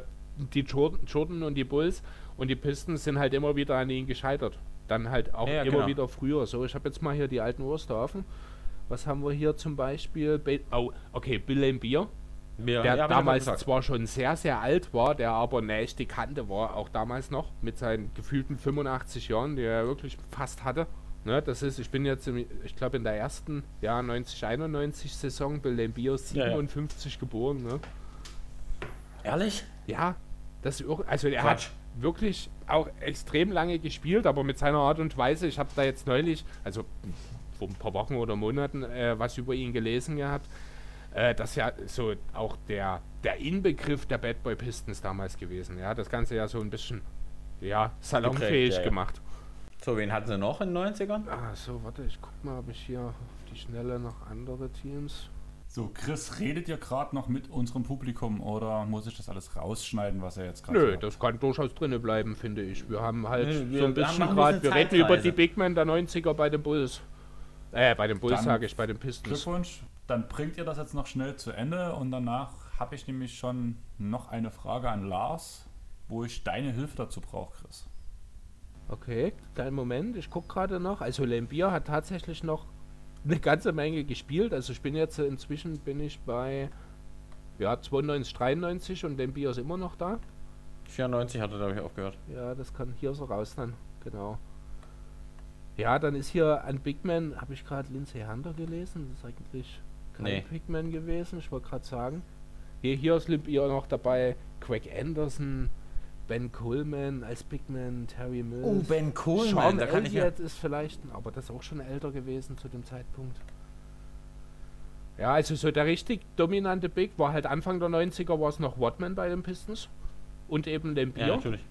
die Jordan, und die Bulls und die Pistons sind halt immer wieder an ihnen gescheitert. Dann halt auch ja, immer genau. wieder früher. So, ich habe jetzt mal hier die alten Osterhafen. Was haben wir hier zum Beispiel? oh, okay, Bill Lambier. Ja, der ja, damals zwar schon sehr, sehr alt war, der aber eine echte Kante war, auch damals noch, mit seinen gefühlten 85 Jahren, die er wirklich fast hatte. Ne, das ist, ich bin jetzt, im, ich glaube, in der ersten, ja, 90-91 Saison, Bill Lambier 57 ja, geboren. Ne? Ehrlich? Ja, das also er Quatsch. hat wirklich auch extrem lange gespielt, aber mit seiner Art und Weise. Ich habe da jetzt neulich, also vor ein paar Wochen oder Monaten, äh, was über ihn gelesen gehabt. Äh, das ist ja so auch der, der Inbegriff der Bad Boy Pistons damals gewesen. Ja, das Ganze ja so ein bisschen ja, salonfähig ja, ja. gemacht. So, wen hatten sie noch in den 90ern? Ah, so, warte, ich guck mal, ob ich hier auf die Schnelle noch andere Teams. So, Chris, redet ihr gerade noch mit unserem Publikum oder muss ich das alles rausschneiden, was er jetzt gerade Nö, sagt? das kann durchaus drinne bleiben, finde ich. Wir haben halt Nö, wir, so ein bisschen gerade, wir reden über die Big Men der 90er bei den Bulls. Äh, bei den Bulls sage ich, bei den Pistons. Glückwunsch, dann bringt ihr das jetzt noch schnell zu Ende und danach habe ich nämlich schon noch eine Frage an Lars, wo ich deine Hilfe dazu brauche, Chris. Okay, kleinen Moment, ich gucke gerade noch. Also Lembier hat tatsächlich noch eine ganze Menge gespielt. Also ich bin jetzt inzwischen bin ich bei ja 92, 93 und Lembier ist immer noch da. 94 hat er glaube ich aufgehört. Ja, das kann hier so raus dann, genau. Ja, dann ist hier ein Bigman, habe ich gerade Lindsay Hunter gelesen, das ist eigentlich kein nee. Bigman gewesen, ich wollte gerade sagen. Hier, hier ist Lembier noch dabei, Craig Anderson, Ben Coleman als Bigman, Terry Mills. Oh, Ben Coleman, Sean da kann Elliott ich ja. ist vielleicht, aber das ist auch schon älter gewesen zu dem Zeitpunkt. Ja, also so der richtig dominante Big war halt Anfang der 90er war es noch Watman bei den Pistons und eben den Bier. Ja, natürlich.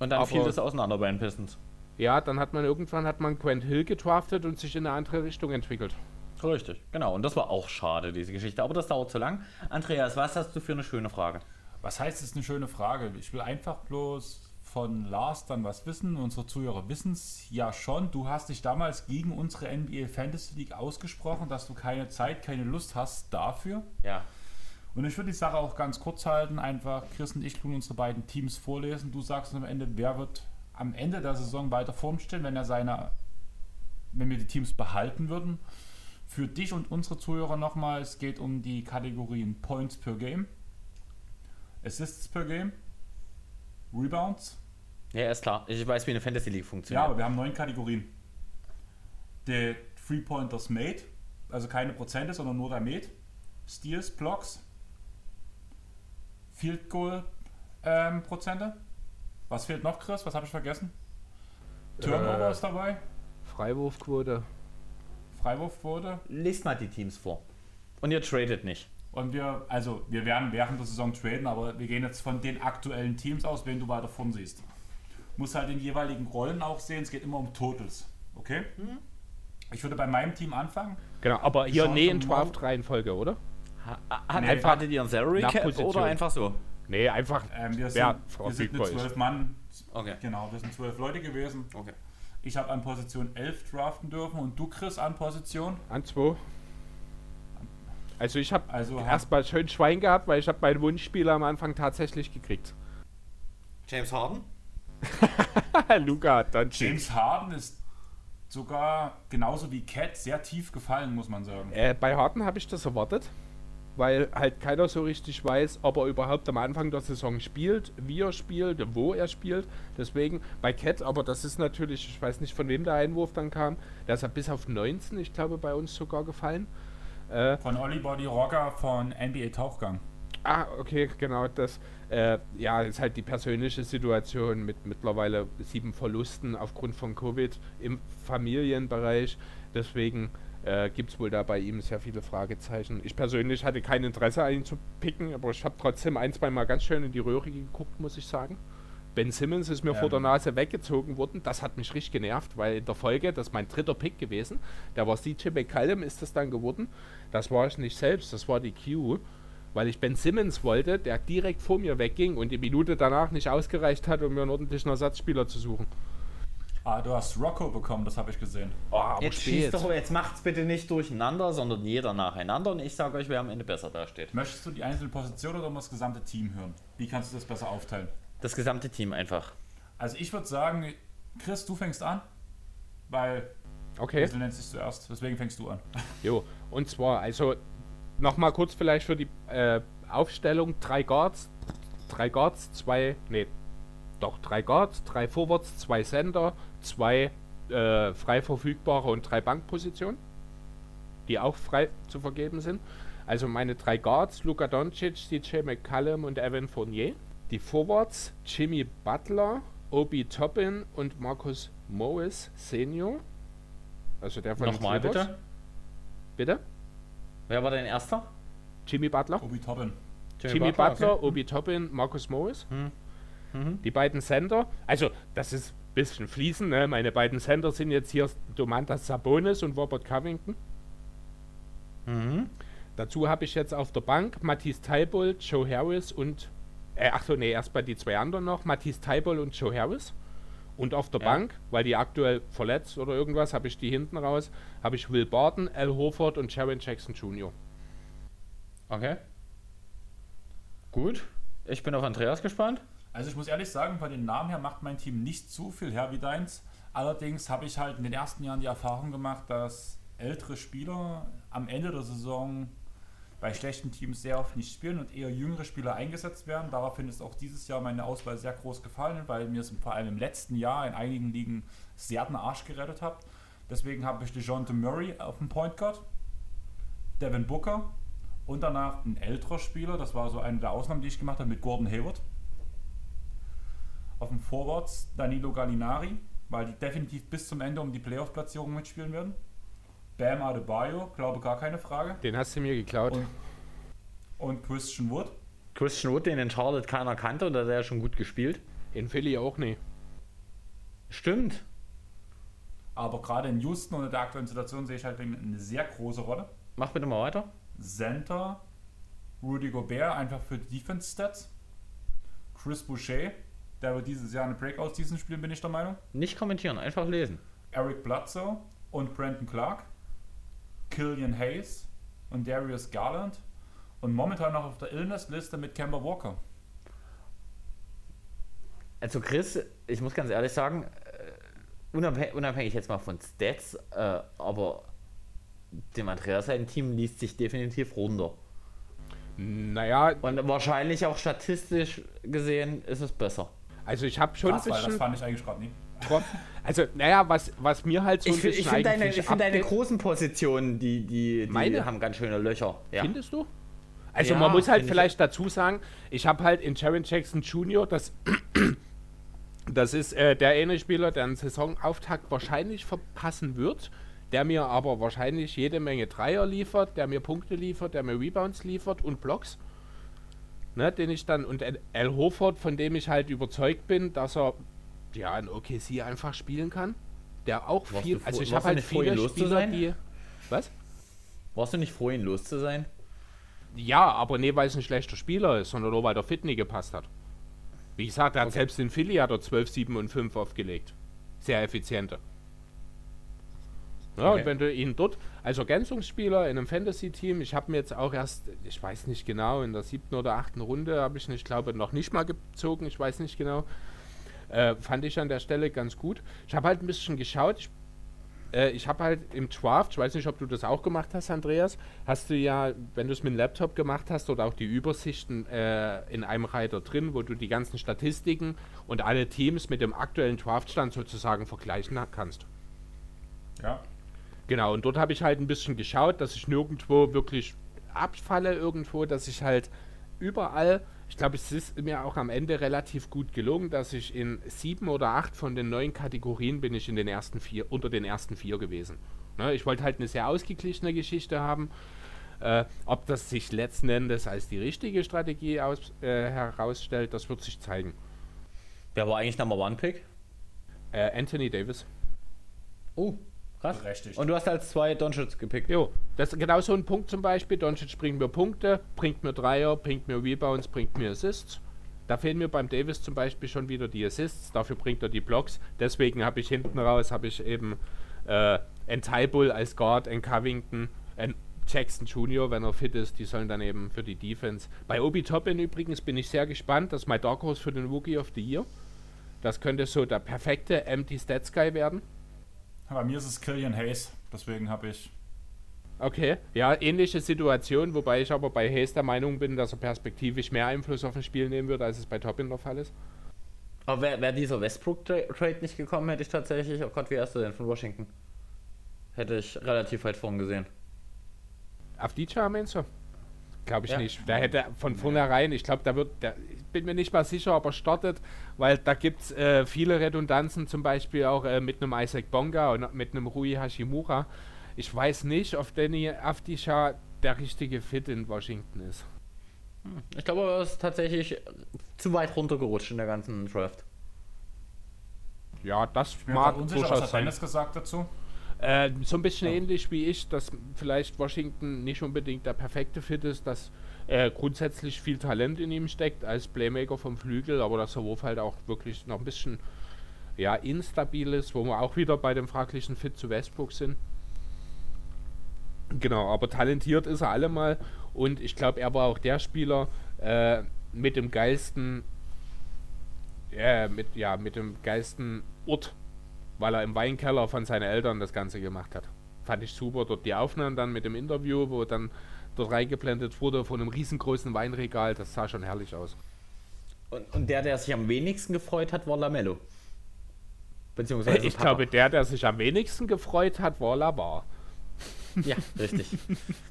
Und dann aber fiel das auseinander bei den Pistons. Ja, dann hat man irgendwann hat man Quent Hill getraftet und sich in eine andere Richtung entwickelt. Richtig, genau. Und das war auch schade, diese Geschichte. Aber das dauert zu lang. Andreas, was hast du für eine schöne Frage? Was heißt, das ist eine schöne Frage. Ich will einfach bloß von Lars dann was wissen. Unsere Zuhörer wissen es ja schon. Du hast dich damals gegen unsere NBA Fantasy League ausgesprochen, dass du keine Zeit, keine Lust hast dafür. Ja. Und ich würde die Sache auch ganz kurz halten. Einfach Chris und ich tun unsere beiden Teams vorlesen. Du sagst am Ende, wer wird am Ende der Saison weiter vorn stehen, wenn er seine, wenn wir die Teams behalten würden. Für dich und unsere Zuhörer nochmal, es geht um die Kategorien Points per Game, Assists per Game, Rebounds. Ja, ist klar. Ich weiß, wie eine Fantasy League funktioniert. Ja, aber wir haben neun Kategorien. Der Three-Pointers made, also keine Prozente, sondern nur der made. Steals, Blocks, Field Goal ähm, Prozente. Was fehlt noch, Chris? Was habe ich vergessen? Turnover äh, ist dabei. Freiwurfquote. Freiwurfquote. Lest mal die Teams vor. Und ihr tradet nicht. Und wir, also wir werden während der Saison traden, aber wir gehen jetzt von den aktuellen Teams aus, wen du weiter vorn siehst. Muss halt den jeweiligen Rollen auch sehen, es geht immer um Totals. Okay? Mhm. Ich würde bei meinem Team anfangen. Genau, aber hier Sean nee in Draft-Reihenfolge, oder? Ha, hat nee. einfach hattet ihr ein Salary Cap oder einfach so? Nee, einfach. Ähm, wir sind, wir sind eine zwölf Mann. Okay. Genau, wir sind zwölf Leute gewesen. Okay. Ich habe an Position 11 draften dürfen und du, Chris, an Position? An 2. Also ich habe also erstmal schön Schwein gehabt, weil ich habe meinen Wunschspieler am Anfang tatsächlich gekriegt. James Harden? Luca dann James Harden ist sogar genauso wie Cat sehr tief gefallen, muss man sagen. Äh, bei Harden habe ich das erwartet, weil halt keiner so richtig weiß, ob er überhaupt am Anfang der Saison spielt, wie er spielt, wo er spielt. Deswegen bei Cat, aber das ist natürlich, ich weiß nicht von wem der Einwurf dann kam, der ist ja bis auf 19, ich glaube, bei uns sogar gefallen. Äh, von Olli Body Rocker von NBA Tauchgang. Ah, okay, genau das. Äh, ja, ist halt die persönliche Situation mit mittlerweile sieben Verlusten aufgrund von Covid im Familienbereich. Deswegen äh, gibt es wohl da bei ihm sehr viele Fragezeichen. Ich persönlich hatte kein Interesse, einen zu picken, aber ich habe trotzdem ein, zwei Mal ganz schön in die Röhre geguckt, muss ich sagen. Ben Simmons ist mir ähm. vor der Nase weggezogen worden. Das hat mich richtig genervt, weil in der Folge, das ist mein dritter Pick gewesen, der war CJ McCallum, ist das dann geworden. Das war ich nicht selbst, das war die Q, weil ich Ben Simmons wollte, der direkt vor mir wegging und die Minute danach nicht ausgereicht hat, um mir einen ordentlichen Ersatzspieler zu suchen. Ah, du hast Rocco bekommen, das habe ich gesehen. Oh, jetzt schießt doch, jetzt macht's bitte nicht durcheinander, sondern jeder nacheinander und ich sage euch, wer am Ende besser dasteht. Möchtest du die einzelne Position oder das gesamte Team hören? Wie kannst du das besser aufteilen? Das gesamte Team einfach. Also ich würde sagen, Chris, du fängst an, weil okay. du nennst dich zuerst, deswegen fängst du an. Jo, und zwar, also nochmal kurz vielleicht für die äh, Aufstellung, drei Guards, drei Guards, zwei, nee, doch, drei Guards, drei Forwards, zwei Center, zwei äh, frei verfügbare und drei Bankpositionen, die auch frei zu vergeben sind. Also meine drei Guards, Luka Doncic, DJ McCallum und Evan Fournier. Die Forwards, Jimmy Butler, Obi Toppin und Markus Morris Senior. Also der von Nochmal bitte. Bitte? Wer war dein erster? Jimmy Butler. Obi Toppin. Jimmy, Jimmy Butler, Butler okay. Obi Toppin, Markus Morris. Hm. Mhm. Die beiden Center, also das ist ein bisschen fließen, ne? meine beiden Center sind jetzt hier Domantas Sabonis und Robert Covington. Mhm. Dazu habe ich jetzt auf der Bank Matisse Teibold, Joe Harris und, äh, ach so, nee, erstmal die zwei anderen noch, Matisse Teibold und Joe Harris. Und auf der ja. Bank, weil die aktuell verletzt oder irgendwas, habe ich die hinten raus, habe ich Will Barton, Al Horford und Sharon Jackson Jr. Okay. Gut. Ich bin auf Andreas gespannt. Also ich muss ehrlich sagen, von den Namen her macht mein Team nicht zu viel her wie deins. Allerdings habe ich halt in den ersten Jahren die Erfahrung gemacht, dass ältere Spieler am Ende der Saison bei schlechten Teams sehr oft nicht spielen und eher jüngere Spieler eingesetzt werden. Daraufhin ist auch dieses Jahr meine Auswahl sehr groß gefallen, weil mir es vor allem im letzten Jahr in einigen Ligen sehr den Arsch gerettet hat. Deswegen habe ich DeJounte Murray auf dem Point Guard, Devin Booker und danach ein älterer Spieler, das war so eine der Ausnahmen, die ich gemacht habe, mit Gordon Hayward. Auf dem Forwards Danilo Gallinari, weil die definitiv bis zum Ende um die Playoff-Platzierung mitspielen werden. Bam Adebayo, glaube gar keine Frage. Den hast du mir geklaut. Und, und Christian Wood. Christian Wood, den in Charlotte keiner kannte und der hat ja schon gut gespielt. In Philly auch nie. Stimmt. Aber gerade in Houston und in der aktuellen Situation sehe ich halt eine sehr große Rolle. Mach bitte mal weiter. Center, Rudy Gobert, einfach für Defense-Stats. Chris Boucher, der wird dieses Jahr eine Breakout-Season spielen, bin ich der Meinung. Nicht kommentieren, einfach lesen. Eric Bledsoe und Brandon Clark. Killian Hayes und Darius Garland. Und momentan noch auf der Illness-Liste mit Kemba Walker. Also Chris, ich muss ganz ehrlich sagen, äh, unabhängig, unabhängig jetzt mal von Stats, äh, aber dem Andreas sein Team liest sich definitiv runter. Naja. Und wahrscheinlich auch statistisch gesehen ist es besser. Also ich habe schon Krass, ein bisschen... Das fand ich eigentlich gerade nie. Also, naja, was, was mir halt so ich, ein Ich finde deine, find deine großen Positionen, die, die, die Meine? haben ganz schöne Löcher. Ja. Findest du? Also ja, man muss halt vielleicht ich. dazu sagen, ich habe halt in Jaron Jackson Jr., das, das ist äh, der eine Spieler, der einen Saisonauftakt wahrscheinlich verpassen wird, der mir aber wahrscheinlich jede Menge Dreier liefert, der mir Punkte liefert, der mir Rebounds liefert und Blocks. Ne, den ich dann, und Al Hoford, von dem ich halt überzeugt bin, dass er ja in OKC einfach spielen kann. Der auch warst viel, also ich habe halt viele froh, Spieler, die. Was? Warst du nicht froh, ihn los zu sein? Ja, aber nee, weil es ein schlechter Spieler ist, sondern nur weil der Fit nie gepasst hat. Wie gesagt, er hat okay. selbst in Philly hat er 12, 7 und 5 aufgelegt. Sehr effiziente. Ja, okay. und wenn du ihn dort als Ergänzungsspieler in einem Fantasy-Team, ich habe mir jetzt auch erst, ich weiß nicht genau, in der siebten oder achten Runde habe ich, nicht, ich glaube, noch nicht mal gezogen, ich weiß nicht genau. Äh, fand ich an der Stelle ganz gut. Ich habe halt ein bisschen geschaut. Ich, äh, ich habe halt im Draft, ich weiß nicht, ob du das auch gemacht hast, Andreas, hast du ja, wenn du es mit dem Laptop gemacht hast oder auch die Übersichten äh, in einem Reiter drin, wo du die ganzen Statistiken und alle Teams mit dem aktuellen Draftstand sozusagen vergleichen kannst. Ja. Genau, und dort habe ich halt ein bisschen geschaut, dass ich nirgendwo wirklich abfalle irgendwo, dass ich halt überall, ich glaube, es ist mir auch am Ende relativ gut gelungen, dass ich in sieben oder acht von den neun Kategorien bin ich in den ersten vier, unter den ersten vier gewesen. Ne? Ich wollte halt eine sehr ausgeglichene Geschichte haben. Äh, ob das sich letzten Endes als die richtige Strategie aus, äh, herausstellt, das wird sich zeigen. Wer war eigentlich Number One Pick? Äh, Anthony Davis. Oh, krass. Berechtigt. Und du hast als zwei Doncic gepickt. Jo, das ist genau so ein Punkt zum Beispiel. Doncic bringt mir Punkte, bringt mir Dreier, bringt mir Rebounds, bringt mir Assists. Da fehlen mir beim Davis zum Beispiel schon wieder die Assists, dafür bringt er die Blocks. Deswegen habe ich hinten raus, habe ich eben äh, ein Tybull als Guard, ein Covington, ein Jackson Jr., wenn er fit ist, die sollen dann eben für die Defense. Bei Obi Toppin übrigens bin ich sehr gespannt, das ist mein Dark Horse für den Rookie of the Year. Das könnte so der perfekte Empty Stats Guy werden. Bei mir ist es Killian Hayes, deswegen habe ich. Okay, ja, ähnliche Situation, wobei ich aber bei Hayes der Meinung bin, dass er perspektivisch mehr Einfluss auf ein Spiel nehmen wird, als es bei Toppin der Fall ist. Aber wäre wär dieser Westbrook-Trade nicht gekommen, hätte ich tatsächlich, oh Gott, wie erst du denn von Washington? Hätte ich relativ weit vorn gesehen. Auf DJ meinst du? Glaube ich Ja. nicht. Der hätte von vornherein, ich glaube, da wird, der, ich bin mir nicht mal sicher, ob er startet, weil da gibt es äh, viele Redundanzen, zum Beispiel auch äh, mit einem Isaac Bonga und mit einem Rui Hashimura. Ich weiß nicht, ob Danny Afdisha der richtige Fit in Washington ist. Ich glaube, er ist tatsächlich zu weit runtergerutscht in der ganzen Draft. Ja, das Ich bin mag unsicher, was durchaus hat sein. Dennis gesagt dazu? Äh, so ein bisschen Ja. ähnlich wie ich, dass vielleicht Washington nicht unbedingt der perfekte Fit ist, dass äh, grundsätzlich viel Talent in ihm steckt als Playmaker vom Flügel, aber dass der Wurf halt auch wirklich noch ein bisschen ja, instabil ist, wo wir auch wieder bei dem fraglichen Fit zu Westbrook sind. Genau, aber talentiert ist er allemal und ich glaube, er war auch der Spieler äh, mit dem geilsten, äh, mit, ja, mit dem geilsten Ort weil er im Weinkeller von seinen Eltern das Ganze gemacht hat. Fand ich super. Dort die Aufnahmen dann mit dem Interview, wo dann dort reingeblendet wurde von einem riesengroßen Weinregal. Das sah schon herrlich aus. Und, und der, der sich am wenigsten gefreut hat, war Lamello. Beziehungsweise ich Papa. glaube, der, der sich am wenigsten gefreut hat, war Lavar. Ja, richtig.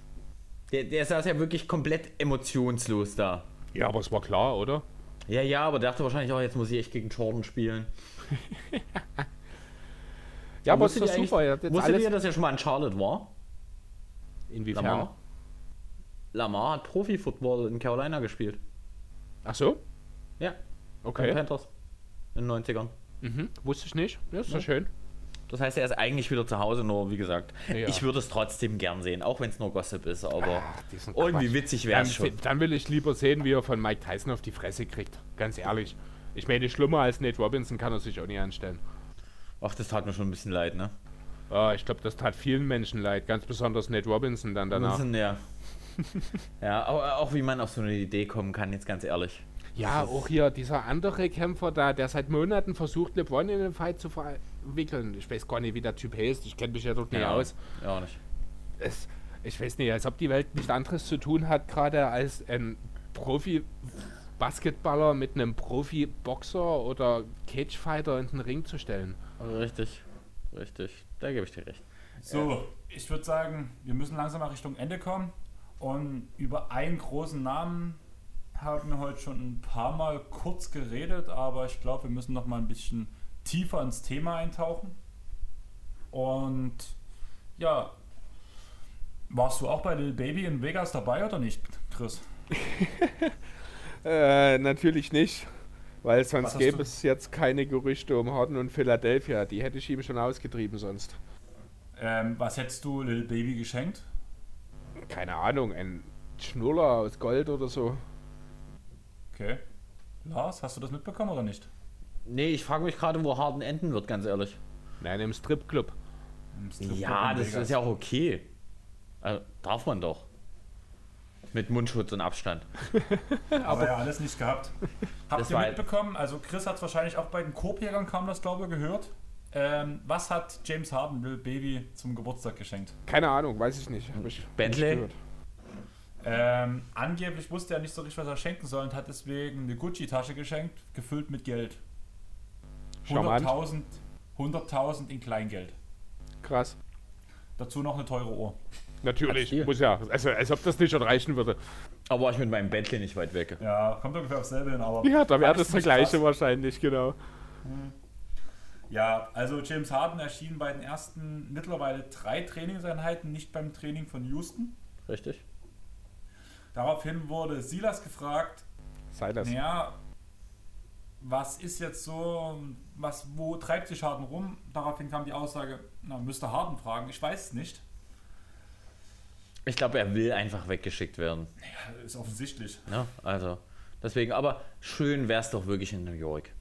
der, der saß ja wirklich komplett emotionslos da. Ja, aber es war klar, oder? Ja, ja, aber dachte wahrscheinlich auch, jetzt muss ich echt gegen Jordan spielen. Ja, aber es ist doch super. Er Wusstet ihr, dass er schon mal in Charlotte war? Inwiefern? Lamar? Lamar hat Profi-Football in Carolina gespielt. Ach so? Ja, Okay. Panthers. In den 90ern. Mhm. Wusste ich nicht. Ja, ist Ja. schön. Das heißt, er ist eigentlich wieder zu Hause, nur wie gesagt, Ja. ich würde es trotzdem gern sehen, auch wenn es nur Gossip ist, aber Ach, irgendwie Quatsch. witzig wäre Dann, es schon. dann will ich lieber sehen, wie er von Mike Tyson auf die Fresse kriegt. Ganz ehrlich. Ich meine, schlimmer als Nate Robinson kann er sich auch nie anstellen. Ach, das tat mir schon ein bisschen leid, ne? Ah, ich glaube, das tat vielen Menschen leid, ganz besonders Nate Robinson dann danach. Wilson, ja. ja, auch, auch wie man auf so eine Idee kommen kann, jetzt ganz ehrlich. Ja, auch hier dieser andere Kämpfer da, der seit Monaten versucht, LeBron in den Fight zu verwickeln. Ich weiß gar nicht, wie der Typ heißt. Ich kenne mich ja dort nicht ja, aus. Ja, auch nicht. Es, ich weiß nicht, als ob die Welt nichts anderes zu tun hat, gerade als ein Profi-Basketballer mit einem Profi-Boxer oder Cagefighter in den Ring zu stellen. Richtig, richtig. Da gebe ich dir recht. So, ich würde sagen, wir müssen langsam mal Richtung Ende kommen. Und über einen großen Namen haben wir heute schon ein paar Mal kurz geredet, aber ich glaube, wir müssen noch mal ein bisschen tiefer ins Thema eintauchen. Und ja, warst du auch bei Lil Baby in Vegas dabei oder nicht, Chris? Äh, natürlich nicht. Weil sonst gäbe du- es jetzt keine Gerüchte um Harden und Philadelphia. Die hätte ich ihm schon ausgetrieben sonst. Ähm, was hättest du Lil Baby geschenkt? Keine Ahnung, ein Schnuller aus Gold oder so. Okay. Lars, hast du das mitbekommen oder nicht? Nee, ich frage mich gerade, wo Harden enden wird, ganz ehrlich. Nein, im Stripclub. Im Stripclub Ja, das Vegas. ist ja auch okay. Also, darf man doch. Mit Mundschutz und Abstand. Aber ja, alles nicht gehabt. Habt Das ihr mitbekommen? Also Chris hat es wahrscheinlich auch bei den Korbjägern kam das, glaube ich, gehört. Ähm, was hat James Harden Lil Baby zum Geburtstag geschenkt? Keine Ahnung, weiß ich nicht. Ich Bentley? nicht. Ähm, angeblich wusste er nicht so richtig, was er schenken soll und hat deswegen eine Gucci-Tasche geschenkt, gefüllt mit Geld. Charmant. 100.000 100.000 in Kleingeld. Krass. Dazu noch eine teure Uhr. Natürlich, muss ja. Also, als ob das nicht schon reichen würde. Aber war ich mit meinem Bentley nicht weit weg. Ja, kommt ungefähr aufs selbe hin, aber. Ja, da wäre das der gleiche krass. wahrscheinlich, genau. Ja, also James Harden erschien bei den ersten mittlerweile drei Trainingseinheiten nicht beim Training von Houston. Richtig. Daraufhin wurde Silas gefragt, Silas. naja, was ist jetzt so, was, wo treibt sich Harden rum? Daraufhin kam die Aussage, na, müsste Harden fragen, ich weiß es nicht. Ich glaube, er will einfach weggeschickt werden. Ja, ist offensichtlich. Ja, also, deswegen, aber schön wäre es doch wirklich in New York.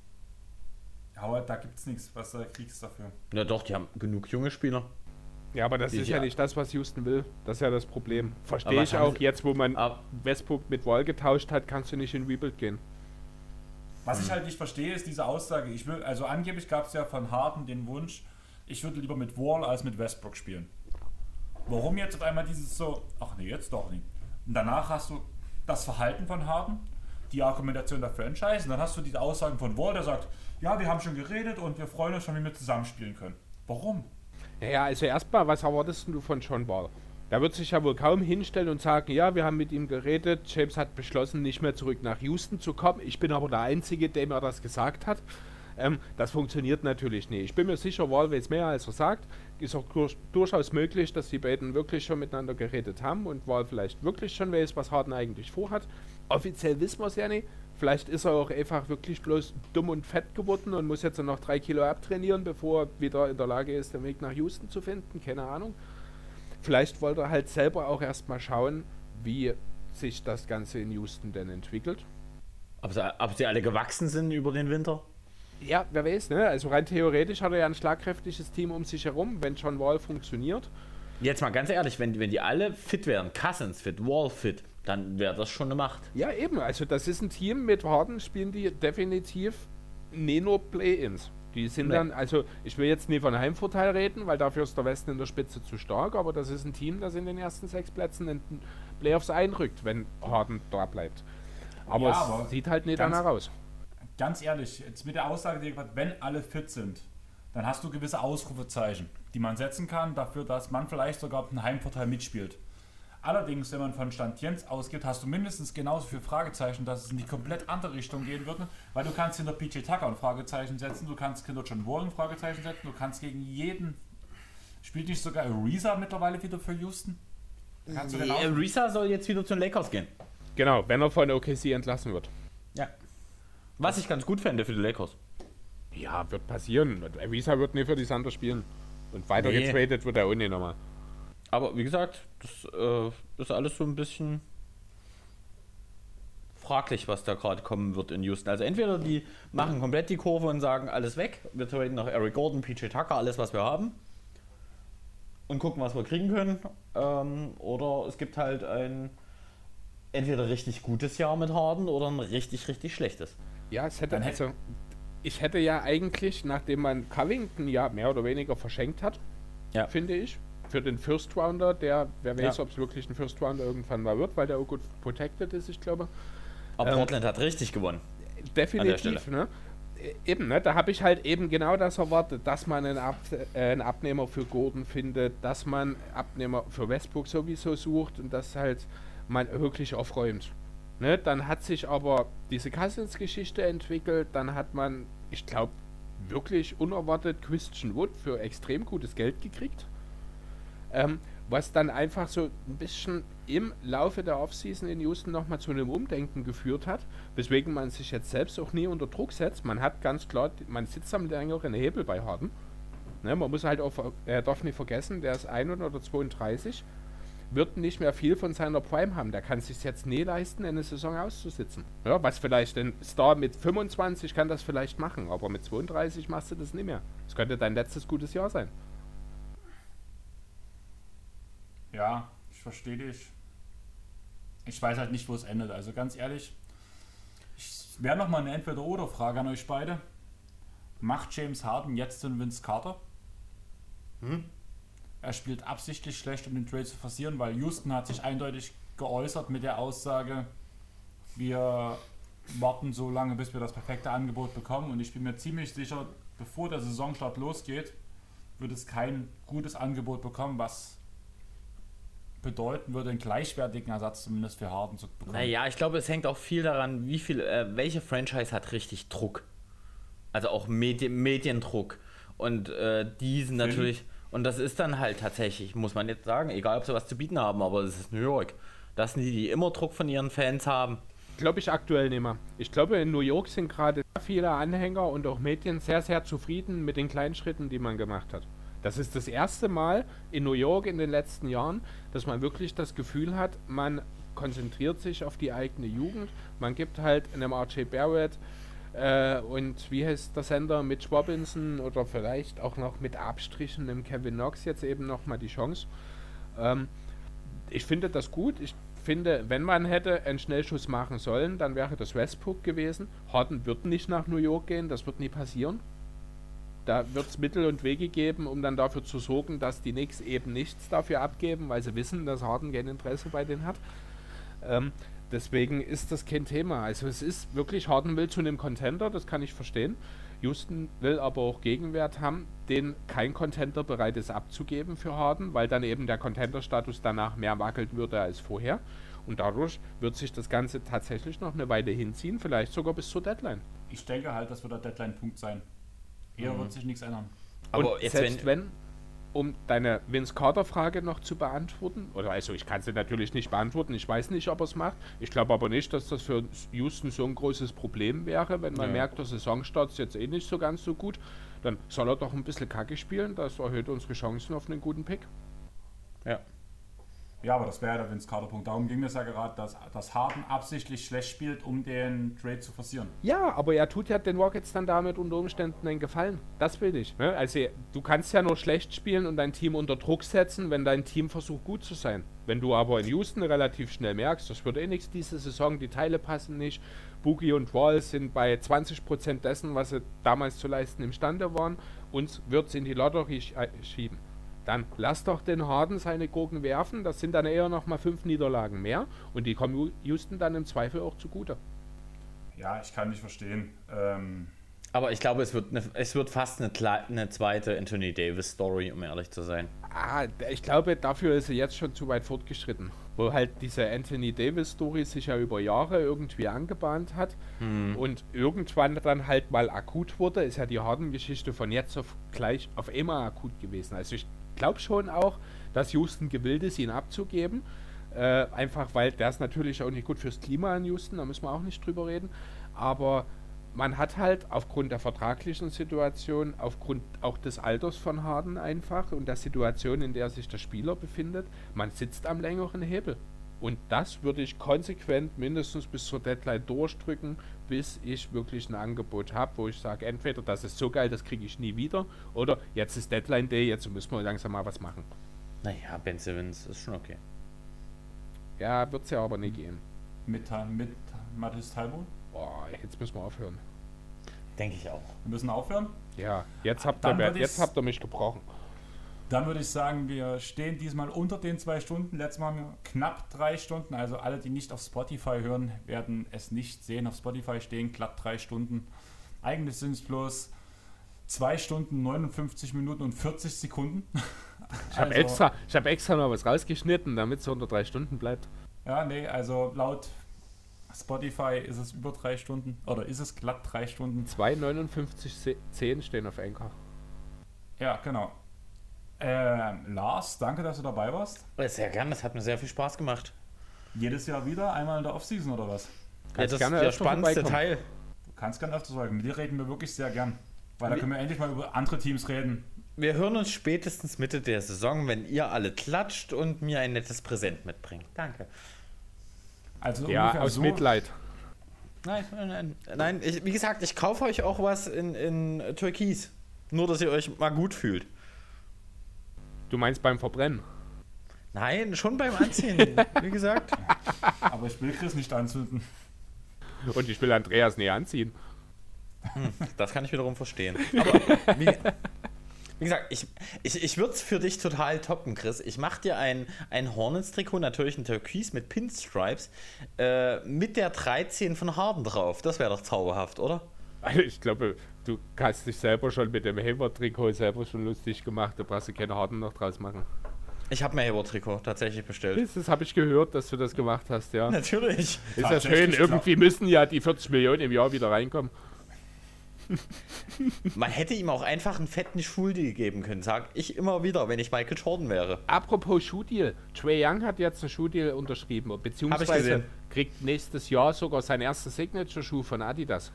Aber da gibt es nichts, was da kriegst dafür. Ja, doch, die haben genug junge Spieler. Ja, aber das Die- ist ja ja. nicht das, was Houston will. Das ist ja das Problem. Verstehe ich auch. sie- Jetzt, wo man Aber, Westbrook mit Wall getauscht hat, kannst du nicht in Rebuild gehen. Was ich halt nicht verstehe, ist diese Aussage. Ich will, also angeblich gab es ja von Harden den Wunsch, ich würde lieber mit Wall als mit Westbrook spielen. Warum jetzt auf einmal dieses so, ach nee, jetzt doch nicht. Und danach hast du das Verhalten von Harden, die Argumentation der Franchise, und dann hast du diese Aussagen von Wall, der sagt, ja, wir haben schon geredet und wir freuen uns schon, wie wir zusammenspielen können. Warum? Naja, also erstmal, was erwartest du von John Wall? Der wird sich ja wohl kaum hinstellen und sagen, ja, wir haben mit ihm geredet, James hat beschlossen, nicht mehr zurück nach Houston zu kommen. Ich bin aber der Einzige, dem er das gesagt hat. Ähm, das funktioniert natürlich nicht. Ich bin mir sicher, Wall weiß mehr, als er sagt. Ist auch dur- durchaus möglich, dass die beiden wirklich schon miteinander geredet haben und Wall vielleicht wirklich schon weiß, was Harden eigentlich vorhat. Offiziell wissen wir es ja nicht. Vielleicht ist er auch einfach wirklich bloß dumm und fett geworden und muss jetzt noch drei Kilo abtrainieren, bevor er wieder in der Lage ist, den Weg nach Houston zu finden. Keine Ahnung. Vielleicht wollte er halt selber auch erstmal schauen, wie sich das Ganze in Houston denn entwickelt. ob, sie, ob sie alle gewachsen sind über den Winter? Ja, wer weiß, ne? Also rein theoretisch hat er ja ein schlagkräftiges Team um sich herum, wenn John Wall funktioniert. Jetzt mal ganz ehrlich, wenn, wenn die alle fit wären, Cousins fit, Wall fit, dann wäre das schon eine Macht. Ja, eben. Also das ist ein Team mit Harden, spielen die definitiv nie nur Play-Ins. Die sind Nee. dann, also ich will jetzt nie von Heimvorteil reden, weil dafür ist der Westen in der Spitze zu stark, aber das ist ein Team, das in den ersten sechs Plätzen in den Playoffs einrückt, wenn Harden da bleibt. Aber Ja, es aber sieht halt nicht ganz- danach aus. Ganz ehrlich, jetzt mit der Aussage, die gesagt, wenn alle fit sind, dann hast du gewisse Ausrufezeichen, die man setzen kann, dafür, dass man vielleicht sogar einen Heimvorteil mitspielt. Allerdings, wenn man von Stand Jens ausgeht, hast du mindestens genauso viele Fragezeichen, dass es in die komplett andere Richtung gehen würde, weil du kannst hinter PJ Tucker ein Fragezeichen setzen, du kannst hinter John Wall ein Fragezeichen setzen, du kannst gegen jeden... Spielt nicht sogar Ariza mittlerweile wieder für Houston? Kannst Nee, genau- Risa soll jetzt wieder zu den Lakers gehen. Genau, wenn er von OKC entlassen wird. Ja. Was ich ganz gut fände für die Lakers. Ja, wird passieren. Visa wird nicht für die Thunder spielen. Und weiter Nee. getradet wird er auch nicht nochmal. Aber wie gesagt, das äh, ist alles so ein bisschen fraglich, was da gerade kommen wird in Houston. Also entweder die machen komplett die Kurve und sagen, alles weg, wir traden nach Eric Gordon, PJ Tucker, alles was wir haben und gucken, was wir kriegen können. Ähm, oder es gibt halt ein entweder richtig gutes Jahr mit Harden oder ein richtig, richtig schlechtes. Ja, es hätte also. Ich hätte ja eigentlich, nachdem man Covington ja mehr oder weniger verschenkt hat, Ja. finde ich, für den First Rounder, der, wer weiß, Ja. ob es wirklich ein First Rounder irgendwann mal wird, weil der auch gut protected ist, ich glaube. Aber Ähm, Portland hat richtig gewonnen. Definitiv, ne? Äh, Eben, ne? Da habe ich halt eben genau das erwartet, dass man einen, Ab äh, einen Abnehmer für Gordon findet, dass man Abnehmer für Westbrook sowieso sucht und dass halt man wirklich aufräumt. Ne? Dann hat sich aber diese Cousins-Geschichte entwickelt, dann hat man, ich glaube, wirklich unerwartet Christian Wood für extrem gutes Geld gekriegt. Ähm, was dann einfach so ein bisschen im Laufe der Offseason in Houston nochmal zu einem Umdenken geführt hat, weswegen man sich jetzt selbst auch nie unter Druck setzt. Man hat ganz klar, man sitzt am längeren Hebel bei Harden. Ne, man muss halt auch, er darf nicht vergessen, der ist 1 oder 32, wird nicht mehr viel von seiner Prime haben. Der kann sich jetzt nie leisten, eine Saison auszusitzen. Ja, was vielleicht ein Star mit 25 kann das vielleicht machen, aber mit 32 machst du das nicht mehr. Das könnte dein letztes gutes Jahr sein. Ja, ich verstehe dich. Ich weiß halt nicht, wo es endet. Also ganz ehrlich, ich wäre nochmal eine Entweder-Oder-Frage an euch beide. Macht James Harden jetzt den Vince Carter? Er spielt absichtlich schlecht, um den Trade zu forcieren, weil Houston hat sich eindeutig geäußert mit der Aussage, wir warten so lange, bis wir das perfekte Angebot bekommen. Und ich bin mir ziemlich sicher, bevor der Saisonstart losgeht, wird es kein gutes Angebot bekommen, was bedeuten würde, einen gleichwertigen Ersatz zumindest für Harden zu bekommen. Naja, ich glaube, es hängt auch viel daran, wie viel, äh, welche Franchise hat richtig Druck. Also auch Medi Mediendruck. Und äh, die sind natürlich, und das ist dann halt tatsächlich, muss man jetzt sagen, egal ob sie was zu bieten haben, aber es ist New York. Das sind die, die immer Druck von ihren Fans haben. Glaube ich aktuell nicht mehr. Ich glaube, in New York sind gerade sehr viele Anhänger und auch Medien sehr, sehr zufrieden mit den kleinen Schritten, die man gemacht hat. Das ist das erste Mal in New York in den letzten Jahren, dass man wirklich das Gefühl hat, man konzentriert sich auf die eigene Jugend. Man gibt halt einem RJ Barrett äh, und wie heißt der Sender mit Robinson oder vielleicht auch noch mit Abstrichen einem Kevin Knox jetzt eben nochmal die Chance. Ähm, ich finde das gut. Ich finde, wenn man hätte einen Schnellschuss machen sollen, dann wäre das Westbrook gewesen. Harden wird nicht nach New York gehen, das wird nie passieren. Da wird es Mittel und Wege geben, um dann dafür zu sorgen, dass die Knicks eben nichts dafür abgeben, weil sie wissen, dass Harden kein Interesse bei denen hat. Ähm, deswegen ist das kein Thema. Also es ist wirklich, Harden will zu einem Contender, das kann ich verstehen. Houston will aber auch Gegenwert haben, den kein Contender bereit ist abzugeben für Harden, weil dann eben der Contender-Status danach mehr wackelt würde als vorher. Und dadurch wird sich das Ganze tatsächlich noch eine Weile hinziehen, vielleicht sogar bis zur Deadline. Ich denke halt, das wird der Deadline-Punkt sein. Eher mhm. wird sich nichts ändern. Aber Und selbst wenn, wenn um deine Vince Carter-Frage noch zu beantworten, oder also ich kann sie natürlich nicht beantworten, ich weiß nicht, ob er es macht. Ich glaube aber nicht, dass das für Houston so ein großes Problem wäre, wenn man ja. merkt, der Saisonstart ist jetzt eh nicht so ganz so gut. Dann soll er doch ein bisschen Kacke spielen, das erhöht unsere Chancen auf einen guten Pick. Ja. Ja, aber das wäre der Vince Carter Punkt. Darum ging es ja gerade, dass, dass Harden absichtlich schlecht spielt, um den Trade zu forcieren. Ja, aber er tut ja den Rockets dann damit unter Umständen einen Gefallen. Das will ich. Ne? Also du kannst ja nur schlecht spielen und dein Team unter Druck setzen, wenn dein Team versucht gut zu sein. Wenn du aber in Houston relativ schnell merkst, das wird eh nichts diese Saison, die Teile passen nicht, Boogie und Wall sind bei 20% dessen, was sie damals zu leisten imstande waren, uns wird es in die Lotterie schieben dann lass doch den Harden seine Gurken werfen. Das sind dann eher noch mal fünf Niederlagen mehr. Und die kommen Houston dann im Zweifel auch zugute. Ja, ich kann nicht verstehen. Ähm aber ich glaube, es wird, eine, es wird fast eine, eine zweite Anthony Davis-Story, um ehrlich zu sein. Ah, ich glaube, dafür ist er jetzt schon zu weit fortgeschritten. Wo halt diese Anthony Davis-Story sich ja über Jahre irgendwie angebahnt hat hm. und irgendwann dann halt mal akut wurde, ist ja die Harden-Geschichte von jetzt auf gleich auf immer akut gewesen. Also ich glaube schon auch, dass Houston gewillt ist, ihn abzugeben. Äh, einfach weil ist natürlich auch nicht gut fürs Klima in Houston, da müssen wir auch nicht drüber reden. Aber man hat halt aufgrund der vertraglichen Situation, aufgrund auch des Alters von Harden einfach und der Situation, in der sich der Spieler befindet, man sitzt am längeren Hebel. Und das würde ich konsequent mindestens bis zur Deadline durchdrücken, bis ich wirklich ein Angebot habe, wo ich sage, entweder das ist so geil, das kriege ich nie wieder, oder jetzt ist Deadline Day, jetzt müssen wir langsam mal was machen. Naja, Ben Simmons ist schon okay. Ja, wird es ja aber nie gehen. Mit, mit Mathis Talbot? Boah, jetzt müssen wir aufhören. Denke ich auch. Wir müssen aufhören? Ja, jetzt habt, ihr, jetzt habt ihr mich gebrochen. Dann würde ich sagen, wir stehen diesmal unter den zwei Stunden. Letztes Mal haben wir knapp drei Stunden. Also alle, die nicht auf Spotify hören, werden es nicht sehen. Auf Spotify stehen knapp drei Stunden. Eigentlich sind es bloß zwei Stunden, 59 Minuten und 40 Sekunden. Ich habe also, extra, hab extra noch was rausgeschnitten, damit es unter drei Stunden bleibt. Ja, nee, also laut Spotify ist es über drei Stunden. Oder ist es glatt drei Stunden? 2,59,10 stehen auf Anchor. Ja, genau. Ähm, Lars, danke, dass du dabei warst. Sehr gerne, das hat mir sehr viel Spaß gemacht. Jedes Jahr wieder, einmal in der Offseason oder was? Ja, das ist der spannendste Teil. Du kannst gerne öfters sagen. Mit dir reden wir wirklich sehr gern. Weil da können wir endlich mal über andere Teams reden. Wir hören uns spätestens Mitte der Saison, wenn ihr alle klatscht und mir ein nettes Präsent mitbringt. Danke. Also ja, aus so Mitleid. Nein, nein, nein. nein ich, wie gesagt, ich kaufe euch auch was in, in Türkis. Nur, dass ihr euch mal gut fühlt. Du meinst beim Verbrennen? Nein, schon beim Anziehen, wie gesagt. Aber ich will Chris nicht anzünden. Und ich will Andreas näher anziehen. Hm, das kann ich wiederum verstehen. Aber wie, wie gesagt, ich, ich, ich würde es für dich total toppen, Chris. Ich mache dir ein, ein Hornets-Trikot, natürlich ein Türkis mit Pinstripes, äh, mit der 13 von Harden drauf. Das wäre doch zauberhaft, oder? Ich glaube, du hast dich selber schon mit dem Hayward-Trikot selber schon lustig gemacht. Da brauchst du keine Harden noch draus machen. Ich habe mir Hayward-Trikot tatsächlich bestellt. Das, das habe ich gehört, dass du das gemacht hast, ja. Natürlich. Ist ja schön. Irgendwie müssen ja die 40 Millionen im Jahr wieder reinkommen. Man hätte ihm auch einfach einen fetten Schuldeal geben können, sag ich immer wieder, wenn ich Michael Jordan wäre. Apropos Schuhdeal, Trey Young hat jetzt einen Schuhdeal unterschrieben, beziehungsweise kriegt nächstes Jahr sogar seinen ersten Signature-Schuh von Adidas.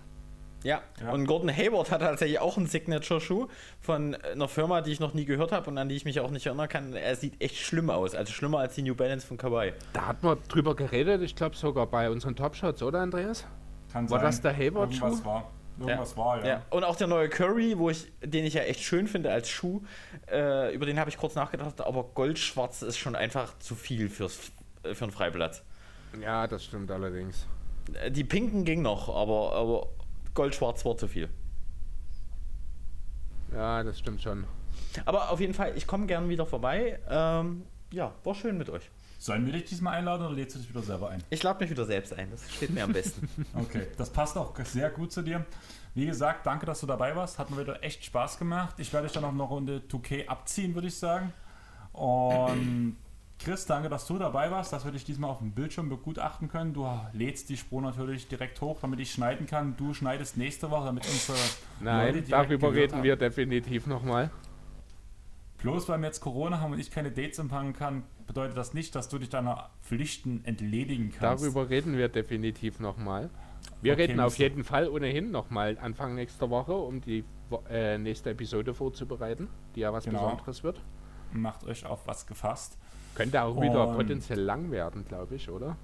Ja. ja. und Gordon Hayward hat tatsächlich auch einen Signature-Schuh von einer Firma, die ich noch nie gehört habe und an die ich mich auch nicht erinnern kann. Er sieht echt schlimm aus, also schlimmer als die New Balance von Kawhi. Da hat man drüber geredet, ich glaube sogar bei unseren Top-Shots, oder Andreas? Kann war sein. das der Hayward-Schuh? Irgendwas war. Irgendwas ja. war, ja. ja. Und auch der neue Curry, wo ich, den ich ja echt schön finde als Schuh, äh, über den habe ich kurz nachgedacht, aber Goldschwarz ist schon einfach zu viel fürs, äh, für einen Freiblatt. Ja, das stimmt allerdings. Äh, die Pinken ging noch, aber, aber Goldschwarz war zu viel. Ja, das stimmt schon. Aber auf jeden Fall, ich komme gern wieder vorbei. Ähm, ja, war schön mit euch. Sollen wir dich diesmal einladen oder lädst du dich wieder selber ein? Ich lade mich wieder selbst ein, das steht mir am besten. okay, das passt auch sehr gut zu dir. Wie gesagt, danke, dass du dabei warst. Hat mir wieder echt Spaß gemacht. Ich werde dich dann auch eine Runde 2K abziehen, würde ich sagen. Und Chris, danke, dass du dabei warst, dass wir dich diesmal auf dem Bildschirm begutachten können. Du lädst die Spur natürlich direkt hoch, damit ich schneiden kann. Du schneidest nächste Woche, damit unsere Nein, Leute darüber reden haben. wir definitiv nochmal. Bloß weil wir jetzt Corona haben und ich keine Dates empfangen kann, bedeutet das nicht, dass du dich deiner Pflichten entledigen kannst. Darüber reden wir definitiv nochmal. Wir okay, reden auf jeden Fall ohnehin nochmal Anfang nächster Woche, um die äh, nächste Episode vorzubereiten, die ja was genau. Besonderes wird. Macht euch auf was gefasst. Könnte auch wieder potenziell lang werden, glaube ich, oder?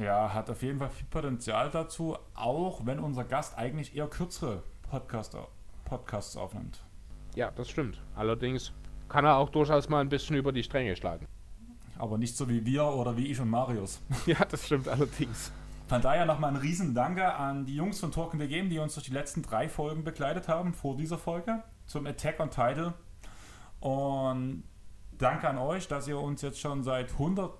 Ja, hat auf jeden Fall viel Potenzial dazu, auch wenn unser Gast eigentlich eher kürzere Podcast, Podcasts aufnimmt. Ja, das stimmt. Allerdings kann er auch durchaus mal ein bisschen über die Stränge schlagen. Aber nicht so wie wir oder wie ich und Marius. Ja, das stimmt allerdings. Von daher nochmal ein riesen Danke an die Jungs von Talking the Game, die uns durch die letzten drei Folgen begleitet haben, vor dieser Folge, zum Attack on Title. Und danke an euch, dass ihr uns jetzt schon seit 100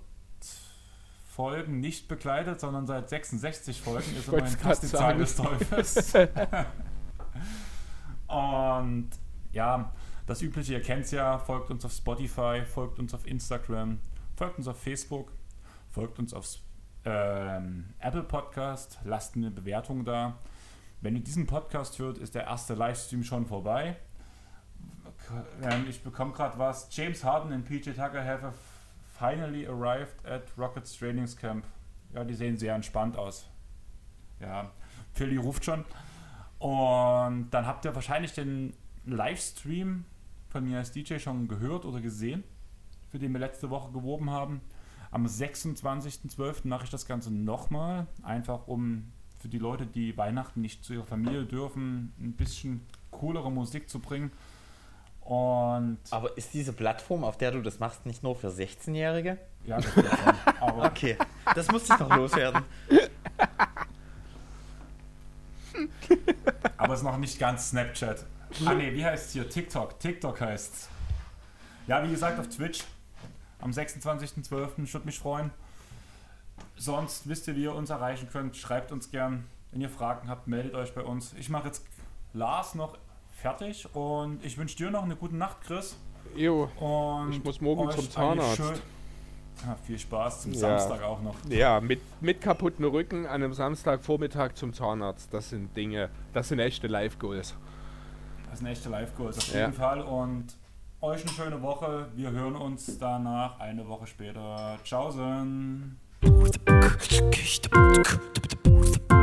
Folgen nicht begleitet, sondern seit 66 Folgen ist immerhin fast die Zahl des Teufels. Und ja, das Übliche, ihr kennt es ja, folgt uns auf Spotify, folgt uns auf Instagram, folgt uns auf Facebook, folgt uns auf ähm, Apple Podcast, lasst eine Bewertung da. Wenn ihr diesen Podcast hört, ist der erste Livestream schon vorbei. Ich bekomme gerade was. James Harden und PJ Tucker have finally arrived at Rockets Trainings Camp. Ja, die sehen sehr entspannt aus. Ja, Philly ruft schon. Und dann habt ihr wahrscheinlich den Livestream von mir als DJ schon gehört oder gesehen, für den wir letzte Woche geworben haben. Am 26.12. mache ich das Ganze nochmal, einfach um für die Leute, die Weihnachten nicht zu ihrer Familie dürfen, ein bisschen coolere Musik zu bringen. Und aber ist diese Plattform, auf der du das machst, nicht nur für 16-Jährige? Ja, das schon. Aber okay, das musste ich noch loswerden. Aber es ist noch nicht ganz Snapchat. Ah ne, wie heißt es hier? TikTok. TikTok heißt es. Ja, wie gesagt, auf Twitch am 26.12. Ich würde mich freuen. Sonst wisst ihr, wie ihr uns erreichen könnt. Schreibt uns gern. Wenn ihr Fragen habt, meldet euch bei uns. Ich mache jetzt Lars noch fertig und ich wünsche dir noch eine gute Nacht, Chris. Jo. Und ich muss morgen zum Zahnarzt. Ja, viel Spaß zum ja. Samstag auch noch. Ja, mit, mit kaputten Rücken an einem Samstagvormittag zum Zahnarzt. Das sind Dinge, das sind echte Live-Goals. Das sind echte Live-Goals auf jeden Fall. Und euch eine schöne Woche. Wir hören uns danach eine Woche später. Tschaußen.